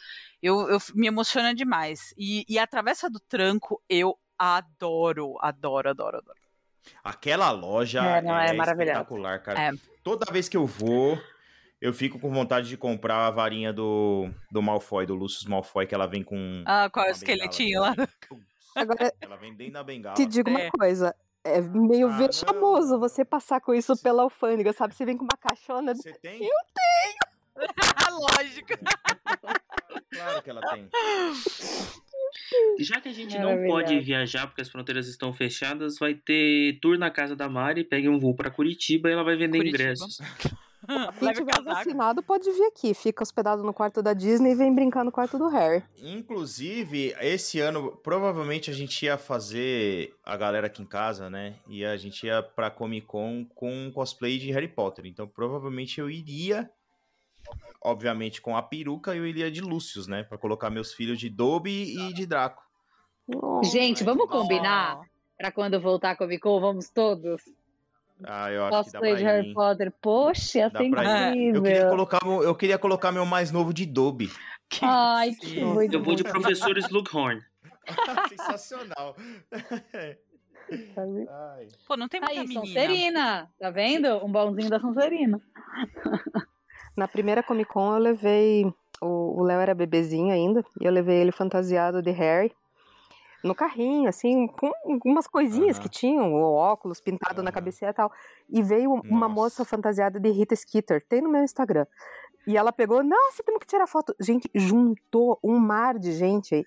eu, eu me emociona demais. E, e a travessa do tranco eu adoro, adoro, adoro, adoro. Aquela loja É, é, não, é maravilhosa. espetacular, cara. É. Toda vez que eu vou, eu fico com vontade de comprar a varinha do, do Malfoy, do Lucius Malfoy, que ela vem com. Ah, qual é o esqueletinho lá? Agora, Ela vem dentro da bengala. te digo É. uma coisa. É meio Ah, vexamoso não. você passar com isso pela alfândega, sabe? Você vem com uma caixona. Você tem? Lógico. Claro que ela tem. Já que a gente não pode viajar porque as fronteiras estão fechadas, vai ter tour na casa da Mari, pegue um voo pra Curitiba e ela vai vender Curitiba. ingressos. Quem tiver vacinado pode vir aqui. Fica hospedado no quarto da Disney e vem brincar no quarto do Harry. Inclusive, esse ano, provavelmente a gente ia fazer a galera aqui em casa, né? E a gente ia pra Comic Con com um cosplay de Harry Potter. Então, provavelmente eu iria, obviamente, com a peruca, eu iria de Lúcius, né? Pra colocar meus filhos de Dobby e de Draco. Gente, vamos Nossa. combinar pra quando voltar a Comic Con, vamos todos? Ah, eu acho que dá Cosplay pra de ir. Harry? Potter. Poxa, ia Dá ser pra ir. incrível. Eu queria, colocar, meu- eu queria colocar meu mais novo de Dobby. Que Ai, que muito Eu vou de professor Slughorn. Sensacional. Ai. Pô, não tem muita Aí, menina. Sonserina. Tá vendo? Um bonzinho da Sonserina. Na primeira Comic Con eu levei. O Léo era bebezinho ainda, e eu levei ele fantasiado de Harry. No carrinho, assim, com umas coisinhas Aham. que tinham, o óculos pintado na Aham. cabecinha e tal. E veio uma Nossa. moça fantasiada de Rita Skeeter, tem no meu Instagram. E ela pegou, nossa, temos que tirar foto. Gente, juntou um mar de gente.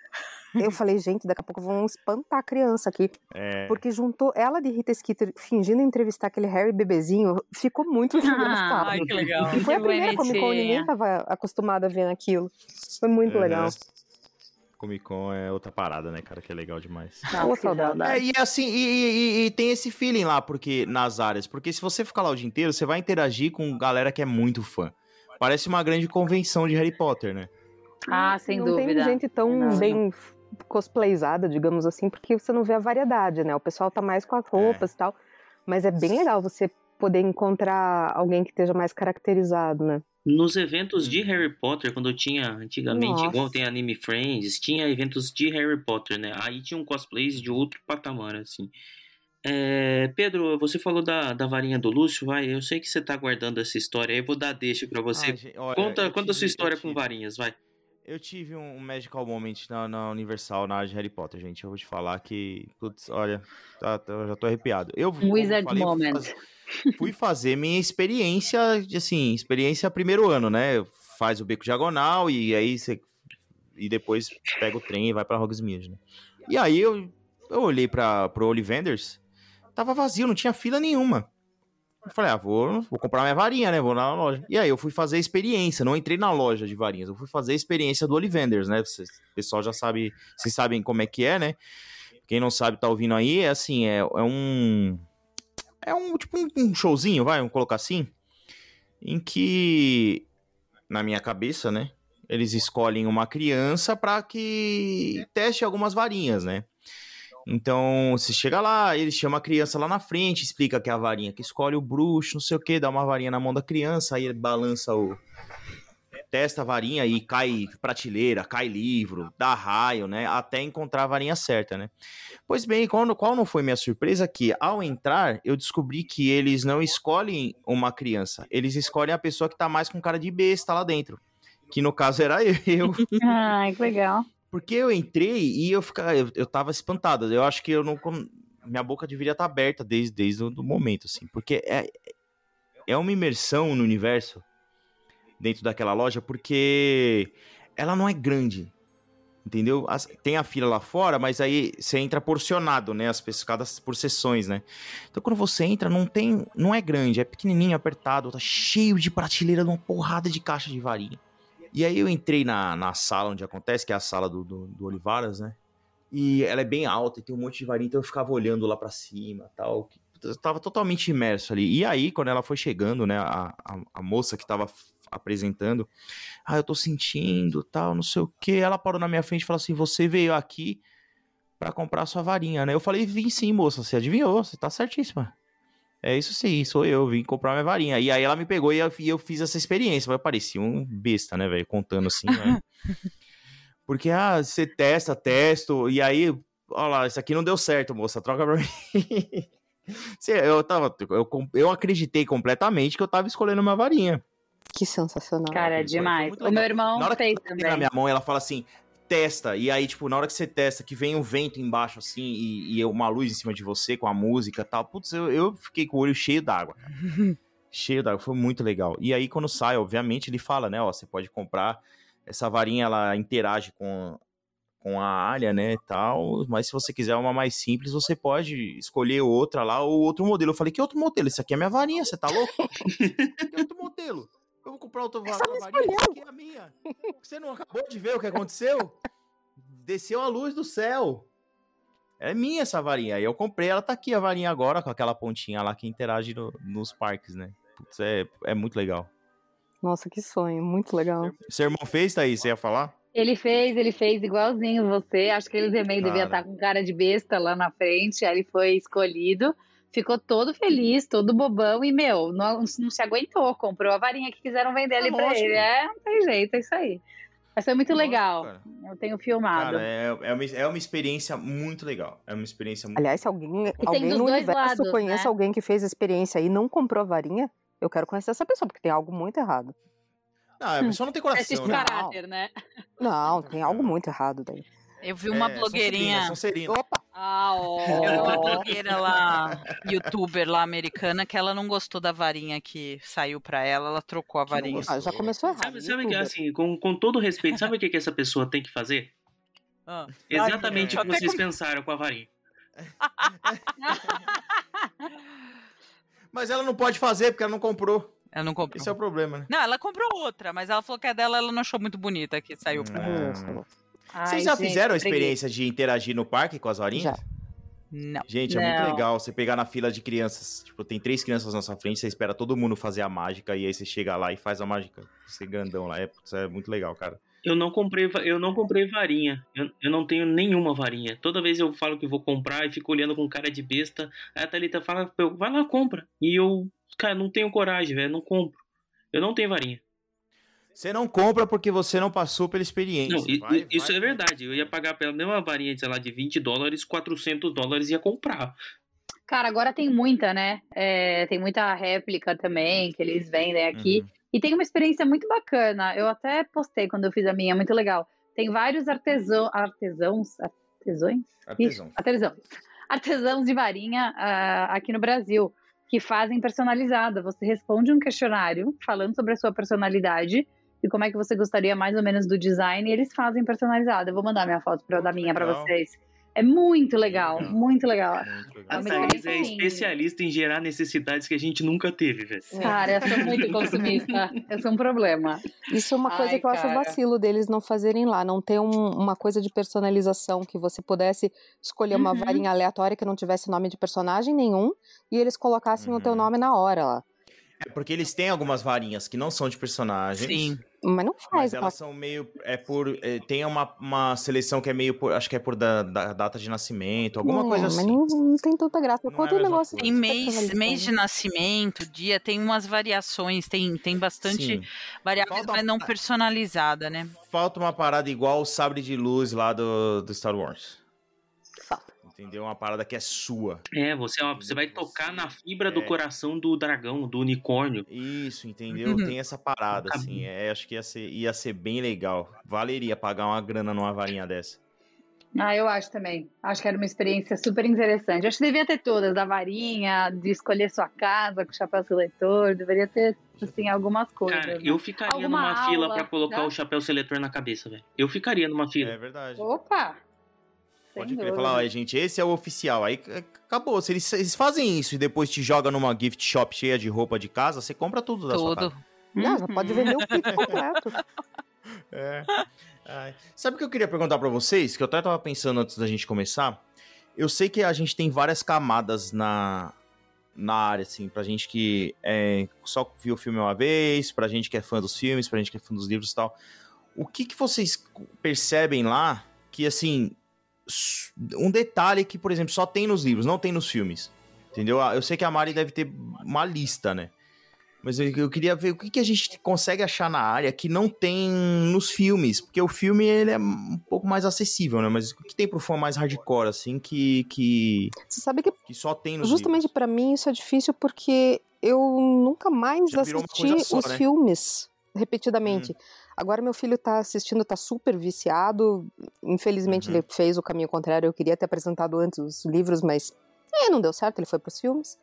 Eu falei, gente, daqui a pouco vão espantar a criança aqui. É. Porque juntou ela de Rita Skeeter fingindo entrevistar aquele Harry bebezinho. Ficou muito engraçado. Ai, que legal. E foi a Que primeira Comic Con, ninguém tava acostumado a ver aquilo. Foi muito Uhum. legal. Comic Con é outra parada, né, cara? Que é legal demais. Boa saudade. É, e assim, e, e- e tem esse feeling lá, porque nas áreas, porque se você ficar lá o dia inteiro, você vai interagir com galera que é muito fã. Parece uma grande convenção de Harry Potter, né? Ah, sem não dúvida. tem gente tão Não. bem cosplayzada, digamos assim, porque você não vê a variedade, né? O pessoal tá mais com as roupas e tal. Mas é bem legal você poder encontrar alguém que esteja mais caracterizado, né? Nos eventos de Harry Potter, quando eu tinha antigamente, Nossa. igual tem Anime Friends, tinha eventos de Harry Potter, né? Aí tinham cosplays de outro patamar, assim. É, Pedro, você falou da, da varinha do Lúcio, vai. Eu sei que você tá guardando essa história aí, eu vou dar deixa pra você. Ai, gente, olha, conta conta a sua tive- história com tive- varinhas, vai. Eu tive um magical moment na, na Universal, na área de Harry Potter, gente. Eu vou te falar que, putz, olha, tá- tá- eu já tô arrepiado. Eu, Wizard falei, fui moment. fazer- Fui fazer minha experiência, assim, experiência primeiro ano, né? Faz o beco diagonal e aí você e depois pega o trem e vai pra Hogsmeade, né? E aí eu, eu olhei para pro Ollivanders, tava vazio, não tinha fila nenhuma. Eu falei, ah, vou, vou comprar minha varinha, né? Vou na loja. E aí eu fui fazer a experiência, não entrei na loja de varinhas, eu fui fazer a experiência do Ollivanders, né? O pessoal já sabe, vocês sabem como é que é, né? Quem não sabe, tá ouvindo aí, é assim, é, é um... É um, tipo, um, um showzinho, vai, vamos colocar assim, em que, na minha cabeça, né? Eles escolhem uma criança para que teste algumas varinhas, né? Então, você chega lá, ele chama a criança lá na frente, explica que é a varinha que escolhe o bruxo, não sei o que, dá uma varinha na mão da criança, aí ele balança o. Testa a varinha e cai prateleira, cai livro, dá raio, né? Até encontrar a varinha certa, né? Pois bem, qual, qual não foi minha surpresa? Que ao entrar, eu descobri que eles não escolhem uma criança, eles escolhem a pessoa que tá mais com cara de besta lá dentro. Que no caso era eu. Ai, que legal. Porque eu entrei e eu ficava, eu, eu tava espantado. Eu acho que eu não minha boca deveria estar tá aberta desde, desde o momento, assim, porque é, é uma imersão no universo dentro daquela loja, porque ela não é grande, entendeu? As, tem a fila lá fora, mas aí você entra porcionado, né? As pescadas por sessões, né? Então quando você entra, não tem, não é grande, é pequenininho, apertado, tá cheio de prateleira, uma porrada de caixa de varinha. E aí eu entrei na, na sala onde acontece, que é a sala do, do, do Olivaras, né? E ela é bem alta e tem um monte de varinha, então eu ficava olhando lá para cima tal. Eu tava totalmente imerso ali. E aí, quando ela foi chegando, né, a, a, a moça que tava apresentando, ah, eu tô sentindo, tal, não sei o que. Ela parou na minha frente e falou assim: Você veio aqui para comprar sua varinha, né? Eu falei: Vim sim, moça, você adivinhou, você tá certíssima. É isso sim, sou eu, vim comprar minha varinha. E aí ela me pegou e eu, e eu fiz essa experiência. Mas eu parecia um besta, né, velho? Contando assim, né? Porque, ah, você testa, testo, e aí, olha lá, isso aqui não deu certo, moça, troca pra mim. eu, tava, eu, eu acreditei completamente que eu tava escolhendo uma varinha. Que sensacional. Cara, é demais. O meu irmão na hora fez que também. Na minha mão, ela fala assim, testa. E aí, tipo, na hora que você testa, que vem um vento embaixo, assim, e, e uma luz em cima de você, com a música e tal. Putz, eu, eu fiquei com o olho cheio d'água, cheio d'água. Foi muito legal. E aí, quando sai, obviamente, ele fala, né, ó, você pode comprar essa varinha ela interage com, com a área, né, tal, mas se você quiser uma mais simples, você pode escolher outra lá ou outro modelo. Eu falei, que outro modelo? Isso aqui é minha varinha, você tá louco? que outro modelo? Eu vou comprar outra varinha, isso aqui é a minha. Você não acabou de ver o que aconteceu? Desceu a luz do céu. É minha essa varinha. Aí eu comprei, ela tá aqui a varinha agora, com aquela pontinha lá que interage no, nos parques, né? Putz, é, é muito legal. Nossa, que sonho, muito legal. Seu irmão fez, Thaís? Você ia falar? Ele fez, ele fez igualzinho você. Acho que ele também cara. devia estar com cara de besta lá na frente. Aí ele foi escolhido, ficou todo feliz, todo bobão e, meu, não, não se aguentou. Comprou a varinha que quiseram vender é ali pra ele. É, não tem jeito, é isso aí. Mas foi muito Nossa, legal. Cara. Eu tenho filmado. Cara, é, é, uma, é uma experiência muito legal. É uma experiência muito Aliás, se alguém, alguém no universo lados, conhece né? alguém que fez a experiência e não comprou a varinha, eu quero conhecer essa pessoa, porque tem algo muito errado. Não, a pessoa não tem coração, Esse né? caráter, né? Não, tem algo muito errado daí. Eu vi uma é, blogueirinha. Sonserina, Opa! Ah, oh. Eu vi uma blogueira lá, youtuber lá americana, que ela não gostou da varinha que saiu pra ela, ela trocou a varinha. Ah, já começou errado. Sabe, sabe que, assim, com, com todo respeito, sabe o que, que essa pessoa tem que fazer? Ah. Exatamente o que vocês pensaram com a varinha. Mas ela não pode fazer porque ela não comprou. Ela não comprou. Esse é o problema, né? Não, ela comprou outra, mas ela falou que a dela ela não achou muito bonita que saiu pra Vocês já gente, fizeram a experiência de interagir no parque com as varinhas? Já. Não. Gente, é não. muito legal você pegar na fila de crianças. Tipo, tem três crianças na sua frente, você espera todo mundo fazer a mágica e aí você chega lá e faz a mágica. Você grandão lá. É, é muito legal, cara. Eu não comprei, eu não comprei varinha. Eu, eu não tenho nenhuma varinha. Toda vez eu falo que vou comprar e fico olhando com cara de besta. Aí a Thalita fala, vai lá, compra. E eu, cara, não tenho coragem, velho. Não compro. Eu não tenho varinha. Você não compra porque você não passou pela experiência. Não, vai, isso vai. é verdade. Eu ia pagar pela mesma varinha, sei lá, de 20 dólares, 400 dólares ia comprar. Cara, agora tem muita, né? É, tem muita réplica também que eles vendem aqui. Uhum. E tem uma experiência muito bacana. Eu até postei quando eu fiz a minha, é muito legal. Tem vários artesão, artesãos, artesões? Artesãos. artesãos. Artesãos de varinha uh, aqui no Brasil que fazem personalizada. Você responde um questionário falando sobre a sua personalidade e como é que você gostaria mais ou menos do design, e eles fazem personalizada. Eu vou mandar minha foto para dar minha para vocês. É muito legal, muito legal. A Thaís é especialista em gerar necessidades que a gente nunca teve, velho. Cara, eu sou muito consumista. Esse é um problema. Isso é uma coisa Ai, que eu cara. acho vacilo deles não fazerem lá. Não ter um, uma coisa de personalização que você pudesse escolher uma uhum. varinha aleatória que não tivesse nome de personagem nenhum e eles colocassem uhum. o teu uhum. nome na hora lá. É porque eles têm algumas varinhas que não são de personagens. Sim. Mas não faz. Mas elas são meio. É por. É, tem uma, uma seleção que é meio por. Acho que é por da, da data de nascimento, alguma não, coisa assim. Mas não, não tem tanta graça. Quanto é o negócio. Tem mês, mês de nascimento, dia, tem umas variações, tem, tem bastante variáveis, mas não personalizada, né? Falta uma parada igual o sabre de luz lá do, do Star Wars. Falta. Entendeu? Uma parada que é sua. É, você, ó, você vai tocar na fibra do é. coração do dragão, do unicórnio. Isso, entendeu? Uhum. Tem essa parada, assim. É, acho que ia ser, ia ser bem legal. Valeria pagar uma grana numa varinha dessa. Ah, eu acho também. Acho que era uma experiência super interessante. Acho que devia ter todas, da varinha, de escolher sua casa com o chapéu seletor, deveria ter, assim, algumas coisas. Cara, né? eu ficaria Alguma numa aula, fila para colocar tá? o chapéu seletor na cabeça, velho. Eu ficaria numa fila. É verdade. Opa! Pode querer falar, ó, gente, esse é o oficial. Aí acabou. Se eles, eles, fazem isso e depois te joga numa gift shop cheia de roupa de casa, você compra tudo da tudo. sua casa. Não, já pode vender o kit completo. É. Ai. Sabe o que eu queria perguntar para vocês? Que eu até tava pensando antes da gente começar. Eu sei que a gente tem várias camadas na, na área, assim, pra gente que é, só viu o filme uma vez, pra gente que é fã dos filmes, pra gente que é fã dos livros e tal. O que, que vocês percebem lá que, assim, um detalhe que, por exemplo, só tem nos livros, não tem nos filmes? Entendeu? Eu sei que a Mari deve ter uma lista, né? Mas eu, eu, queria ver o que, que, a gente consegue achar na área que não tem nos filmes. Porque o filme ele é um pouco mais acessível, né? Mas o que tem pro fã mais hardcore, assim, que. que Você sabe que. Que só tem nos Justamente para mim isso é difícil porque eu nunca mais Já assisti só, os né? filmes repetidamente. Hum. Agora meu filho tá assistindo, tá super viciado. Infelizmente uhum. ele fez o caminho contrário. Eu queria ter apresentado antes os livros, mas é, não deu certo, ele foi pros filmes.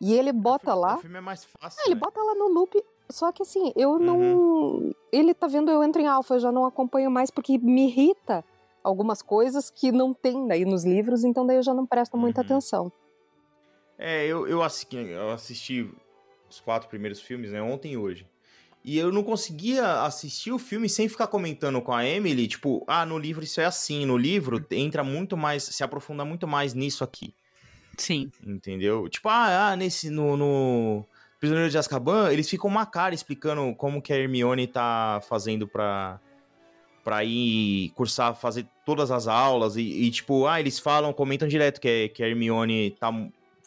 E ele bota lá. O filme é mais fácil. É, ele né? bota lá no loop. Só que assim, eu uhum. não. Ele tá vendo eu entro em alfa, eu já não acompanho mais porque me irrita algumas coisas que não tem daí nos livros, então daí eu já não presto muita uhum. atenção. É, eu, eu, assisti, eu assisti os quatro primeiros filmes, né, ontem e hoje. E eu não conseguia assistir o filme sem ficar comentando com a Emily, tipo, ah, no livro isso é assim, no livro entra muito mais, se aprofunda muito mais nisso aqui. Sim. Entendeu? Tipo, ah, ah nesse, no, no Prisioneiro de Azkaban, eles ficam uma cara explicando como que a Hermione tá fazendo pra, pra ir cursar, fazer todas as aulas, e, e tipo, ah, eles falam, comentam direto que, que a Hermione tá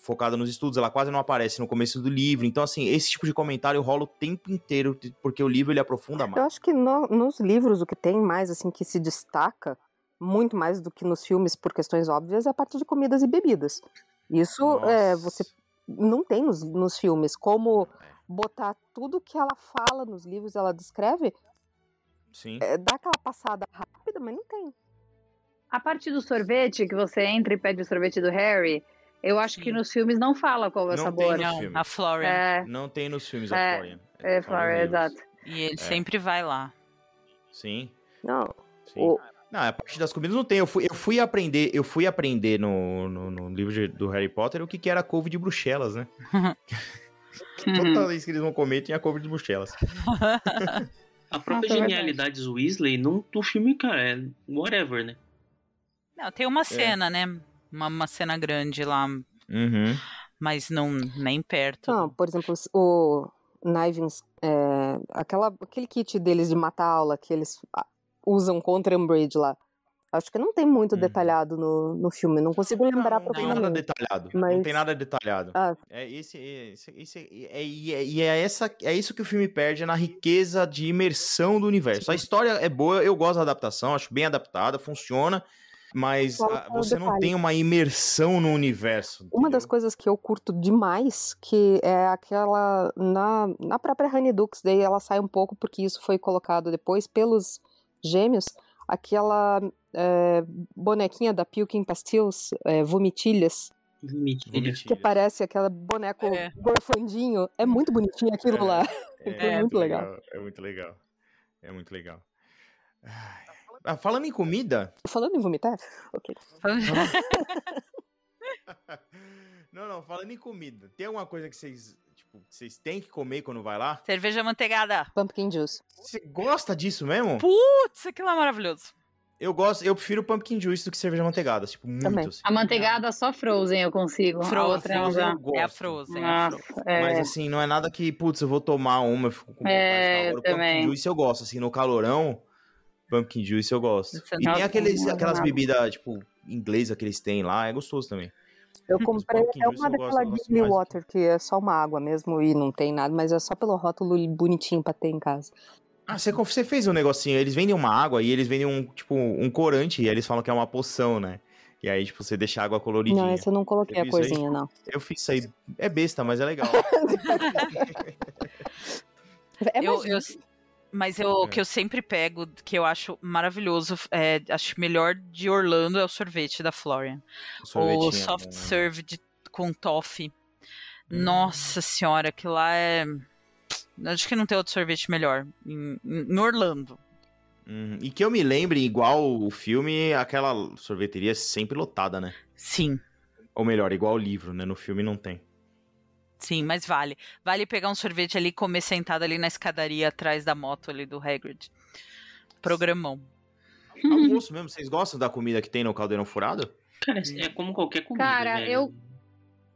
focada nos estudos, ela quase não aparece no começo do livro. Então, assim, esse tipo de comentário rola o tempo inteiro, porque o livro ele aprofunda mais. Eu acho que no, nos livros o que tem mais, assim, que se destaca muito mais do que nos filmes, por questões óbvias, é a parte de comidas e bebidas. Isso é, você não tem nos, nos filmes. Como é. botar tudo que ela fala nos livros, ela descreve. Sim. É, dá aquela passada rápida, mas não tem. A parte do sorvete, que você entra e pede o sorvete do Harry, eu acho Sim. que nos filmes não fala qual é o sabor. Não, filme. a Florian. É... Não tem nos filmes a é, Florian. É, é Florian, exato. E ele é. sempre vai lá. Sim. Não. Sim. O, não, a parte das comidas não tem. Eu fui, eu fui aprender, eu fui aprender no, no, no livro de, do Harry Potter o que, que era couve de Bruxelas, né? Toda vez que eles vão comer, tinha couve de Bruxelas. a própria ah, genialidade do Weasley no, no filme, cara, é whatever, né? Não, tem uma é. cena, é. né? Uma, uma cena grande lá. Uhum. Mas não, nem perto. Não, por exemplo, o Knivings, é, aquela, aquele kit deles de matar aula que eles usam contra Umbridge lá. Acho que não tem muito hum. detalhado no, no filme, não consigo lembrar não, não tem nada detalhado. Mas... Não tem nada detalhado. Ah. É, esse, esse, esse, é, é, e é, essa, é isso que o filme perde na riqueza de imersão do universo. A história é boa, eu gosto da adaptação, acho bem adaptada, funciona. Mas a, você não tem uma imersão no universo. Entendeu? Uma das coisas que eu curto demais, que é aquela. Na, na própria Honey Dukes Day, ela sai um pouco, porque isso foi colocado depois pelos gêmeos, aquela é, bonequinha da Pilkin Pastilles, é, Vomitilhas, Vomitilhas. Que parece aquele boneco é. gorfandinho. É muito bonitinho aquilo é, lá. É, é, muito legal. legal. É muito legal. É muito legal. Ah, falando em comida. Falando em vomitar? Ok. não, não, falando em comida. Tem alguma coisa que vocês tipo, vocês têm que comer quando vai lá? Cerveja manteigada. Pumpkin juice. Você gosta disso mesmo? Putz, aquilo é maravilhoso. Eu gosto, eu prefiro pumpkin juice do que cerveja manteigada, tipo, muito Também. Assim. A manteigada só frozen eu consigo. Frozen, a outra eu gosto. É a frozen. Nossa, é a frozen. É. Mas assim, não é nada que, putz, eu vou tomar uma, eu fico com é, Agora, pumpkin juice eu gosto, assim, no calorão, pumpkin juice eu gosto. E tem aqueles, aquelas bebidas, tipo, inglesas que eles têm lá, é gostoso também. Eu comprei é uma daquela Disney Water, que é só uma água mesmo e não tem nada, mas é só pelo rótulo bonitinho pra ter em casa. Ah, você, você fez um negocinho, eles vendem uma água e eles vendem um, tipo, um corante e eles falam que é uma poção, né? E aí, tipo, você deixa a água coloridinha. Não, esse eu não coloquei a corzinha, não. Eu fiz isso aí. É besta, mas é legal. é eu, eu, mas eu, o é. que eu sempre pego, que eu acho maravilhoso, é, acho melhor de Orlando é o sorvete da Florian. O, o soft serve de, com toffee. Hum. Nossa senhora, aquilo lá é. Acho que não tem outro sorvete melhor. Em, em Orlando. Uhum. E que eu me lembre, igual o filme, aquela sorveteria sempre lotada, né? Sim. Ou melhor, igual o livro, né? No filme não tem. Sim, mas vale. Vale pegar um sorvete ali e comer sentado ali na escadaria atrás da moto ali do Hagrid. Programão. Almoço mesmo, vocês gostam da comida que tem no caldeirão furado? Cara, é como qualquer comida. Cara, né? eu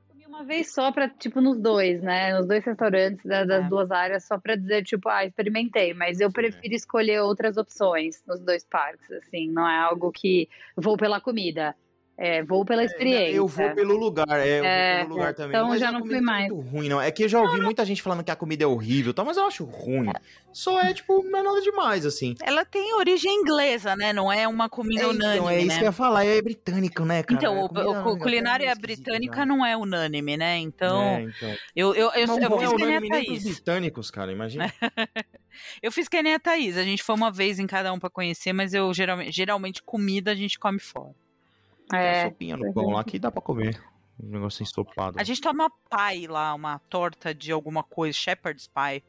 comi uma vez só pra, tipo, nos dois, né? Nos dois restaurantes da, das é. duas áreas, só pra dizer, tipo, ah, experimentei, mas eu Sim, prefiro é. escolher outras opções nos dois parques, assim, não é algo que vou pela comida. É, vou pela experiência. É, eu vou pelo lugar, é, eu é, vou pelo lugar também. Então mas já não fui é mais. muito ruim, não. É que eu já ouvi muita gente falando que a comida é horrível, tá, mas eu acho ruim. Só é, tipo, não é nada demais, assim. Ela tem origem inglesa, né? Não é uma comida é, unânime, Então, é isso né? que eu ia falar, é britânico, né, cara? Então, o, culinária britânica né? não é unânime, né? Então, é, então. eu, eu, eu, não, eu, eu fiz que nem a Thaís. britânicos, cara, imagina. eu fiz que nem a Thaís, a gente foi uma vez em cada um pra conhecer, mas eu geralmente, geralmente comida a gente come fora. É. sopinha no pão lá que dá pra comer. Um negócio ensopado. A gente toma pie lá, uma torta de alguma coisa, shepherd's pie.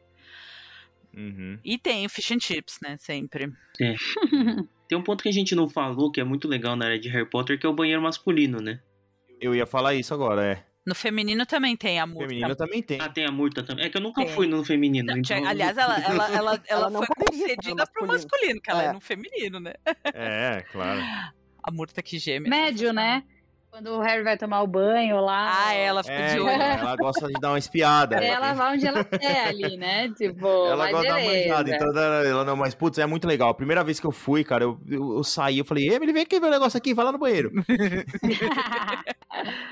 Uhum. E tem fish and chips, né? Sempre. É. tem um ponto que a gente não falou que é muito legal na área de Harry Potter, que é o banheiro masculino, né? Eu ia falar isso agora, é. No feminino também tem a murta. Feminino também tem. Ah, tem a murta também. É que eu nunca fui no feminino. então... Aliás, ela, ela, ela, ela, ela foi concedida pro masculino, que ela é. é no feminino, né? É, claro. A murta que geme. Médio, né? Quando o Harry vai tomar o banho lá. Ah, ela fica é, de olho. Ela gosta de dar uma espiada. Ela, ela vai onde ela quer ali, né? Tipo, ela gosta de dar uma manjada. Então ela, ela, não, mas putz, é muito legal. A primeira vez que eu fui, cara, eu, eu, eu saí, eu falei, Emily, vem aqui ver o negócio aqui, vai lá no banheiro.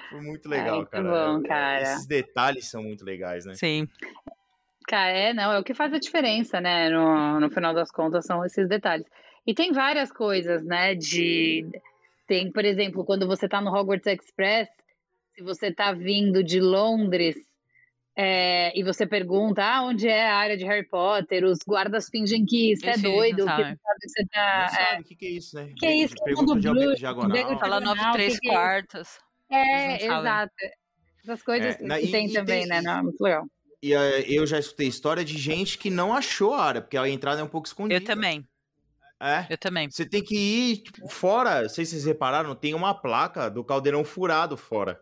Foi muito legal, cara. Bom, cara. Esses detalhes são muito legais, né? Sim. Cara, é, não, é o que faz a diferença, né? No, no final das contas, são esses detalhes. E tem várias coisas, né? De tem, por exemplo, quando você está no Hogwarts Express, se você está vindo de Londres é, e você pergunta ah, onde é a área de Harry Potter, os guardas fingem que isso é doido, que sabe que você tá. Não sabe o que, que, é isso, né? Que é isso? Que é mundo blue, diagonal. Fala 9 3 quartos. É, exato. Essas coisas é, que tem e, também, e tem, né? Não, muito legal. E uh, eu já escutei história de gente que não achou a área, porque a entrada é um pouco escondida. Eu também. É. Eu também. Você tem que ir tipo, fora. Não sei se vocês repararam, tem uma placa do caldeirão furado fora.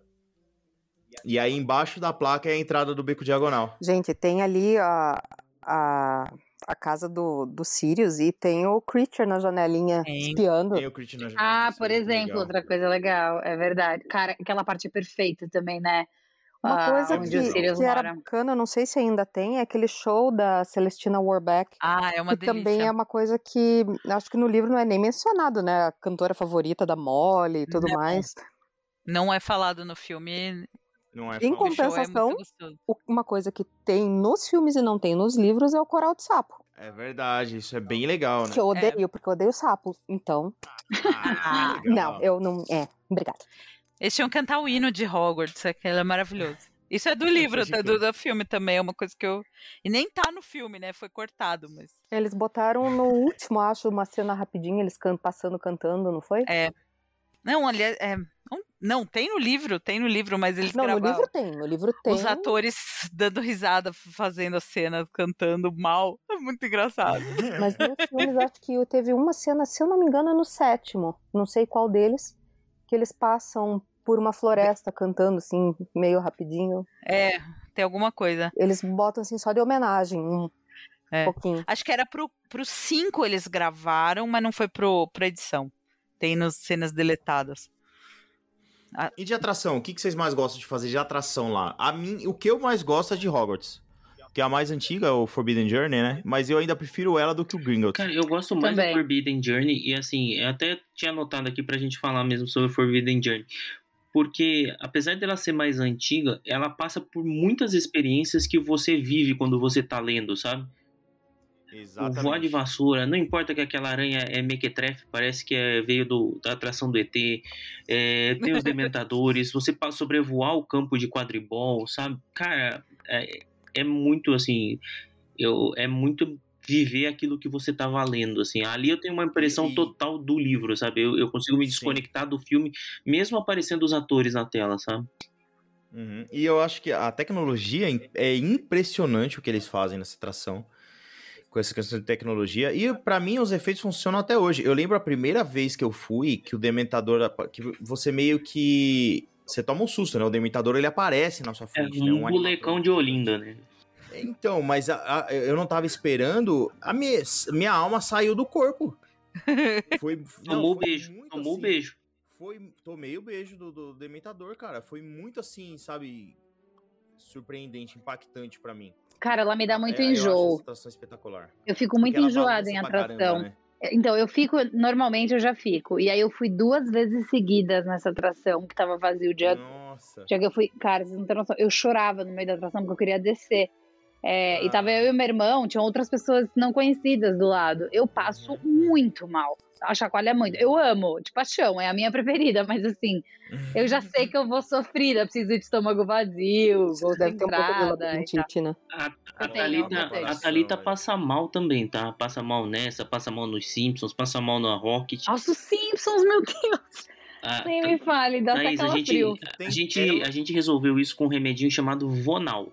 E aí embaixo da placa é a entrada do beco diagonal. Gente, tem ali a, a, a casa do, do Sirius e tem o Creature na janelinha tem. espiando. Tem o Creature na janelinha. Ah, por exemplo, legal. outra coisa legal. É verdade. Cara, aquela parte é perfeita também, né? Uma ah, coisa que, que era bacana, não sei se ainda tem, é aquele show da Celestina Warbeck. Ah, é uma que delícia. também é uma coisa que acho que no livro não é nem mencionado, né? A cantora favorita da Molly e tudo não. mais. Não é falado no filme. Não é em falado. compensação, é uma coisa que tem nos filmes e não tem nos livros é o coral de sapo. É verdade, isso é bem legal, né? Que eu odeio, é. porque eu odeio sapo. Então. Ah, não, eu não. É, obrigada. Eles tinham que cantar o hino de Hogwarts, aquele é maravilhoso. Isso é do livro, tá, do, do filme também, é uma coisa que eu. E nem tá no filme, né? Foi cortado, mas. Eles botaram no último, acho, uma cena rapidinha, eles can... passando cantando, não foi? É. Não, aliás, é... não, tem no livro, tem no livro, mas eles Não, gravaram... no livro tem, no livro tem. Os atores dando risada, fazendo a cena, cantando mal. É muito engraçado. Mas nos filmes, acho que teve uma cena, se eu não me engano, é no sétimo, não sei qual deles, que eles passam por uma floresta cantando assim, meio rapidinho. É, tem alguma coisa. Eles botam assim só de homenagem, um é. pouquinho. Acho que era pro, pro cinco eles gravaram, mas não foi pro, pra edição. Tem nas cenas deletadas. E de atração, o que, que vocês mais gostam de fazer de atração lá? A mim, o que eu mais gosto é de Hogwarts. Que é a mais antiga, o Forbidden Journey, né? Mas eu ainda prefiro ela do que o Gringotts. Cara, eu gosto mais Também. do Forbidden Journey. E assim, eu até tinha anotado aqui pra gente falar mesmo sobre o Forbidden Journey porque apesar dela ser mais antiga, ela passa por muitas experiências que você vive quando você tá lendo, sabe? Exatamente. voar de vassoura, não importa que aquela aranha é mequetrefe, parece que é, veio do, da atração do ET, é, tem os dementadores, você pode sobrevoar o campo de quadribol, sabe? Cara, é, é muito assim, eu, é muito viver aquilo que você tá valendo, assim. Ali eu tenho uma impressão e... total do livro, sabe? Eu, eu consigo me desconectar Sim. do filme, mesmo aparecendo os atores na tela, sabe? Uhum. E eu acho que a tecnologia é impressionante o que eles fazem nessa atração com essa questão de tecnologia. E para mim os efeitos funcionam até hoje. Eu lembro a primeira vez que eu fui, que o Dementador. que você meio que. Você toma um susto, né? O Dementador ele aparece na sua é frente. É um, né? um molecão de Olinda, né? Então, mas a, a, eu não tava esperando. A minha, minha alma saiu do corpo. Foi, tomou o beijo. Tomou o assim, beijo. Foi, tomei o beijo do, do Dementador, cara. Foi muito assim, sabe? Surpreendente, impactante para mim. Cara, ela me dá muito é, enjoo. Eu acho espetacular. Eu fico muito enjoada em atração. Caramba, né? Então, eu fico, normalmente eu já fico. E aí eu fui duas vezes seguidas nessa atração que tava vazio o dia. Nossa. Já que eu fui, cara, vocês não tem noção. Eu chorava no meio da atração porque eu queria descer. É, ah. E tava eu e meu irmão, tinham outras pessoas não conhecidas do lado. Eu passo uhum. muito mal. A chacoalha muito. Eu amo, de paixão, é a minha preferida, mas assim, eu já sei que eu vou sofrer, preciso de estômago vazio, vou Deve ter entrada, um pouco de né? A, a, Thalita, a Thalita passa mal também, tá? Passa mal nessa, passa mal nos Simpsons, passa mal na Rocket. Nossa, os Simpsons, meu Deus! Ah, Nem me fale, dá Thaís, a gente, a, gente, a gente resolveu isso com um remedinho chamado Vonal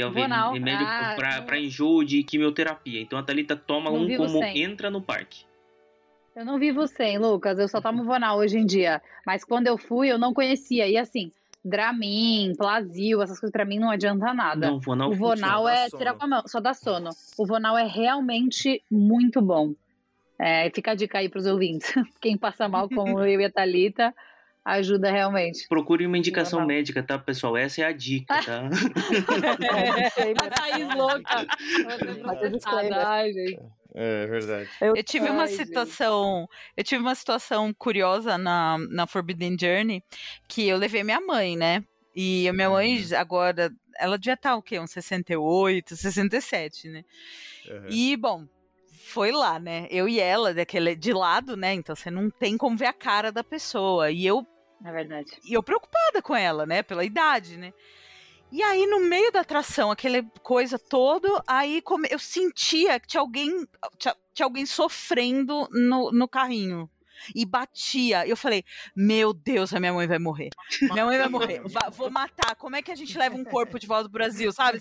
que é o Vonal. remédio ah, para enjoo de quimioterapia. Então a Thalita toma um como sem. entra no parque. Eu não vivo sem, Lucas. Eu só tomo Vonal hoje em dia. Mas quando eu fui, eu não conhecia. E assim, Dramin, Plasil, essas coisas pra mim não adianta nada. Não, Vonal o Vonal é tirar com a mão, só dá sono. O Vonal é realmente muito bom. É, fica a dica aí pros ouvintes. Quem passa mal, como eu e a Thalita, ajuda realmente. Procure uma indicação médica, tá, pessoal? Essa é a dica, tá? a Thaís louca. É verdade. Eu, eu tive uma situação, eu tive uma situação curiosa na, na Forbidden Journey, que eu levei minha mãe, né? E a minha mãe uhum. agora, ela devia estar o quê? Uns 68, 67, né? Uhum. E, bom, foi lá, né? Eu e ela, daquele, de lado, né? Então você não tem como ver a cara da pessoa. E eu. É verdade. E eu preocupada com ela, né? Pela idade, né? E aí, no meio da atração, aquela coisa toda, aí eu sentia que tinha alguém, tinha, tinha alguém sofrendo no, no carrinho e batia. Eu falei: Meu Deus, a minha mãe vai morrer. Minha mãe vai morrer. vou matar. Como é que a gente leva um corpo de volta do Brasil, sabe?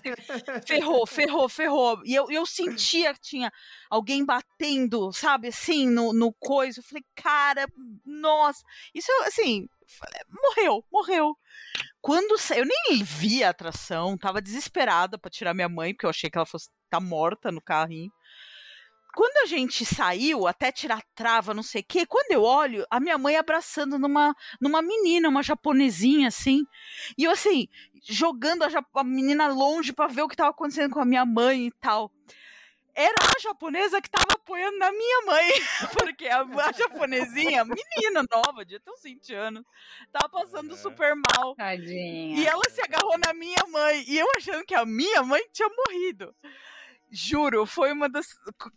Ferrou, ferrou, ferrou. E eu, eu sentia que tinha alguém batendo, sabe, assim, no, no coisa. Eu falei: Cara, nossa. Isso, assim, morreu, morreu. Quando eu nem vi a atração, tava desesperada para tirar minha mãe, porque eu achei que ela fosse estar tá morta no carrinho quando a gente saiu, até tirar trava, não sei o quê, quando eu olho, a minha mãe abraçando numa, numa menina, uma japonesinha, assim. E eu, assim, jogando a, a menina longe para ver o que tava acontecendo com a minha mãe e tal. Era a japonesa que tava apoiando na minha mãe. Porque a, a japonesinha, menina nova, de até uns 20 anos, tava passando super mal. Tadinha. E ela se agarrou na minha mãe. E eu achando que a minha mãe tinha morrido. Juro, foi uma das.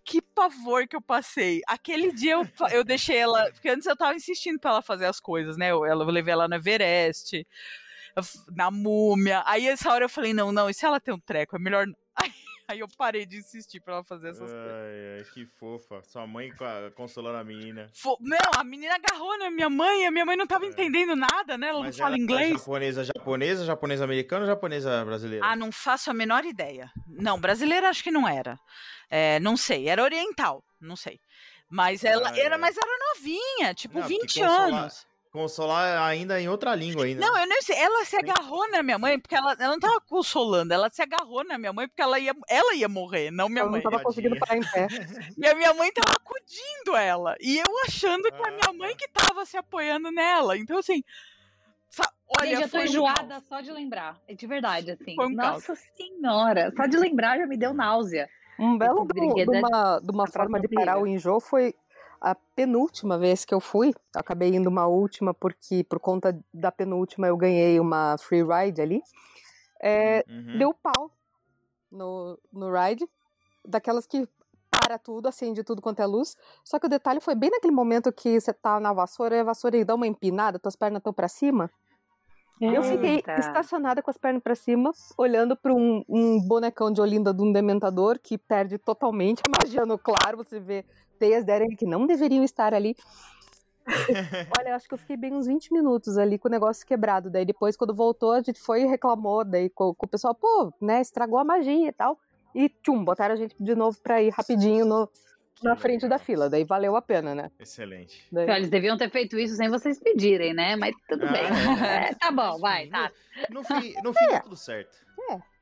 Que pavor que eu passei. Aquele dia eu, eu deixei ela. Porque antes eu tava insistindo pra ela fazer as coisas, né? Eu, ela, eu levei ela no Everest, na múmia. Aí essa hora eu falei: não, não, e se ela tem um treco? É melhor. Aí, Aí eu parei de insistir pra ela fazer essas ai, coisas. Ai, que fofa. Sua mãe consolando a menina. Fo não, a menina agarrou na minha mãe, a minha mãe não tava é. entendendo nada, né? Ela Mas não fala ela tá inglês. japonesa, japonesa, japonesa americana ou japonesa brasileira? Ah, não faço a menor ideia. Não, brasileira acho que não era. É, não sei, era oriental, não sei. Mas ela ah, era, mas era novinha, tipo não, 20 anos. Consolar ainda em outra língua ainda. Não, eu nem sei. Ela se agarrou na minha mãe porque ela, ela não tava consolando. Ela se agarrou na minha mãe porque ela ia, ela ia morrer, não minha ela mãe. Ela não tava conseguindo parar em pé. E a minha mãe tava acudindo ela. E eu achando que a minha mãe que tava se apoiando nela. Então, assim. Olha, Gente, eu tô enjoada um só de lembrar. É de verdade, assim. Um Nossa caos. senhora. Só de lembrar já me deu náusea. Um belo do, de uma, de uma forma de parar o enjoo foi a penúltima vez que eu fui, acabei indo uma última porque por conta da penúltima eu ganhei uma free ride ali. É, uhum. Deu pau no, no ride, daquelas que para tudo, acende tudo quanto é luz. Só que o detalhe foi bem naquele momento que você tá na vassoura e a vassoura dá uma empinada, tuas pernas estão para cima. Eita. Eu fiquei estacionada com as pernas para cima, olhando para um, um, bonecão de Olinda de um dementador que perde totalmente a magia no claro. Você vê teias de que não deveriam estar ali. Olha, acho que eu fiquei bem uns 20 minutos ali com o negócio quebrado. Daí depois, quando voltou, a gente foi e reclamou. Daí com, com o pessoal, pô, né, estragou a magia e tal. E tchum, botaram a gente de novo pra ir rapidinho no, na frente da fila. Daí valeu a pena, né? Excelente. Daí... Eles deviam ter feito isso sem vocês pedirem, né? Mas tudo ah, bem. É. É, tá bom, vai, tá. No, no fim, no fim é. tudo certo. É.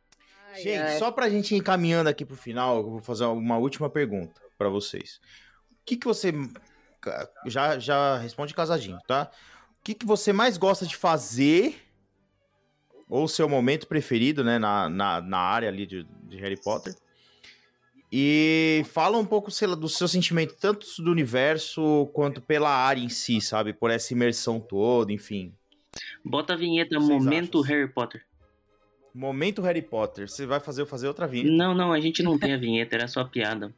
Gente, ai, ai. só pra gente ir encaminhando aqui pro final, eu vou fazer uma última pergunta para vocês. O que, que você já, já responde casadinho, tá? O que, que você mais gosta de fazer? Ou seu momento preferido, né? Na, na, na área ali de, de Harry Potter. E fala um pouco, sei lá, do seu sentimento, tanto do universo quanto pela área em si, sabe? Por essa imersão toda, enfim. Bota a vinheta Momento Harry Potter. Momento Harry Potter. Você vai fazer eu fazer outra vinheta? Não, não, a gente não tem a vinheta, era só piada.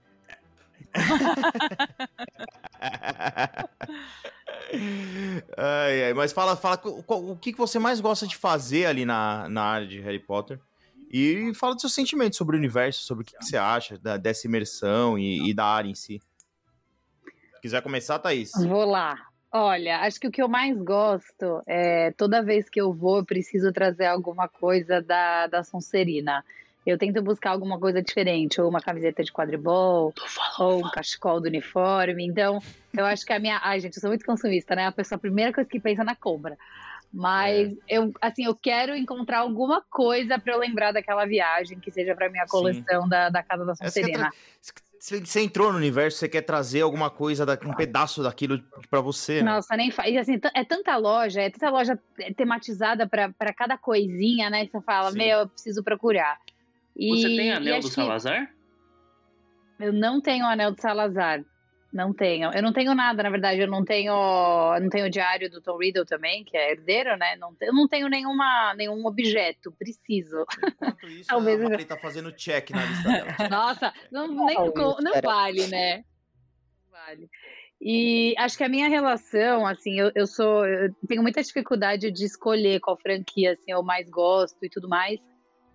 ai, ai, mas fala, fala o, o que você mais gosta de fazer ali na, na área de Harry Potter. E fala dos seus sentimentos sobre o universo, sobre o que, que você acha da, dessa imersão e, e, da área em si. Se quiser começar, Thaís. Vou lá. Olha, acho que o que eu mais gosto é toda vez que eu vou, eu preciso trazer alguma coisa da, da Sonserina. Eu tento buscar alguma coisa diferente, ou uma camiseta de quadribol, ou um cachecol do uniforme. Então, eu acho que a minha. Ai, gente, eu sou muito consumista, né? A pessoa, a primeira coisa que pensa na compra. Mas é. eu, assim, eu quero encontrar alguma coisa para eu lembrar daquela viagem, que seja para minha coleção da, da Casa da Sonserina. Você entrou no universo, você quer trazer alguma coisa, da, um pedaço daquilo para você. Né? Nossa, nem faz. Assim, é tanta loja, é tanta loja tematizada para cada coisinha, né? Que você fala, Sim. meu, eu preciso procurar. E, Você tem anel do Salazar? Eu não tenho anel do Salazar. Não tenho. Eu não tenho nada, na verdade. Eu não tenho. Eu não tenho o diário do Tom Riddle também, que é herdeiro, né? Não, eu não tenho nenhuma, nenhum objeto. Preciso. Enquanto isso, Talvez a Mapri tá fazendo check na lista dela. Nossa, não, nem, não, não vale, né? Vale. E acho que a minha relação, assim, eu, eu sou. Eu tenho muita dificuldade de escolher qual franquia assim, eu mais gosto e tudo mais.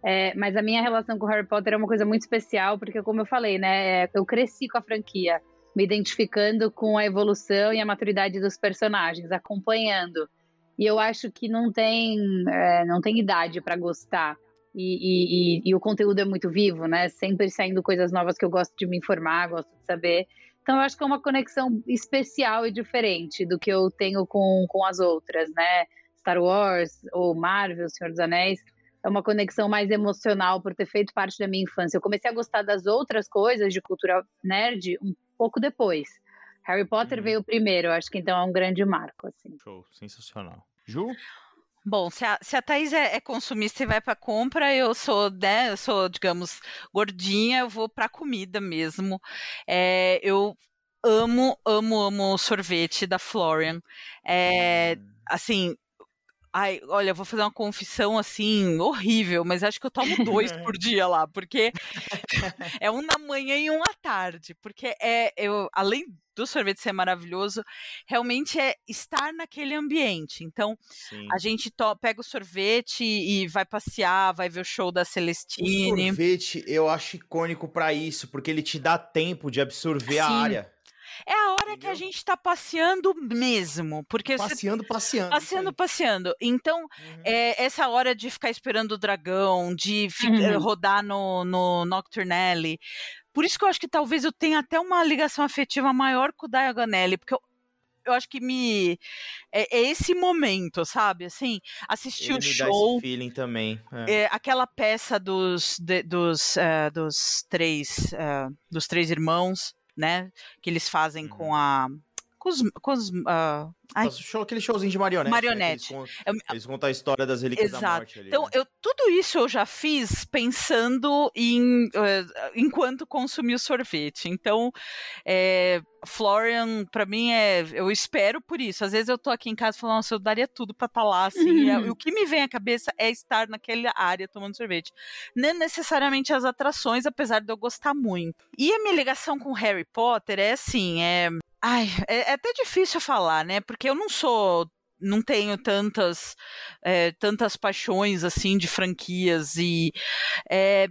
É, mas a minha relação com Harry Potter é uma coisa muito especial, porque, como eu falei, né, eu cresci com a franquia, me identificando com a evolução e a maturidade dos personagens, acompanhando. E eu acho que não tem, é, não tem idade para gostar. E, e, e, e, o conteúdo é muito vivo, né? Sempre saindo coisas novas que eu gosto de me informar, gosto de saber. Então eu acho que é uma conexão especial e diferente do que eu tenho com, com as outras, né? Star Wars ou Marvel, Senhor dos Anéis é uma conexão mais emocional por ter feito parte da minha infância. Eu comecei a gostar das outras coisas de cultura nerd um pouco depois. Harry Potter uhum. veio primeiro, acho que então é um grande marco. Assim. Show, sensacional. Ju? Bom, se a, se a Thaís é, é consumista e vai para compra, eu sou, né, eu sou, digamos, gordinha, eu vou para comida mesmo. É, eu amo, amo, amo sorvete da Florian. É, hum. assim, Ai, olha, vou fazer uma confissão assim, horrível, mas acho que eu tomo dois por dia lá, porque é um na manhã e um à tarde. Porque é, eu, além do sorvete ser maravilhoso, realmente é estar naquele ambiente. Então, Sim. a gente to, pega o sorvete e vai passear, vai ver o show da Celestine. O sorvete eu acho icônico para isso, porque ele te dá tempo de absorver Sim. a área. É a hora Entendeu? que a gente tá passeando mesmo. Porque passeando, você... passeando. Passeando, passeando. Então, uhum. é, essa hora de ficar esperando o dragão, de uhum. rodar no, no Nocturnelle. Por isso que eu acho que talvez eu tenha até uma ligação afetiva maior com o Diagon Alley, porque eu, eu acho que me. É, é, esse momento, sabe? Assim, assistir Ele o show. feeling também. É. É, aquela peça dos, de, dos, uh, dos três. Uh, dos três irmãos né? Que eles fazem uhum. com a com os. Com os uh, show, aquele showzinho de marionete. Marionete. Né? Eles, contam, eles, contam, a história das relíquias Exato. da morte ali. Então, né? eu, tudo isso eu já fiz pensando em uh, enquanto consumir sorvete. Então, é, Florian, para mim, é. Eu espero por isso. Às vezes eu tô aqui em casa falando, nossa, eu daria tudo pra estar tá lá, assim. Uhum. E, o que me vem à cabeça é estar naquela área tomando sorvete. Não necessariamente as atrações, apesar de eu gostar muito. E a minha ligação com Harry Potter é assim, é. Ai, é, é até difícil falar, né? Porque eu não sou não tenho tantas é, tantas paixões assim de franquias e é,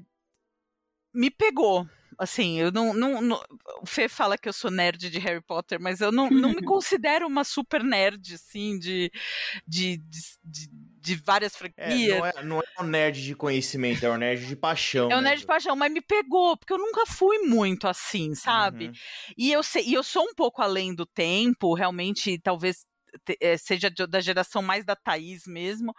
me pegou assim, eu não, não, não, O Fê fala que eu sou nerd de Harry Potter, mas eu não, não me considero uma super nerd, assim, de, de, de, de, de várias franquias. É, não, é, não é um nerd de conhecimento, é um nerd de paixão. É um nerd de paixão, mas me pegou, porque eu nunca fui muito assim, sabe? Uhum. E, eu sei, e eu sou um pouco além do tempo, realmente, talvez é, seja da geração mais da Thaís mesmo,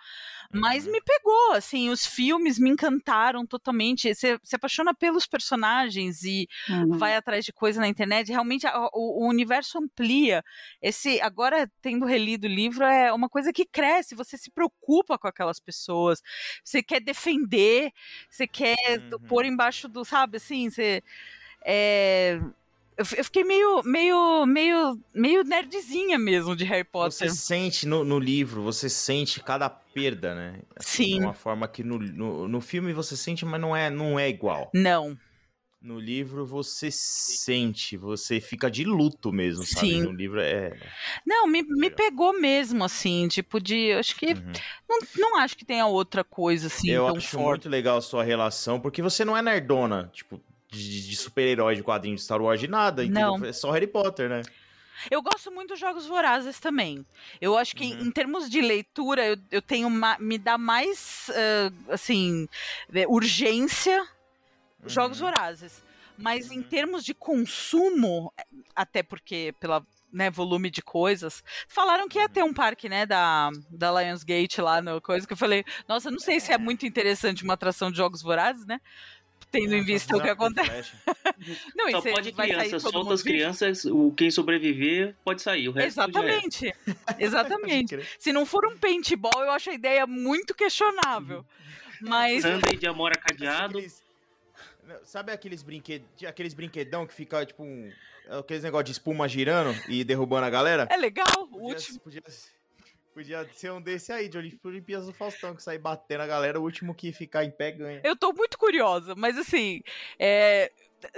mas uhum. me pegou, assim, os filmes me encantaram totalmente, você se apaixona pelos personagens e uhum. vai atrás de coisa na internet, realmente a, o, o, universo amplia, esse, agora tendo relido o livro, é uma coisa que cresce, você se preocupa com aquelas pessoas, você quer defender, você quer uhum. pôr embaixo do, sabe, assim, você... É, eu fiquei meio, meio, meio, meio nerdzinha mesmo de Harry Potter. Você sente no, no livro, você sente cada perda, né? Assim, Sim. De uma forma que no, no, no, filme você sente, mas não é, não é igual. Não. No livro você sente, você fica de luto mesmo, sabe? Sim. No livro é. Não, me, me pegou mesmo, assim, tipo de. Acho que. Uhum. Não, não acho que tenha outra coisa assim. Eu acho forte. muito legal a sua relação, porque você não é nerdona. Tipo, de, de super-herói de quadrinho de Star Wars de nada, entendeu? Não. É só Harry Potter, né? Eu gosto muito dos Jogos Vorazes também. Eu acho que uhum. em termos de leitura, eu, eu tenho uma, me dá mais, uh, assim, é, urgência uhum. Jogos Vorazes. Mas em uhum. termos de consumo, até porque pela né, volume de coisas. Falaram que ia ter um parque, né, da, da Lionsgate lá no coisa, que eu falei, nossa, não sei se é muito interessante uma atração de jogos vorazes, né? Tendo em vista o que acontece. Não, Só pode crianças, solta as crianças, o, quem sobreviver pode sair, o resto Exatamente, exatamente. Se não for um paintball, eu acho a ideia muito questionável. Mas... Sunday de amor cadeado. Sabe aqueles, brinqued... aqueles brinquedão que fica, tipo, um... aqueles negócio de espuma girando e derrubando a galera? É legal, o podia, último... Podia Podia ser um desse aí, de Olimpíadas do Faustão, que sair batendo a galera, o último que ficar em pé ganha. Eu tô muito curiosa, mas assim, é,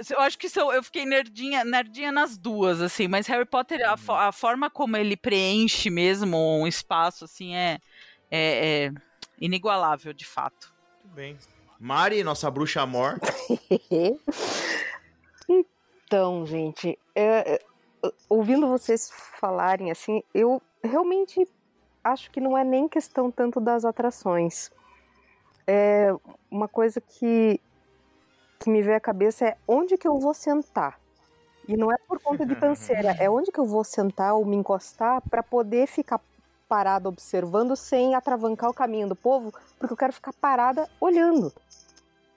eu acho que sou, eu fiquei nerdinha, nerdinha nas duas, assim, mas Harry Potter, a, uhum. a, forma como ele preenche mesmo um espaço, assim, é, é, é inigualável, de fato. Muito bem. Mari, nossa bruxa amor. então, gente, é, é, ouvindo vocês falarem assim, eu realmente acho que não é nem questão tanto das atrações. É uma coisa que, que me veio à cabeça é onde que eu vou sentar. E não é por conta de canseira, é onde que eu vou sentar ou me encostar para poder ficar parada observando sem atravancar o caminho do povo, porque eu quero ficar parada olhando.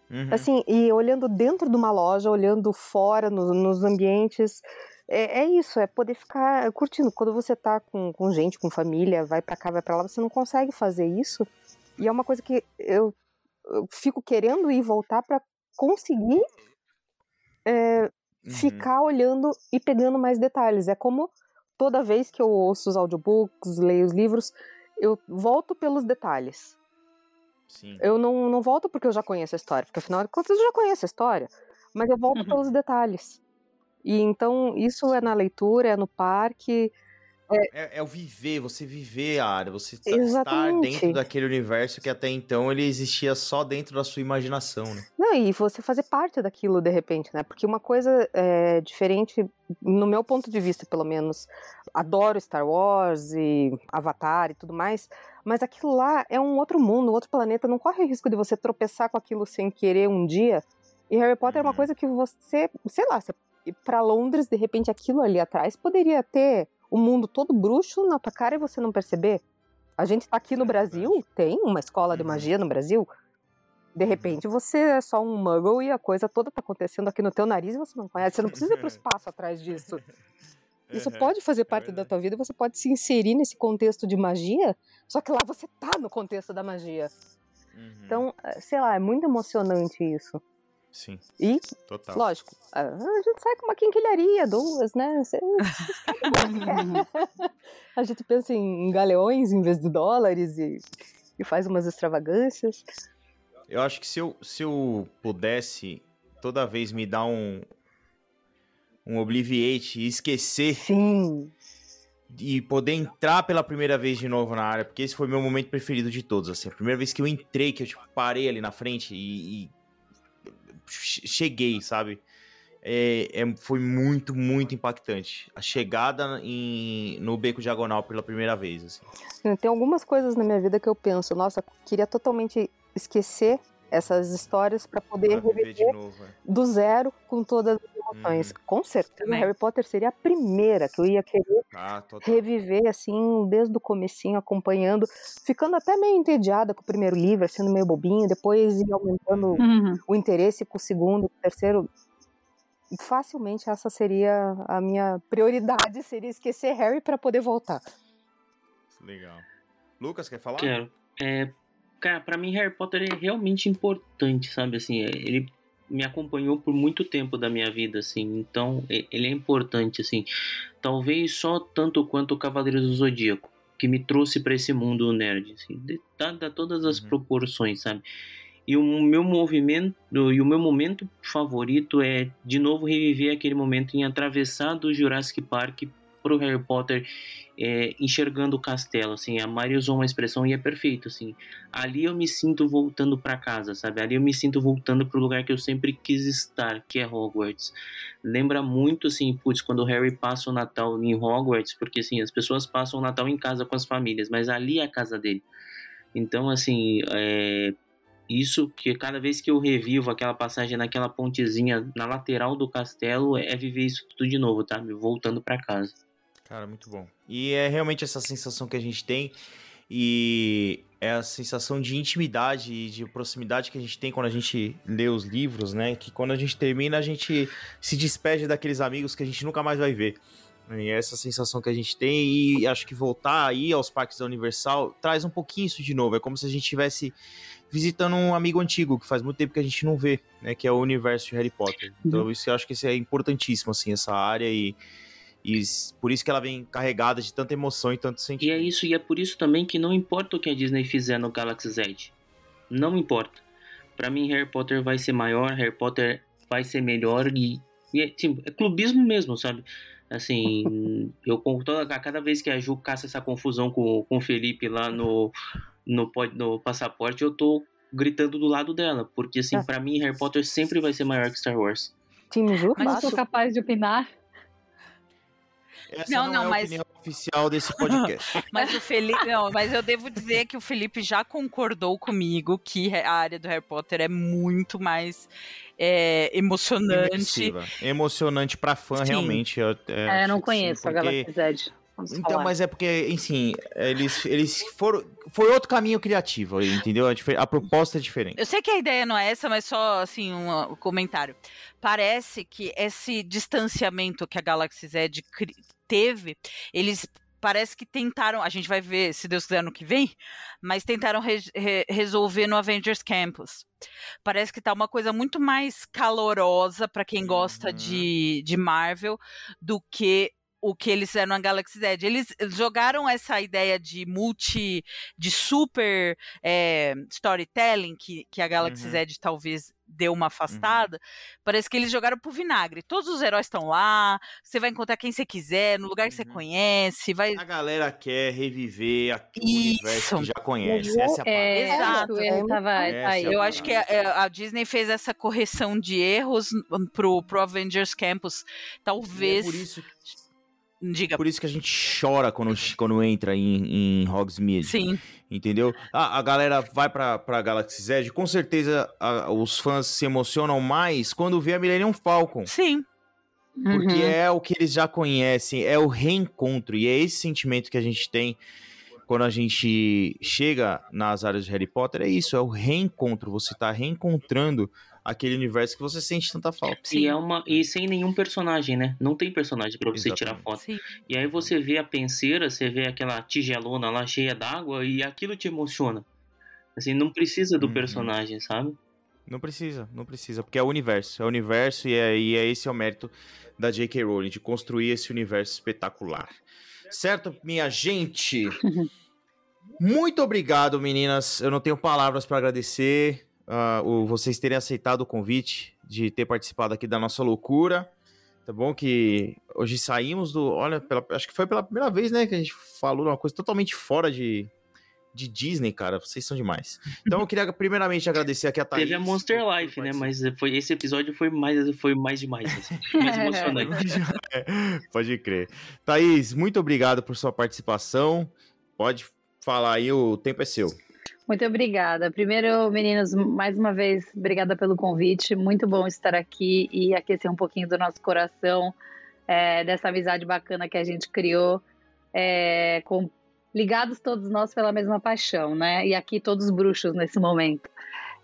Uhum. Assim, e olhando dentro de uma loja, olhando fora, no, nos ambientes é, é, isso, é poder ficar curtindo. Quando você tá com, com gente, com família, vai para cá, vai para lá, você não consegue fazer isso. E é uma coisa que eu, eu fico querendo ir voltar para conseguir é, uhum. ficar olhando e pegando mais detalhes. É como toda vez que eu ouço os audiobooks, leio os livros, eu volto pelos detalhes. Sim. Eu não, não volto porque eu já conheço a história, porque afinal de contas eu já conheço a história, mas eu volto uhum. pelos detalhes. E então isso é na leitura, é no parque. É, é, é o viver, você viver a área, você estar dentro daquele universo que até então ele existia só dentro da sua imaginação, né? Não, e você fazer parte daquilo de repente, né? Porque uma coisa é diferente, no meu ponto de vista, pelo menos, adoro Star Wars e Avatar e tudo mais, mas aquilo lá é um outro mundo, um outro planeta, não corre o risco de você tropeçar com aquilo sem querer um dia. E Harry Potter é uma uhum. coisa que você, sei lá, você para Londres, de repente aquilo ali atrás poderia ter o mundo todo bruxo na tua cara e você não perceber. A gente tá aqui no é Brasil, tem uma escola de magia no Brasil. De repente você é só um muggle e a coisa toda tá acontecendo aqui no teu nariz e você não conhece. Você não precisa ir pro espaço atrás disso. Isso uhum, pode fazer é parte é da tua vida, você pode se inserir nesse contexto de magia, só que lá você tá no contexto da magia. Uhum. Então, eh, sei lá, é muito emocionante isso. Sim. E, Total. lógico, a gente sai com uma quinquilharia, duas, né? Você, a gente pensa em galeões em vez de dólares e, e faz umas extravagâncias. Eu acho que se eu, se eu pudesse toda vez me dar um, um Obliviate e esquecer. Sim. E poder entrar pela primeira vez de novo na área, porque esse foi meu momento preferido de todos, assim. A primeira vez que eu entrei, que eu tipo, parei ali na frente e, e cheguei, sabe? É, é, foi muito, muito impactante. A chegada em, no Beco Diagonal pela primeira vez. Assim. Tem algumas coisas na minha vida que eu penso, nossa, queria totalmente esquecer essas histórias para poder pra reviver novo, é. do zero com todas as emoções. Uhum. Com certeza, Também. Harry Potter seria a primeira que eu ia querer ah, reviver assim desde o comecinho, acompanhando, ficando até meio entediada com o primeiro livro, sendo meio bobinho, depois ir aumentando uhum. o interesse com o segundo, com o terceiro. Facilmente essa seria a minha prioridade, seria esquecer Harry para poder voltar. Legal. Lucas, quer falar? Quero. É, cara, para mim Harry Potter é realmente importante, sabe? Assim, é, ele me acompanhou por muito tempo da minha vida, assim. Então, ele é importante, assim. Talvez só tanto quanto o Cavaleiro do Zodíaco, que me trouxe para esse mundo nerd, assim. Dada todas as uhum. proporções, sabe? E o meu movimento e o meu momento favorito é de novo reviver aquele momento em atravessar do Jurassic Park pro Harry Potter é, enxergando o castelo, assim, a Mari usou uma expressão e é perfeito, assim, ali eu me sinto voltando para casa, sabe, ali eu me sinto voltando pro lugar que eu sempre quis estar, que é Hogwarts, lembra muito, assim, putz, quando o Harry passa o Natal em Hogwarts, porque, assim, as pessoas passam o Natal em casa com as famílias, mas ali é a casa dele, então, assim, é, isso que cada vez que eu revivo aquela passagem naquela pontezinha na lateral do castelo é viver isso tudo de novo, tá? Voltando para casa. Cara, muito bom. E é realmente essa sensação que a gente tem e é a sensação de intimidade e de proximidade que a gente tem quando a gente lê os livros, né? Que quando a gente termina, a gente se despede daqueles amigos que a gente nunca mais vai ver. E é essa sensação que a gente tem e acho que voltar aí aos parques da Universal traz um pouquinho isso de novo. É como se a gente estivesse visitando um amigo antigo que faz muito tempo que a gente não vê, né? Que é o universo de Harry Potter. Então, uhum. isso eu acho que isso é importantíssimo, assim, essa área e e por isso que ela vem carregada de tanta emoção e tanto sentimento. E é isso, e é por isso também que não importa o que a Disney fizer no Galaxy Z. Não importa. Para mim, Harry Potter vai ser maior, Harry Potter vai ser melhor e, e é, tipo, é clubismo mesmo, sabe? Assim, eu toda, cada vez que a Ju caça essa confusão com, com o Felipe lá no, no, no passaporte, eu tô gritando do lado dela, porque assim, é. para mim Harry Potter sempre vai ser maior que Star Wars. Tim Ju, Mas eu sou capaz de opinar essa não, não, não é mas... a opinião oficial desse podcast. mas o Felipe, não, mas eu devo dizer que o Felipe já concordou comigo que a área do Harry Potter é muito mais é, emocionante. Imersiva. Emocionante para fã, Sim. realmente. Eu, é, é, eu não conheço sim, porque... a Galaxy Z. então, falar. mas é porque, enfim, eles, eles foram. Foi outro caminho criativo, entendeu? A, proposta é diferente. Eu sei que a ideia não é essa, mas só assim, um, um comentário. Parece que esse distanciamento que a Galaxy Z teve, eles parece que tentaram, a gente vai ver se Deus quiser no que vem, mas tentaram re, re, resolver no Avengers Campus. Parece que tá uma coisa muito mais calorosa para quem gosta uhum. de, de Marvel do que o que eles fizeram na Galaxy Z. Eles jogaram essa ideia de multi, de super é, storytelling que, que a Galaxy uhum. Z talvez deu uma uhum. afastada. Uhum. Parece que eles jogaram pro vinagre. Todos os heróis estão lá, você vai encontrar quem você quiser, no lugar que você uhum. conhece. Vai... A galera quer reviver aquele universo que já conhece. Essa é a parte. É, Exato. Tava, é eu acho que a, é, a, Disney fez essa correção de erros pro, pro Avengers Campus. Talvez. E é por isso que Diga. Por isso que a gente chora quando, quando entra em, em Hogsmeade. Sim. Entendeu? a galera vai pra, pra Galaxy Z, com certeza a, os fãs se emocionam mais quando vê a Millennium Falcon. Sim. Porque uhum. é o que eles já conhecem, é o reencontro. E é esse sentimento que a gente tem quando a gente chega nas áreas de Harry Potter. É isso, é o reencontro. Você tá reencontrando aquele universo que você sente tanta falta. Sim. E, é uma, e sem nenhum personagem, né? Não tem personagem para você Exatamente. tirar foto. Sim. E aí você vê a penseira, você vê aquela tigelona lá cheia d'água e aquilo te emociona. Assim, não precisa do uhum. personagem, sabe? Não precisa, não precisa, porque é o universo. É o universo e é, e é esse é o mérito da J.K. Rowling, de construir esse universo espetacular. Certo, minha gente? Muito obrigado, meninas. Eu não tenho palavras para agradecer uh, o, vocês terem aceitado o convite de ter participado aqui da nossa loucura. Tá bom? Que hoje saímos do. Olha, pela, acho que foi pela primeira vez, né? Que a gente falou uma coisa totalmente fora de, de Disney, cara. Vocês são demais. Então eu queria primeiramente agradecer aqui a Thaís. Teve a Monster Life, né? Mas foi, esse episódio foi mais, foi mais demais. Assim. mais emocionante. É, pode crer. Thaís, muito obrigado por sua participação. Pode falar aí, o tempo é seu. Muito obrigada. Primeiro, meninos, mais uma vez, obrigada pelo convite. Muito bom estar aqui e aquecer um pouquinho do nosso coração, é, dessa amizade bacana que a gente criou, é, com, ligados todos nós pela mesma paixão, né? E aqui todos bruxos nesse momento.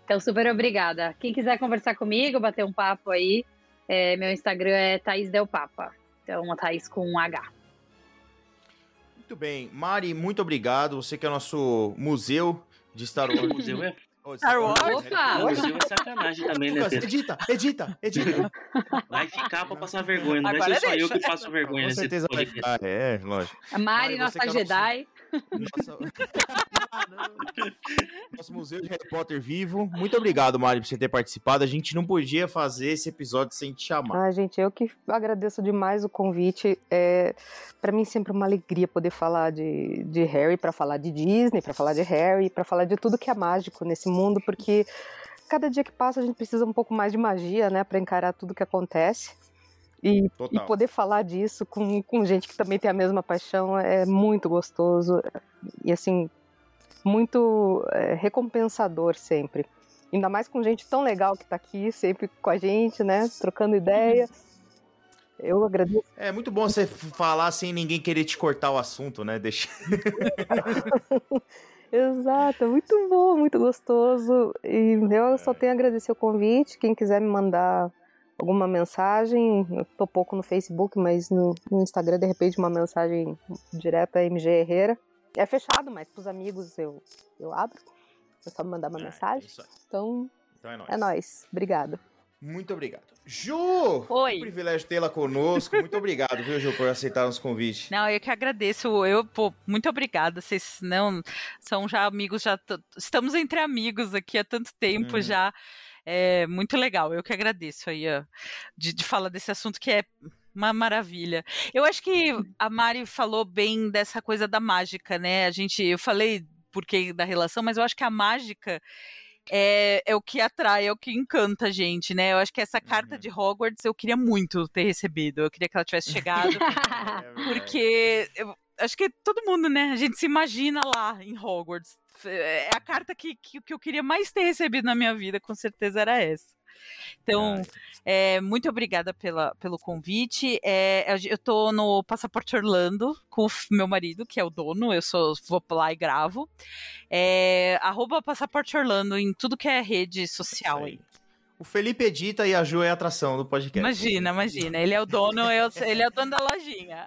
Então, super obrigada. Quem quiser conversar comigo, bater um papo aí, é, meu Instagram é Thaís Del Papa. Então, Thaís com um H. Muito bem. Mari, muito obrigado. Você que é nosso museu de Star Wars. Museu é Star Wars? Opa! Museu é sacanagem também, né, Pedro? Edita, edita, edita. Vai ficar pra passar vergonha, não Agora vai ser só eu que passo vergonha Com certeza vai ficar, é, lógico. A Mari, Mari nossa Jedi. Nossa... Nosso Museu de Harry Potter vivo. Muito obrigado, Mari, por você ter participado. A gente não podia fazer esse episódio sem te chamar. Ah, gente, eu que agradeço demais o convite. É, para mim sempre uma alegria poder falar de, de Harry, para falar de Disney, para falar de Harry, para falar de tudo que é mágico nesse mundo, porque cada dia que passa a gente precisa um pouco mais de magia, né, para encarar tudo que acontece. E, e, poder falar disso com, com gente que também tem a mesma paixão é muito gostoso e assim muito é, recompensador sempre. Ainda mais com gente tão legal que está aqui sempre com a gente, né? Trocando ideia. Eu agradeço. É muito bom você falar sem ninguém querer te cortar o assunto, né? Deixa. Exato, muito bom, muito gostoso. E eu só tenho a agradecer o convite. Quem quiser me mandar alguma mensagem, eu tô pouco no Facebook, mas no, no Instagram, de repente, uma mensagem direta MG Herrera. É fechado, mas pros amigos eu, eu abro. É só me mandar uma é, mensagem. É então, então é nóis. É nóis. Obrigado. Muito obrigado. Ju! Oi. Um privilégio tê-la conosco. Muito obrigado, viu, Ju, por aceitar os convites. Não, eu que agradeço. Eu, pô, muito obrigada. Vocês não são já amigos, já estamos entre amigos aqui há tanto tempo uhum. já. É muito legal. Eu que agradeço aí ó, de, de falar desse assunto que é uma maravilha. Eu acho que a Mari falou bem dessa coisa da mágica, né? A gente, eu falei porque da relação, mas eu acho que a mágica é, é o que atrai, é o que encanta a gente, né? Eu acho que essa carta uhum. de Hogwarts eu queria muito ter recebido. Eu queria que ela tivesse chegado. é porque eu, acho que todo mundo, né? A gente se imagina lá em Hogwarts. É a carta que, que, que eu queria mais ter recebido na minha vida, com certeza era essa. Então, é, muito obrigada pela, pelo convite. É, eu estou no Passaporte Orlando com o meu marido, que é o dono. Eu sou, vou lá e gravo. É, arroba Passaporte Orlando em tudo que é rede social aí. O Felipe edita e a Ju é a atração do podcast. Imagina, imagina. Ele é o dono, eu, ele é o dono da lojinha.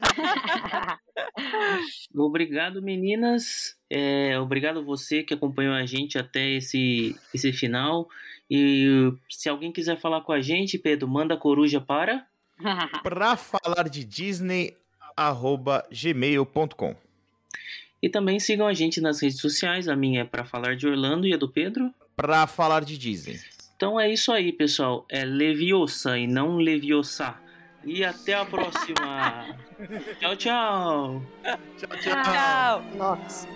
obrigado, meninas. É, obrigado você que acompanhou a gente até esse, esse final. E se alguém quiser falar com a gente, Pedro, manda a coruja para. para falar de Disney, arroba gmail.com. E também sigam a gente nas redes sociais. A minha é para falar de Orlando e a do Pedro? Para falar de Disney. Então é isso aí, pessoal. É Leviosa e não Leviosa. E até a próxima. tchau, tchau. Tchau, tchau. tchau. Nossa.